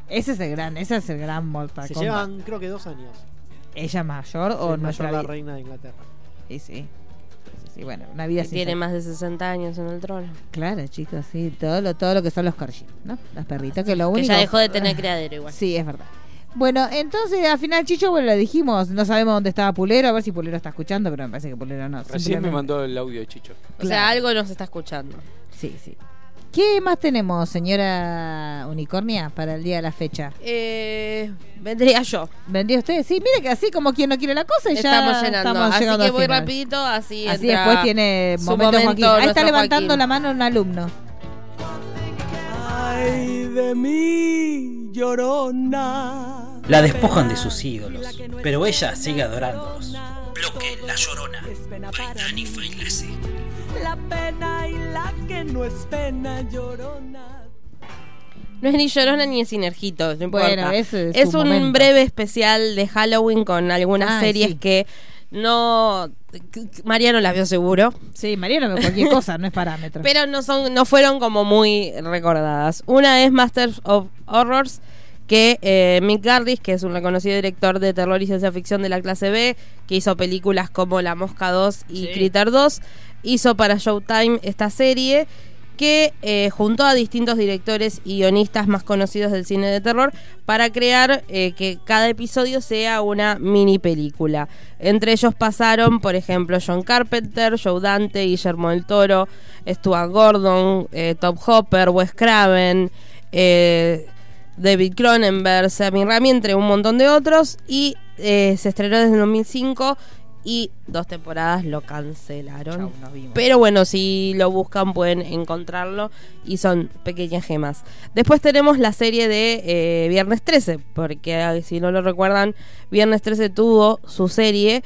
Ese es el gran, ese es el gran Mortal Se Kombat. llevan, creo que dos años. ¿Ella mayor o mayor la reina de Inglaterra. Sí, sí. Sí, sí, bueno, una vida Y sin tiene más de 60 años en el trono. Claro, chicos, sí, todo lo, todo lo que son los corgis, ¿no? Las perritas, que lo Que único... ya dejó de tener criadero igual. Sí, es verdad. Bueno, entonces al final Chicho, bueno, lo dijimos, no sabemos dónde estaba Pulero, a ver si Pulero está escuchando, pero me parece que Pulero no. Recién me mandó el audio de Chicho. O sea, algo nos está escuchando. Sí, sí. ¿Qué más tenemos, señora Unicornia, para el día de la fecha? Eh, vendría yo. ¿Vendría usted? Sí, mire que así como quien no quiere la cosa y ya Estamos llenando. estamos así llegando que al voy final. rapidito, así Así entra después tiene su momento, momento Joaquín. Ahí está levantando Joaquín. la mano un alumno. Ay de mí, llorona. La despojan de sus ídolos, pero ella sigue adorándolos. Bloque La Llorona. La pena y la que no es pena, llorona. No es ni llorona ni es sinergito, no importa. Bueno, ese es es un momento. breve especial de Halloween con algunas series sí. que no. Mariano las vio seguro. Sí, Mariano, cualquier cosa, no es parámetro. Pero no son, no fueron como muy recordadas. Una es Masters of Horrors, que eh, Mick Garris, que es un reconocido director de terror y ciencia ficción de la clase B, que hizo películas como La Mosca 2 y Critter 2, hizo para Showtime esta serie que eh, juntó a distintos directores y guionistas más conocidos del cine de terror para crear eh, que cada episodio sea una mini película. Entre ellos pasaron, por ejemplo, John Carpenter, Joe Dante, Guillermo del Toro, Stuart Gordon, eh, Top Hopper, Wes Craven, eh, David Cronenberg, Sammy Rami, entre un montón de otros. Y eh, se estrenó desde el 2005 y dos temporadas lo cancelaron. Chau. Pero bueno, si lo buscan pueden encontrarlo y son pequeñas gemas. Después tenemos la serie de eh, Viernes 13, porque si no lo recuerdan, Viernes 13 tuvo su serie,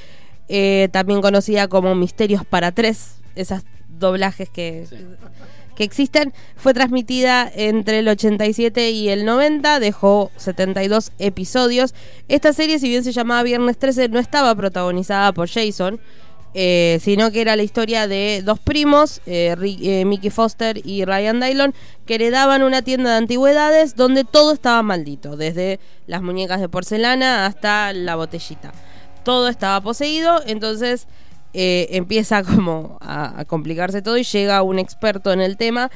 eh, también conocida como Misterios para Tres, esas doblajes que, que existen. Fue transmitida entre el 87 y el 90, dejó 72 episodios. Esta serie, si bien se llamaba Viernes 13, no estaba protagonizada por Jason. eh, sino que era la historia de dos primos, eh, eh, Mickey Foster y Ryan Dylon, que heredaban una tienda de antigüedades donde todo estaba maldito, desde las muñecas de porcelana hasta la botellita. Todo estaba poseído, entonces eh, empieza como a, a complicarse todo y llega un experto en el tema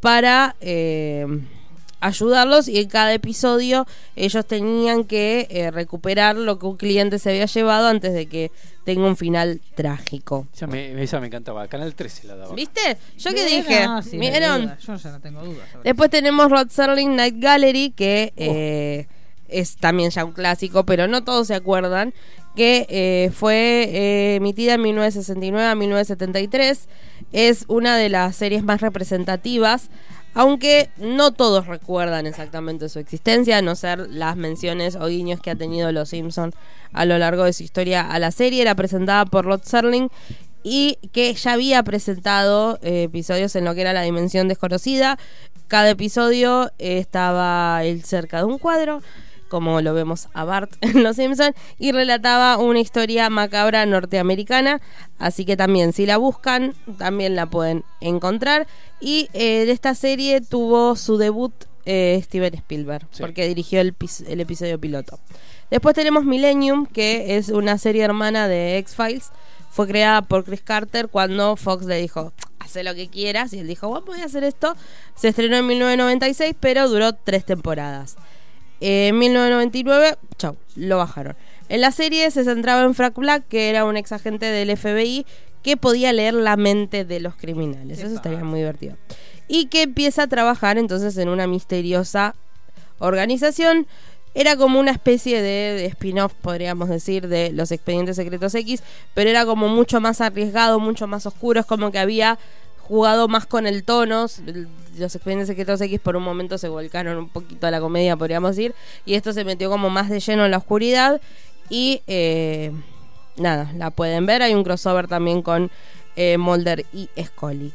para eh, ayudarlos y en cada episodio ellos tenían que eh, recuperar lo que un cliente se había llevado antes de que tenga un final trágico. Esa me, esa me encantaba. Canal 13 la daba. ¿Viste? Yo que dije, no, sí, ¿vieron? Yo ya no tengo dudas. Después tenemos Rod Serling Night Gallery, que eh, es también ya un clásico, pero no todos se acuerdan, que eh, fue eh, emitida en 1969 a 1973. Es una de las series más representativas, aunque no todos recuerdan exactamente su existencia, a no ser las menciones o guiños que ha tenido Los Simpson a lo largo de su historia a la serie. Era presentada por Rod Serling y que ya había presentado eh, episodios en lo que era la dimensión desconocida. Cada episodio estaba cerca de un cuadro, como lo vemos a Bart en Los Simpson, y relataba una historia macabra norteamericana. Así que también, si la buscan, también la pueden encontrar. Y eh, de esta serie tuvo su debut eh, Steven Spielberg, Sí. porque dirigió el, el episodio piloto. Después tenemos Millennium, que es una serie hermana de X-Files. Fue creada por Chris Carter cuando Fox le dijo, hace lo que quieras. Y él dijo, bueno, voy a hacer esto. Se estrenó en 1996, pero duró tres temporadas. Eh, En 1999, chau, lo bajaron. En la serie se centraba en Frank Black, que era un ex agente del FBI que podía leer la mente de los criminales. Eso estaría muy divertido. Y que empieza a trabajar entonces en una misteriosa organización. Era como una especie de, de spin-off, podríamos decir, de los expedientes secretos X, pero era como mucho más arriesgado, mucho más oscuro. Es como que había jugado más con el tono. Los expedientes secretos X por un momento se volcaron un poquito a la comedia, podríamos decir. Y esto se metió como más de lleno en la oscuridad. Y eh, nada, la pueden ver. Hay un crossover también con eh, Mulder y Scully.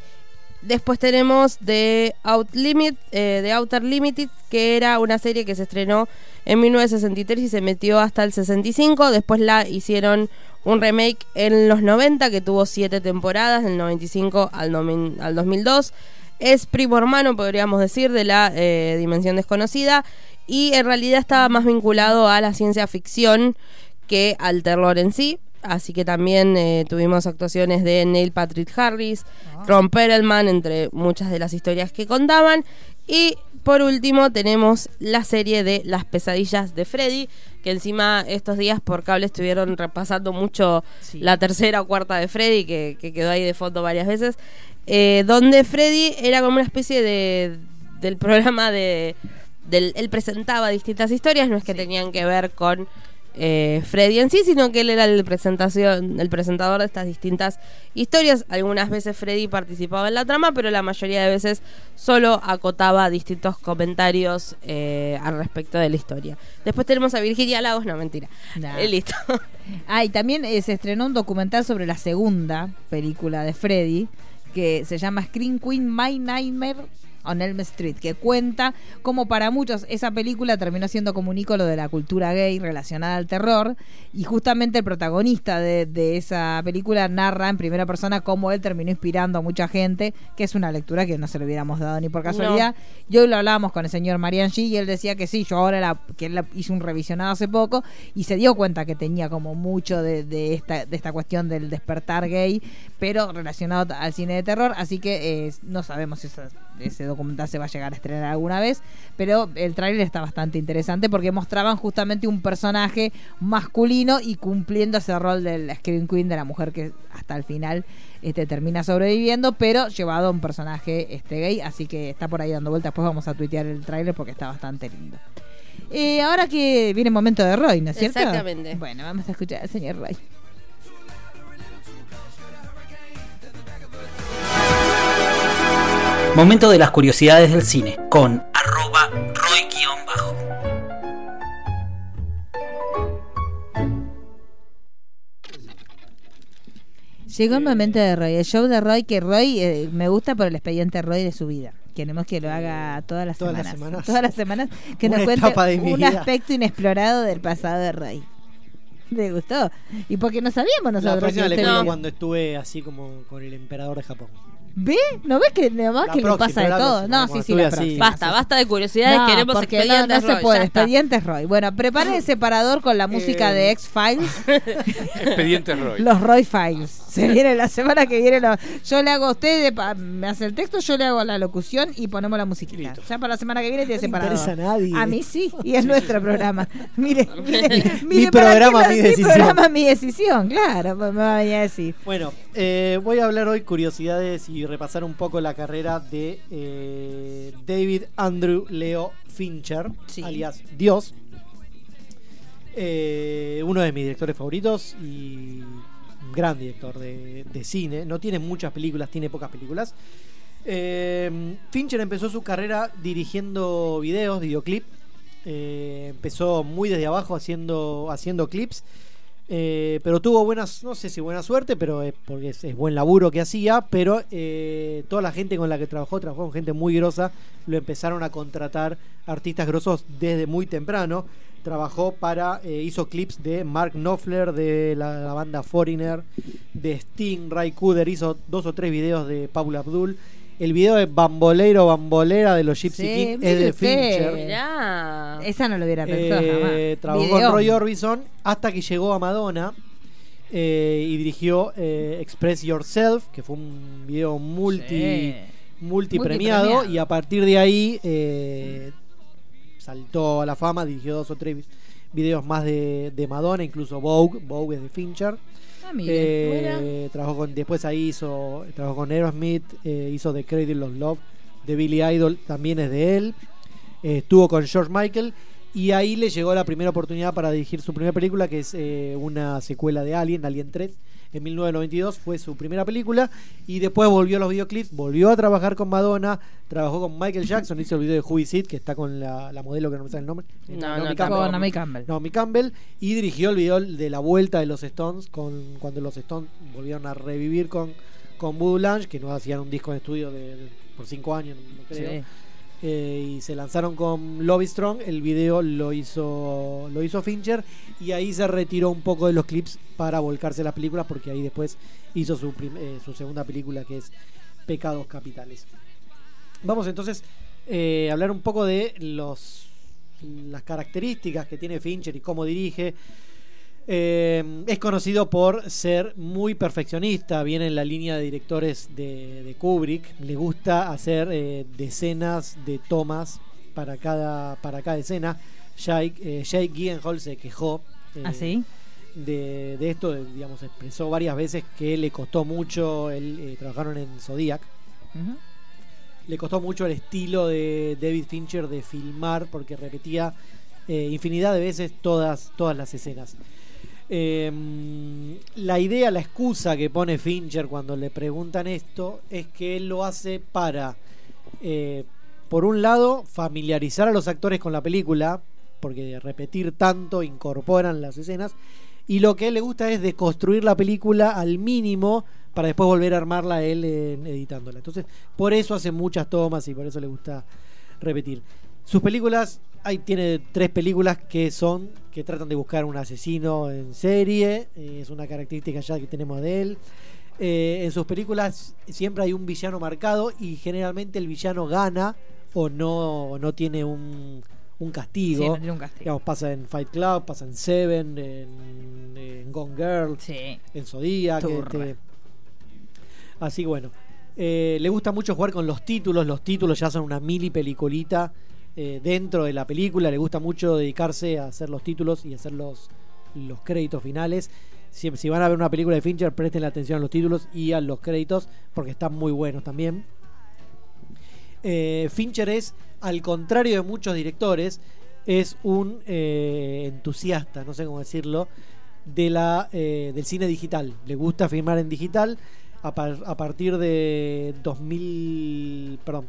Después tenemos eh, The Outer Limited, que era una serie que se estrenó en 1963 y se metió hasta el 65. Después la hicieron un remake en los 90 que tuvo siete temporadas, del 95 al, nomin- al 2002. Es primo hermano, podríamos decir, de la eh, Dimensión Desconocida y en realidad estaba más vinculado a la ciencia ficción que al terror en sí. Así que también eh, tuvimos actuaciones de Neil Patrick Harris, Ron Perelman, entre muchas de las historias que contaban. Y por último tenemos la serie de Las pesadillas de Freddy, que encima estos días por cable estuvieron repasando mucho la tercera o cuarta de Freddy, que, que quedó ahí de fondo varias veces, eh, donde Freddy era como una especie de del programa de... Del, él presentaba distintas historias, no es que tenían que ver con eh, Freddy en sí, sino que él era el, presentación, el presentador de estas distintas historias. Algunas veces Freddy participaba en la trama, pero la mayoría de veces solo acotaba distintos comentarios eh, al respecto de la historia. Después tenemos a Virginia Lagos, no mentira. Nah. Eh, listo. Ah, y también se estrenó un documental sobre la segunda película de Freddy, que se llama Screen Queen My Nightmare on Elm Street, que cuenta cómo para muchos esa película terminó siendo como un ícono de la cultura gay relacionada al terror, y justamente el protagonista de, de esa película narra en primera persona cómo él terminó inspirando a mucha gente, que es una lectura que no se le hubiéramos dado ni por casualidad. Y hoy lo hablábamos con el señor Marian G y él decía que sí, yo ahora la, que él la- hizo un revisionado hace poco y se dio cuenta que tenía como mucho de, de esta, de esta cuestión del despertar gay, pero relacionado al cine de terror, así que eh, no sabemos si esa- ese documental se va a llegar a estrenar alguna vez, pero el tráiler está bastante interesante porque mostraban justamente un personaje masculino y cumpliendo ese rol del Scream Queen de la mujer que hasta el final este, termina sobreviviendo, pero llevado a un personaje este, gay, así que está por ahí dando vueltas. Después vamos a tuitear el tráiler porque está bastante lindo. Eh, ahora que viene el momento de Roy, ¿no es cierto? Exactamente. Bueno, vamos a escuchar al señor Roy. Momento de las curiosidades del cine con arroba Roy-bajo. Llegó el momento de Roy, el show de Roy, que Roy eh, me gusta por el expediente Roy de su vida. Queremos que lo haga todas las Todas las semanas. Todas las semanas. Que Una nos cuente un vida. aspecto inexplorado del pasado de Roy. ¿Le gustó? Y porque no sabíamos La nosotros. próxima que le cuando estuve así como con el emperador de Japón. ¿Ve? ¿No ves que nada más La que le pasa de todo? próxima, No, sí, sí, la así. próxima. Basta, basta de curiosidades, No, queremos porque no, expedientes no se Roy, puede, ya está. expedientes Roy. Bueno, preparen el separador con la música Eh, de X-Files. Expediente Roy. Los Roy Files. Se viene la semana que viene. lo- yo le hago a usted, de pa- me hace el texto, yo le hago la locución y ponemos la musiquita. Listo. Ya para la semana que viene tiene No separador. interesa a nadie. A mí sí, y es nuestro programa. Mire, mire, Mi mire para programa, mi decisión. programa, mi decisión, claro, me me va a venir a decir. Bueno, eh, voy a hablar hoy curiosidades y repasar un poco la carrera de eh, David Andrew Leo Fincher, Sí. alias Dios. Eh, uno de mis directores favoritos y un gran director de, de cine. No tiene muchas películas, tiene pocas películas. Fincher empezó su carrera dirigiendo videos, videoclip. Empezó muy desde abajo haciendo, haciendo clips. Eh, pero tuvo buenas, no sé si buena suerte, pero es porque es, buen laburo que hacía. Pero eh, toda la gente con la que trabajó, trabajó con gente muy grosa, lo empezaron a contratar artistas grosos desde muy temprano. Trabajó para, eh, hizo clips de Mark Knopfler, de la, la banda Foreigner, de Sting, Ray Cooder, hizo dos o tres videos de Paula Abdul. El video de Bambolero, Bambolera de los Gypsy Sí, King es de. Fincher. Mirá. Esa no lo hubiera pensado Eh, jamás. trabajó Videón. con Roy Orbison hasta que llegó a Madonna eh, y dirigió eh, Express Yourself, que fue un video multi, Sí. multipremiado, Multipremiado. y a partir de ahí eh, saltó a la fama, dirigió dos o tres videos más de, de Madonna, incluso Vogue, Vogue es de Fincher. Ah, mire. Eh, trabajó con, después ahí hizo, trabajó con Aerosmith, eh, hizo The Cradle of Love de Billy Idol, también es de él. Eh, estuvo con George Michael y ahí le llegó la primera oportunidad para dirigir su primera película, que es una secuela de Alien, Alien 3. En 1992 fue su primera película y después volvió a los videoclips, volvió a trabajar con Madonna, trabajó con Michael Jackson, hizo el video de Who Is It, que está con la, la modelo que no me sale el nombre. No, Eh, no, Naomi tampoco. Campbell. Con Naomi Campbell. Naomi Campbell y dirigió el video de la vuelta de los Stones con cuando los Stones volvieron a revivir con, con Voodoo Lounge, que no hacían un disco en estudio de, de- por cinco años, no creo. Sí. Eh, y se lanzaron con Lobby Strong. El video lo hizo, lo hizo Fincher. Y ahí se retiró un poco de los clips para volcarse las películas, porque ahí después hizo su, eh, su segunda película, que es Pecados Capitales. Vamos entonces eh, a hablar un poco de los las características que tiene Fincher y cómo dirige. Eh, es conocido por ser muy perfeccionista, viene en la línea de directores de, de Kubrick. Le gusta hacer eh, decenas de tomas para cada, para cada escena. Jake, eh, Jake Gyllenhaal se quejó eh, ¿Ah, sí? de, de esto, de- digamos, expresó varias veces que le costó mucho. Él, trabajaron en Zodiac le costó mucho el estilo de David Fincher de filmar porque repetía infinidad de veces todas, todas las escenas. Eh, la idea, la excusa que pone Fincher cuando le preguntan esto es que él lo hace para, eh, por un lado, familiarizar a los actores con la película, porque de repetir tanto incorporan las escenas, y lo que él le gusta es deconstruir la película al mínimo para después volver a armarla él editándola. Entonces, por eso hace muchas tomas y por eso le gusta repetir. Sus películas, hay, tiene tres películas que son, que tratan de buscar un asesino en serie, eh, es una característica ya que tenemos de él. Eh, en sus películas siempre hay un villano marcado y generalmente el villano gana o no, no tiene un, un castigo. Sí, no tiene un castigo. Digamos, pasa en Fight Club, pasa en Seven, en, en Gone Girl, Sí. en Zodiac. Este. Así bueno. Eh, le gusta mucho jugar con los títulos. Los títulos ya son una mini peliculita eh, dentro de la película. Le gusta mucho dedicarse a hacer los títulos y hacer los, los créditos finales. Si, van a ver una película de Fincher, presten la atención a los títulos y a los créditos porque están muy buenos también. Eh, Fincher es, al contrario de muchos directores, es un eh, entusiasta, no sé cómo decirlo, de la, eh, del cine digital. Le gusta filmar en digital. A, a partir de 2000. Perdón.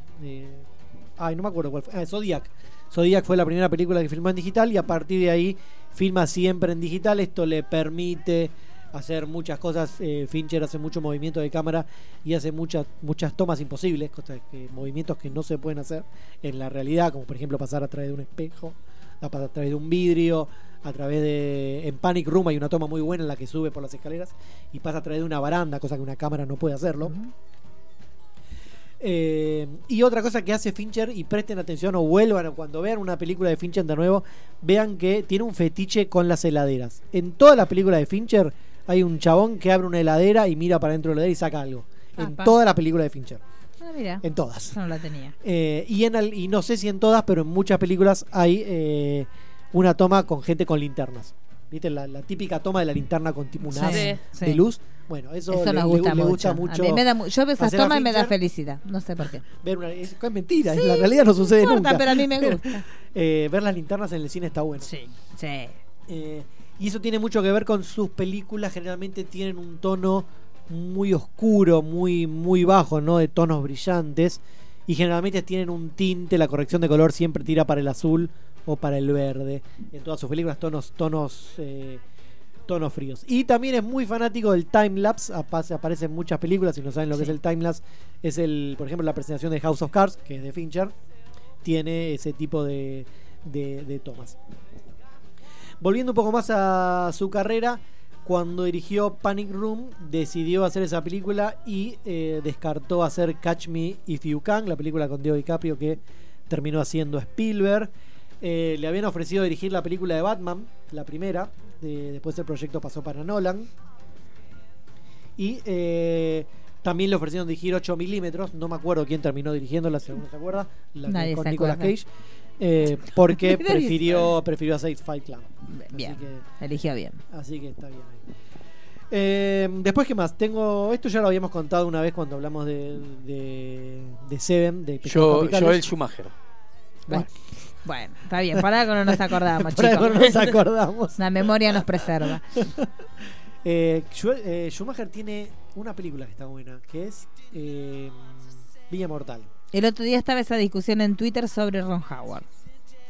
Ay, no me acuerdo cuál fue. Ah, Zodiac. Zodiac fue la primera película que filmó en digital y a partir de ahí filma siempre en digital. Esto le permite hacer muchas cosas. eh, Fincher hace mucho movimiento de cámara y hace muchas muchas tomas imposibles, cosas que- movimientos que no se pueden hacer en la realidad, como por ejemplo pasar a través de un espejo, a través de un vidrio, a través de en Panic Room hay una toma muy buena en la que sube por las escaleras y pasa a través de una baranda, cosa que una cámara no puede hacerlo. Eh, y otra cosa que hace Fincher, y presten atención o vuelvan cuando vean una película de Fincher de nuevo, vean que tiene un fetiche con las heladeras. En todas las películas de Fincher hay un chabón que abre una heladera y mira para dentro de la heladera y saca algo. En Apa. todas las películas de Fincher. Ah, mira. En todas. No la tenía. Eh, y, en al- y no sé si en todas, pero en muchas películas hay eh, una toma con gente con linternas. ¿Viste? La, la típica toma de la linterna con tipo un Sí, haz sí. de luz. Bueno, eso, Eso nos le- gusta, le mucho. gusta mucho. A mí me da yo veo esas tomas y me da felicidad. No sé por qué. Ver una, es, es mentira, en la realidad no sucede No importa, nunca. pero a mí me gusta. Eh, ver las linternas en el cine está bueno. Sí, sí. Eh, y eso tiene mucho que ver con sus películas, generalmente tienen un tono muy oscuro, muy, muy bajo, ¿no? De tonos brillantes. Y generalmente tienen un tinte, la corrección de color siempre tira para el azul o para el verde. En todas sus películas, tonos, tonos, eh, tonos fríos. Y también es muy fanático del timelapse. Apa- Aparece en muchas películas, si no saben lo que es el timelapse, es el, por ejemplo, la presentación de House of Cards, que es de Fincher. Tiene ese tipo de, de- de tomas. Volviendo un poco más a su carrera, cuando dirigió Panic Room, decidió hacer esa película y eh, descartó hacer Catch Me If You Can, la película con Diego DiCaprio que terminó haciendo Spielberg. Eh, le habían ofrecido dirigir la película de Batman, la primera. De- después el proyecto pasó para Nolan. Y eh, también le ofrecieron dirigir 8 milímetros. No me acuerdo quién terminó dirigiéndola, si alguno se acuerda. La Nadie con se Nicolas acuerda. Cage. eh, porque prefirió, prefirió hacer Fight Club. Bien. Así que, Eligió bien. así que está bien ahí. Eh, después, ¿qué más? Tengo. Esto ya lo habíamos contado una vez cuando hablamos de, de, de Seven, de Pecados Yo, Capitales. Joel Schumacher. Bueno, Bueno, está bien. Para que no nos acordamos, algo chicos. no nos acordamos. La memoria nos preserva. Eh, eh, Schumacher tiene una película que está buena, que es eh, Villa Mortal. El otro día estaba esa discusión en Twitter sobre Ron Howard.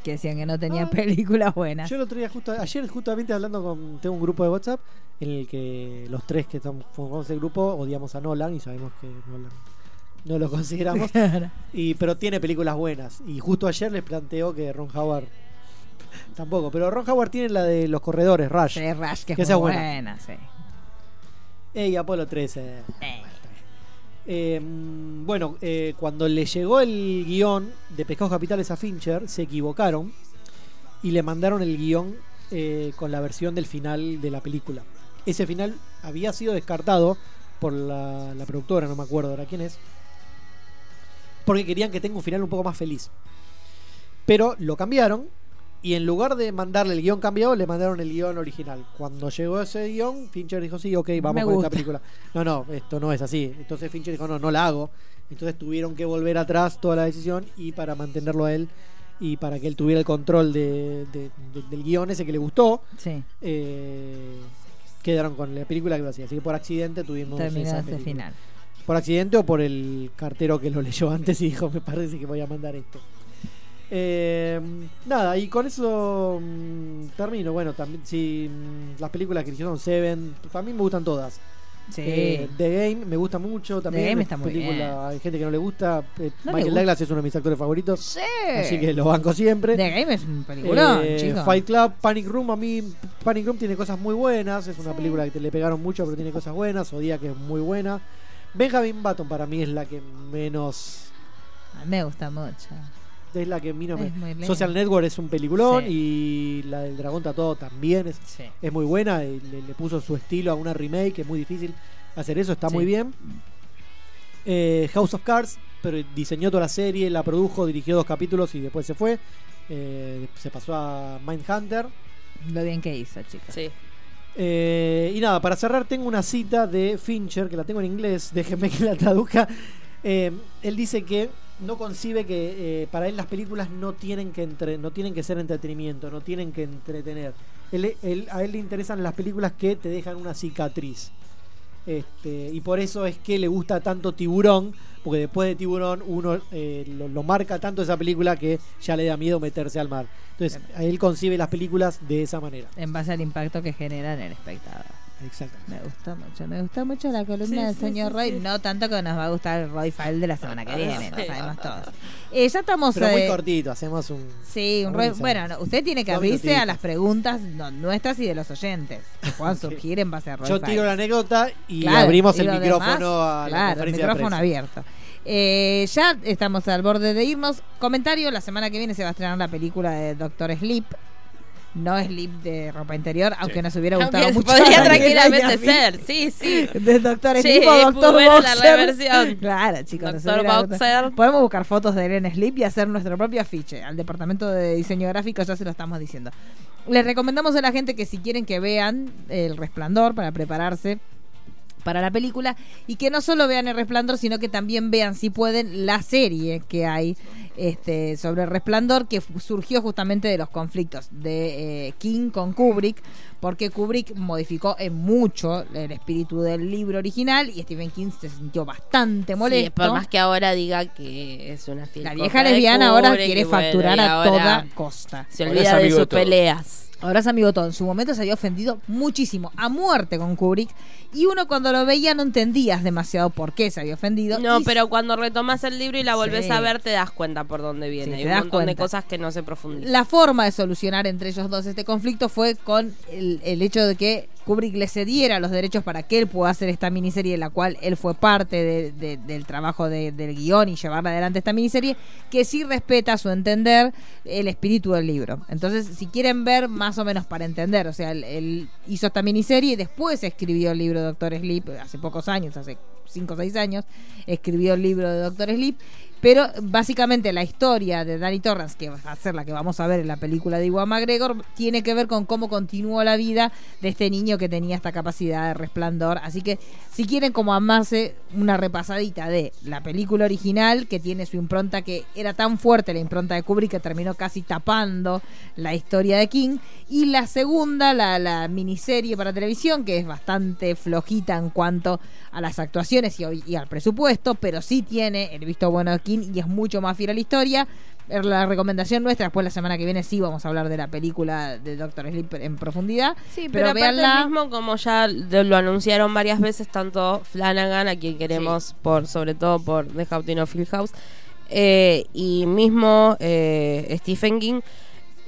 que decían que no tenía películas buenas. Yo el otro día, justo, ayer justamente hablando con, tengo un grupo de WhatsApp en el que los tres que estamos, formamos el grupo odiamos a Nolan y sabemos que Nolan no lo consideramos. y Pero tiene películas buenas. Y justo ayer les planteo que Ron Howard tampoco. Pero Ron Howard tiene la de los corredores, Rush. Sí, Rush, que, Que es muy buena. buena, sí. Ey, Apolo 13. Eh. Eh, bueno, eh, cuando le llegó el guion de Pescados Capitales a Fincher, se equivocaron y le mandaron el guion eh, con la versión del final de la película. Ese final había sido descartado por la, la productora, no me acuerdo ahora quién es, porque querían que tenga un final un poco más feliz. Pero lo cambiaron y en lugar de mandarle el guion cambiado, le mandaron el guion original. Cuando llegó ese guion, Fincher dijo, sí, ok, vamos con esta película. No, no, esto no es así. Entonces Fincher dijo, no, no la hago. Entonces tuvieron que volver atrás toda la decisión y para mantenerlo a él y para que él tuviera el control de, de- de- del guion ese que le gustó, Sí, eh, quedaron con la película que lo hacía. Así que por accidente tuvimos terminó ese final. Por accidente o por el cartero que lo leyó antes y dijo, me parece que voy a mandar esto. Eh, nada, y con eso mm, termino. Bueno, también si mm, las películas que hicieron Seven, a mí me gustan todas. Sí. Eh, The Game me gusta mucho también. Game es está muy película, bien. Hay gente que no le gusta. eh, No Michael gusta. Douglas es uno de mis actores favoritos. Sí. Así que lo banco siempre. The Game es un peliculón, Eh. Fight Club, Panic Room, a mí Panic Room tiene cosas muy buenas, es una película que te le pegaron mucho, pero tiene cosas buenas, Odia que es muy buena. Benjamin Button para mí es la que menos A mí me gusta mucho. es la que menos me- Es muy linda. Social Network es un peliculón Sí. y la del Dragón Tatuado también es, Sí. es muy buena, y le, le puso su estilo a una remake, es muy difícil hacer eso, está Sí. muy bien. Eh, House of Cards, pero diseñó toda la serie, la produjo, dirigió dos capítulos y después se fue. Eh, se pasó a Mindhunter. Lo bien que hizo, chicos. Sí. Eh, y nada, para cerrar tengo una cita de Fincher, que la tengo en inglés, déjenme que la traduzca. Eh, él dice que no concibe que eh, para él las películas no tienen que entre, no tienen que ser entretenimiento, no tienen que entretener. A él le interesan las películas que te dejan una cicatriz. Este, y por eso es que le gusta tanto Tiburón, porque después de Tiburón uno eh, lo, lo marca tanto esa película que ya le da miedo meterse al mar. Entonces, él concibe las películas de esa manera. En base al impacto que genera en el espectador. Exacto. Me gusta mucho, me gusta mucho la columna Sí, del sí, señor sí, Roy. sí. No tanto que nos va a gustar el Roy File de la semana que viene, Sí. lo sabemos todos. Eh, ya estamos. Pero muy eh, cortito, hacemos un. Sí, un Roy- bueno, no, usted tiene que abrirse a las preguntas no, nuestras y de los oyentes. que Puedan surgir en base a Roy Yo Files. tiro la anécdota y Claro, abrimos y el micrófono demás, a la claro, el micrófono abierto. Eh, ya estamos al borde de irnos. Comentario: la semana que viene se va a estrenar la película de Doctor Sleep. No Sleep de ropa interior, aunque nos hubiera gustado Aunque mucho. podría tranquilamente ser, sí, sí. De Doctor Sí, Sleep o Doctor buena la Boxer. reversión. Claro, chicos. Doctor Boxer. Podemos buscar fotos de Ellen Sleep y hacer nuestro propio afiche. Al departamento de diseño gráfico ya se lo estamos diciendo. Les recomendamos a la gente que si quieren que vean El Resplandor para prepararse para la película y que no solo vean El Resplandor, sino que también vean, si pueden, la serie que hay este, sobre El Resplandor, que surgió justamente de los conflictos de eh, King con Kubrick, porque Kubrick modificó en mucho el espíritu del libro original y Stephen King se sintió bastante molesto. Sí, por más que ahora diga que es una fiel la vieja lesbiana ahora Kubrick, quiere y bueno, facturar a ahora toda costa. Se Ahora olvida de sus peleas. Ahora es amigo todo. En su momento se había ofendido muchísimo, a muerte con Kubrick. Y uno cuando lo veía no entendías demasiado por qué se había ofendido. No, Y pero cuando retomas el libro y la volvés Sí. a ver, te das cuenta por dónde viene. Sí, Hay un de cosas que no se profundizan. La forma de solucionar entre ellos dos este conflicto fue con el, el hecho de que Kubrick le cediera los derechos para que él pueda hacer esta miniserie, en la cual él fue parte de- de- del trabajo de- del guion y llevarla adelante esta miniserie, que sí respeta a su entender el espíritu del libro. Entonces, si quieren ver más o menos para entender, o sea, él, él hizo esta miniserie y después escribió el libro Doctor Sleep, hace pocos años, hace 5 o 6 años, escribió el libro de Doctor Sleep. Pero básicamente la historia de Danny Torrance, que va a ser la que vamos a ver en la película de Iwan McGregor, tiene que ver con cómo continuó la vida de este niño que tenía esta capacidad de resplandor. Así que si quieren como amarse una repasadita de la película original, que tiene su impronta que era tan fuerte la impronta de Kubrick que terminó casi tapando la historia de King. Y la segunda, la, la miniserie para televisión, que es bastante flojita en cuanto a las actuaciones y, y al presupuesto, pero sí tiene el visto bueno de King y es mucho más fiel a la historia. er, la recomendación nuestra, después la semana que viene sí vamos a hablar de la película de Doctor Sleep en profundidad. Sí, pero, pero, véanla. mismo, como ya lo anunciaron varias veces, tanto Flanagan, a quien queremos, por sobre todo por The Haunting of Hill House, eh, y mismo eh, Stephen King,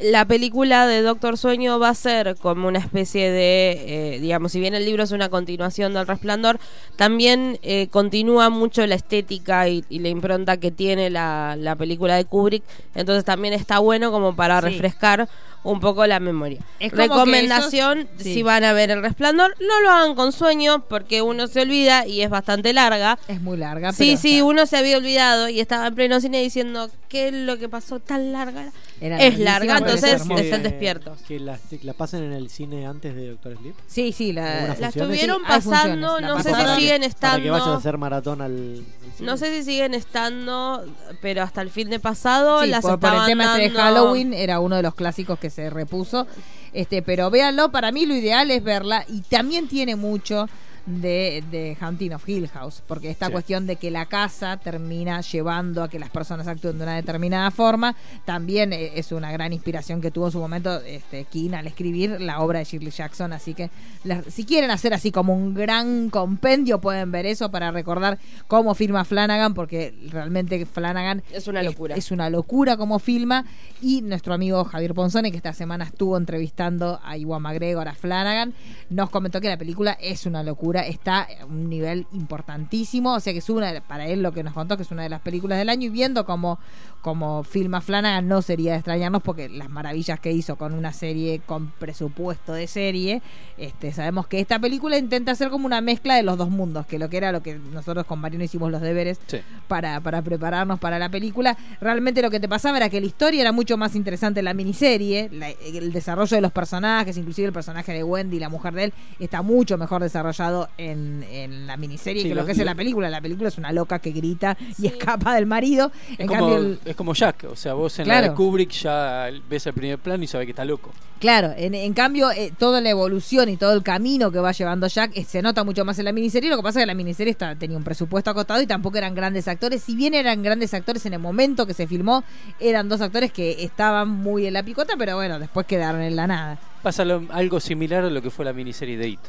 la película de Doctor Sueño va a ser como una especie de, eh, digamos, si bien el libro es una continuación del Resplandor, también eh, continúa mucho la estética y, y la impronta que tiene la, la película de Kubrick, entonces también está bueno como para Sí. refrescar un poco la memoria. Es Recomendación, sí. si van a ver el Resplandor, no lo hagan con sueño porque uno se olvida y es bastante larga. Es muy larga. Sí, pero sí, está- uno se había olvidado y estaba en pleno cine diciendo qué es lo que pasó tan larga. Era es larga, entonces es hermosa. estén despiertos. Que la, la pasen en el cine antes de Doctor Sleep. Sí, sí, la, ¿Alguna La estuvieron pasando, funciones, la no sé si siguen Para que vayan a estando. hacer maratón al, No sé si siguen estando, pero hasta el fin de pasado Sí, las por, por el tema este de Halloween era uno de los clásicos que se repuso. Este, pero véanlo, para mí lo ideal es verla y también tiene mucho de, de Haunting of Hill House, porque esta Sí. cuestión de que la casa termina llevando a que las personas actúen de una determinada forma, también eh, es una gran inspiración que tuvo en su momento este, King al escribir la obra de Shirley Jackson, así que la- si quieren hacer así como un gran compendio pueden ver eso para recordar cómo firma Flanagan, porque realmente Flanagan Es una locura. es una locura como filma. Y nuestro amigo Javier Ponzone, que esta semana estuvo entrevistando a Iwan McGregor, a Flanagan, nos comentó que la película es una locura, está a un nivel importantísimo. O sea que es una, de- para él lo que nos contó, que es una de las películas del año. Y viendo como, como filma Flanagan, no sería de extrañarnos porque las maravillas que hizo con una serie con presupuesto de serie, este, sabemos que esta película intenta hacer como una mezcla de los dos mundos, que lo que era lo que nosotros con Mariano hicimos los deberes Sí. para, para prepararnos para la película. Realmente lo que te pasaba era que la historia era mucho más interesante en la miniserie, la- el desarrollo de los personajes, inclusive el personaje de Wendy, la mujer de él, está mucho mejor desarrollado en, en la miniserie Sí, que lo lo- que es en la película. La película es una loca que grita y escapa del marido. Es En como, cambio, el- es como Jack, o sea, vos en la Claro. de Kubrick ya ves el primer plano y sabés que está loco. Claro, en, en cambio, eh, toda la evolución y todo el camino que va llevando Jack eh, se nota mucho más en la miniserie. Lo que pasa es que la miniserie está, tenía un presupuesto acotado y tampoco eran grandes actores. Si bien eran grandes actores en el momento que se filmó, eran dos actores que estaban muy en la picota, pero bueno, después quedaron en la nada. Pasa lo- algo similar a lo que fue la miniserie de It.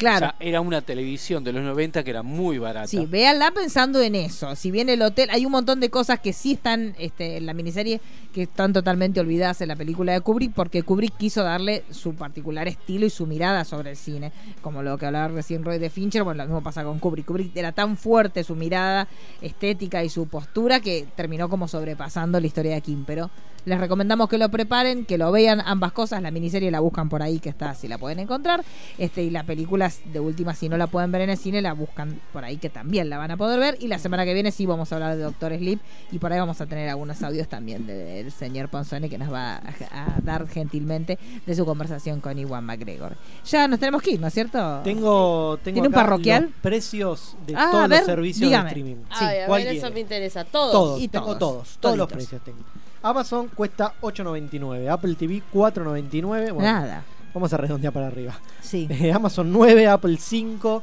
Claro. O sea, era una televisión de los 90 que era muy barata. Sí, véanla pensando en eso. Si bien el hotel, hay un montón de cosas que sí están este, en la miniserie que están totalmente olvidadas en la película de Kubrick, porque Kubrick quiso darle su particular estilo y su mirada sobre el cine. Como lo que hablaba recién Roy de Fincher, bueno, lo mismo pasa con Kubrick. Kubrick era tan fuerte su mirada estética y su postura que terminó como sobrepasando la historia de Kim. Pero les recomendamos que lo preparen, que lo vean ambas cosas. La miniserie la buscan por ahí, que está, si la pueden encontrar. Este, y la película, de última, si no la pueden ver en el cine, la buscan por ahí, que también la van a poder ver. Y la semana que viene sí vamos a hablar de Doctor Sleep. Y por ahí vamos a tener algunos audios también de- del señor Ponzone que nos va a, a dar gentilmente de su conversación con Iwan McGregor. Ya nos tenemos que ir, ¿no es cierto? Tengo, tengo ¿Tiene un acá parroquial? los precios de Ah, todos ver, los servicios dígame. de streaming. Sí, Ay, a ¿cuál ver, eso me interesa. Todos. Todos, Y tengo todos, todos, todos los precios tengo. Amazon cuesta 8.99, Apple TV 4.99, bueno, Nada. vamos a redondear para arriba. Sí, Eh, Amazon 9, Apple 5,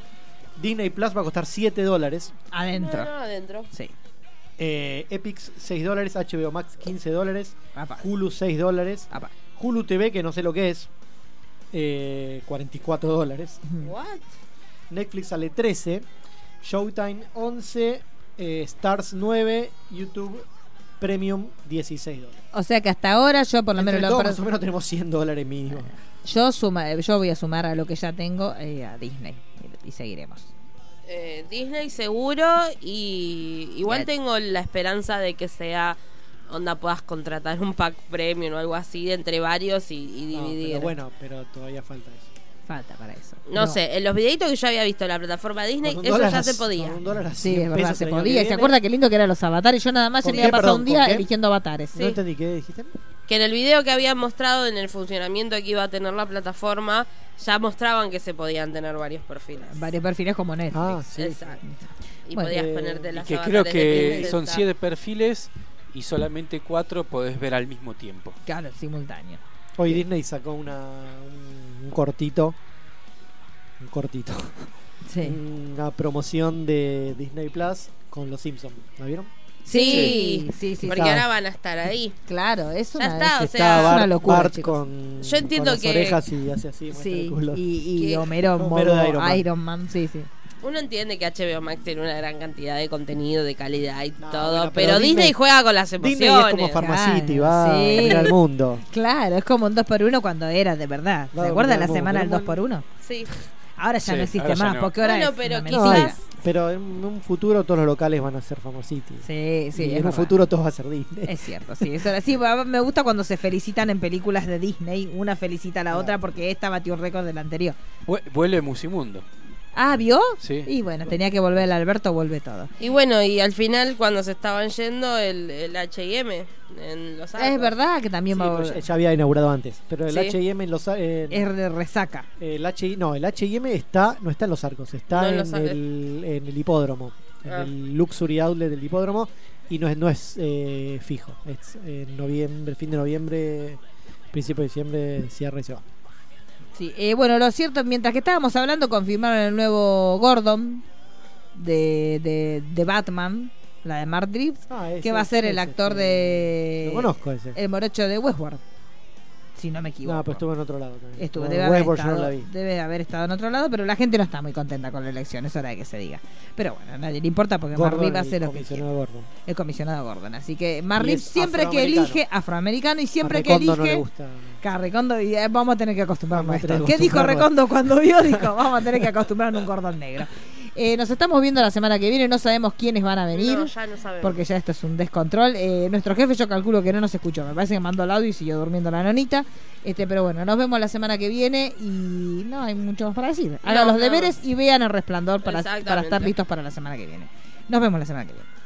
Disney Plus va a costar 7 dólares, adentro. No, no, adentro. Sí. eh, Epix 6 dólares, HBO Max 15 dólares, Hulu 6 dólares, apa. Hulu TV que no sé lo que es, eh, 44 dólares. What? Netflix sale 13, Showtime 11, eh, Stars 9, YouTube Premium 16 dólares. O sea que hasta ahora yo por lo Entre menos todo, lo más o menos tenemos 100 dólares mínimo. yo suma, yo voy a sumar a lo que ya tengo eh, a Disney y, y seguiremos. Eh, Disney seguro y igual Bien. tengo la esperanza de que sea onda puedas contratar un pack premium o algo así entre varios y, y No, dividir. pero bueno, pero todavía falta eso. Falta para eso. no, sé, en los videitos que yo había visto en la plataforma Disney, eso dólar ya a- se podía. Sí, 100 es verdad, se podía. que ¿Y se acuerda qué lindo que eran los avatares? Yo nada más ¿Con ya me qué, había pasado un día eligiendo avatares. No entendí qué dijiste. Que en el video que habían mostrado en el funcionamiento que iba a tener la plataforma, ya mostraban que se podían tener varios perfiles. Varios perfiles como Netflix. Ah, sí. Exacto. Y Bueno, podías eh, ponerte Y las que avatares creo que princesa. son siete perfiles y solamente cuatro podés ver al mismo tiempo. Claro, simultáneo. Hoy Disney sacó una, un, un cortito. Un cortito. Sí. Una promoción de Disney Plus con los Simpsons. ¿La vieron? Sí, sí, sí. Porque está. ahora van a estar ahí. Claro, es Ya una, está, o es- sea, es Bart, una locura, Bart con, Yo entiendo con las que- orejas y hace así, Sí, el culo. y, y Que- Homero en Homero modo de Iron Iron. Man. sí, sí. Uno entiende que HBO Max tiene una gran cantidad de contenido, de calidad y No, todo, bueno, pero, pero Disney, Disney- juega con las emociones. Disney es como Pharmacity, Claro, va a sí. el mundo. Claro, es como un 2x1 cuando era de verdad. ¿Se acuerdan la semana del mundo, 2x1? Sí. Ahora ya Sí, no existe más, no. porque ahora Bueno, es pero quizás- en un futuro todos los locales van a ser Pharmacity. Sí, sí, y en un futuro todo va a ser Disney. Es cierto, sí, eso era- sí, me gusta cuando se felicitan en películas de Disney, una felicita a la Claro. otra porque esta batió un récord del anterior. Vue- Vuelve Musimundo. Ah, ¿vio? Sí. Y bueno, tenía que volver el Alberto, vuelve todo. Y bueno, y al final cuando se estaban yendo el, el H&M en los Arcos. Es verdad que también Sí, va a pero volver. ya, ya había inaugurado antes. Pero el Sí. H&M en los en- Es de resaca. el H no, el H&M está no está en los arcos, está No en Arcos. el, en el hipódromo, en Ah. el Luxury Outlet del hipódromo y no es no es eh, fijo, es en noviembre, fin de noviembre, principio de diciembre cierra y se va. Sí, eh, bueno, lo cierto, mientras que estábamos hablando, confirmaron el nuevo Gordon de, de, de Batman, la de Mark Reeves, Ah, que va a ser el actor de... Lo conozco ese. El morocho de Westworld, si no me equivoco. No, pero estuvo en otro lado también. Estuvo, No, debe, haber no estado, la debe haber estado en otro lado, pero la gente no está muy contenta con la elección, es hora de que se diga. Pero bueno, a nadie le importa porque Gordon, Reeves hace el lo que quiere. Gordon. El comisionado Gordon. Así que Mark Y Reeves es siempre que elige afroamericano y siempre A que elige... no le gusta. Claro, Recondo, y, eh, vamos a tener que acostumbrarnos a a esto. ¿Qué dijo. Recondo cuando vio? Dijo, vamos a tener que acostumbrarnos a un cordón negro. Eh, nos estamos viendo la semana que viene, no sabemos quiénes van a venir. No, ya no sabemos. Porque ya esto es un descontrol. Eh, nuestro jefe yo calculo que no nos escuchó. Me parece que mandó el audio y siguió durmiendo la nonita. Este, pero bueno, nos vemos la semana que viene y no hay mucho más para decir. Hagan No, los deberes y vean el resplandor para, para estar listos para la semana que viene. Nos vemos la semana que viene.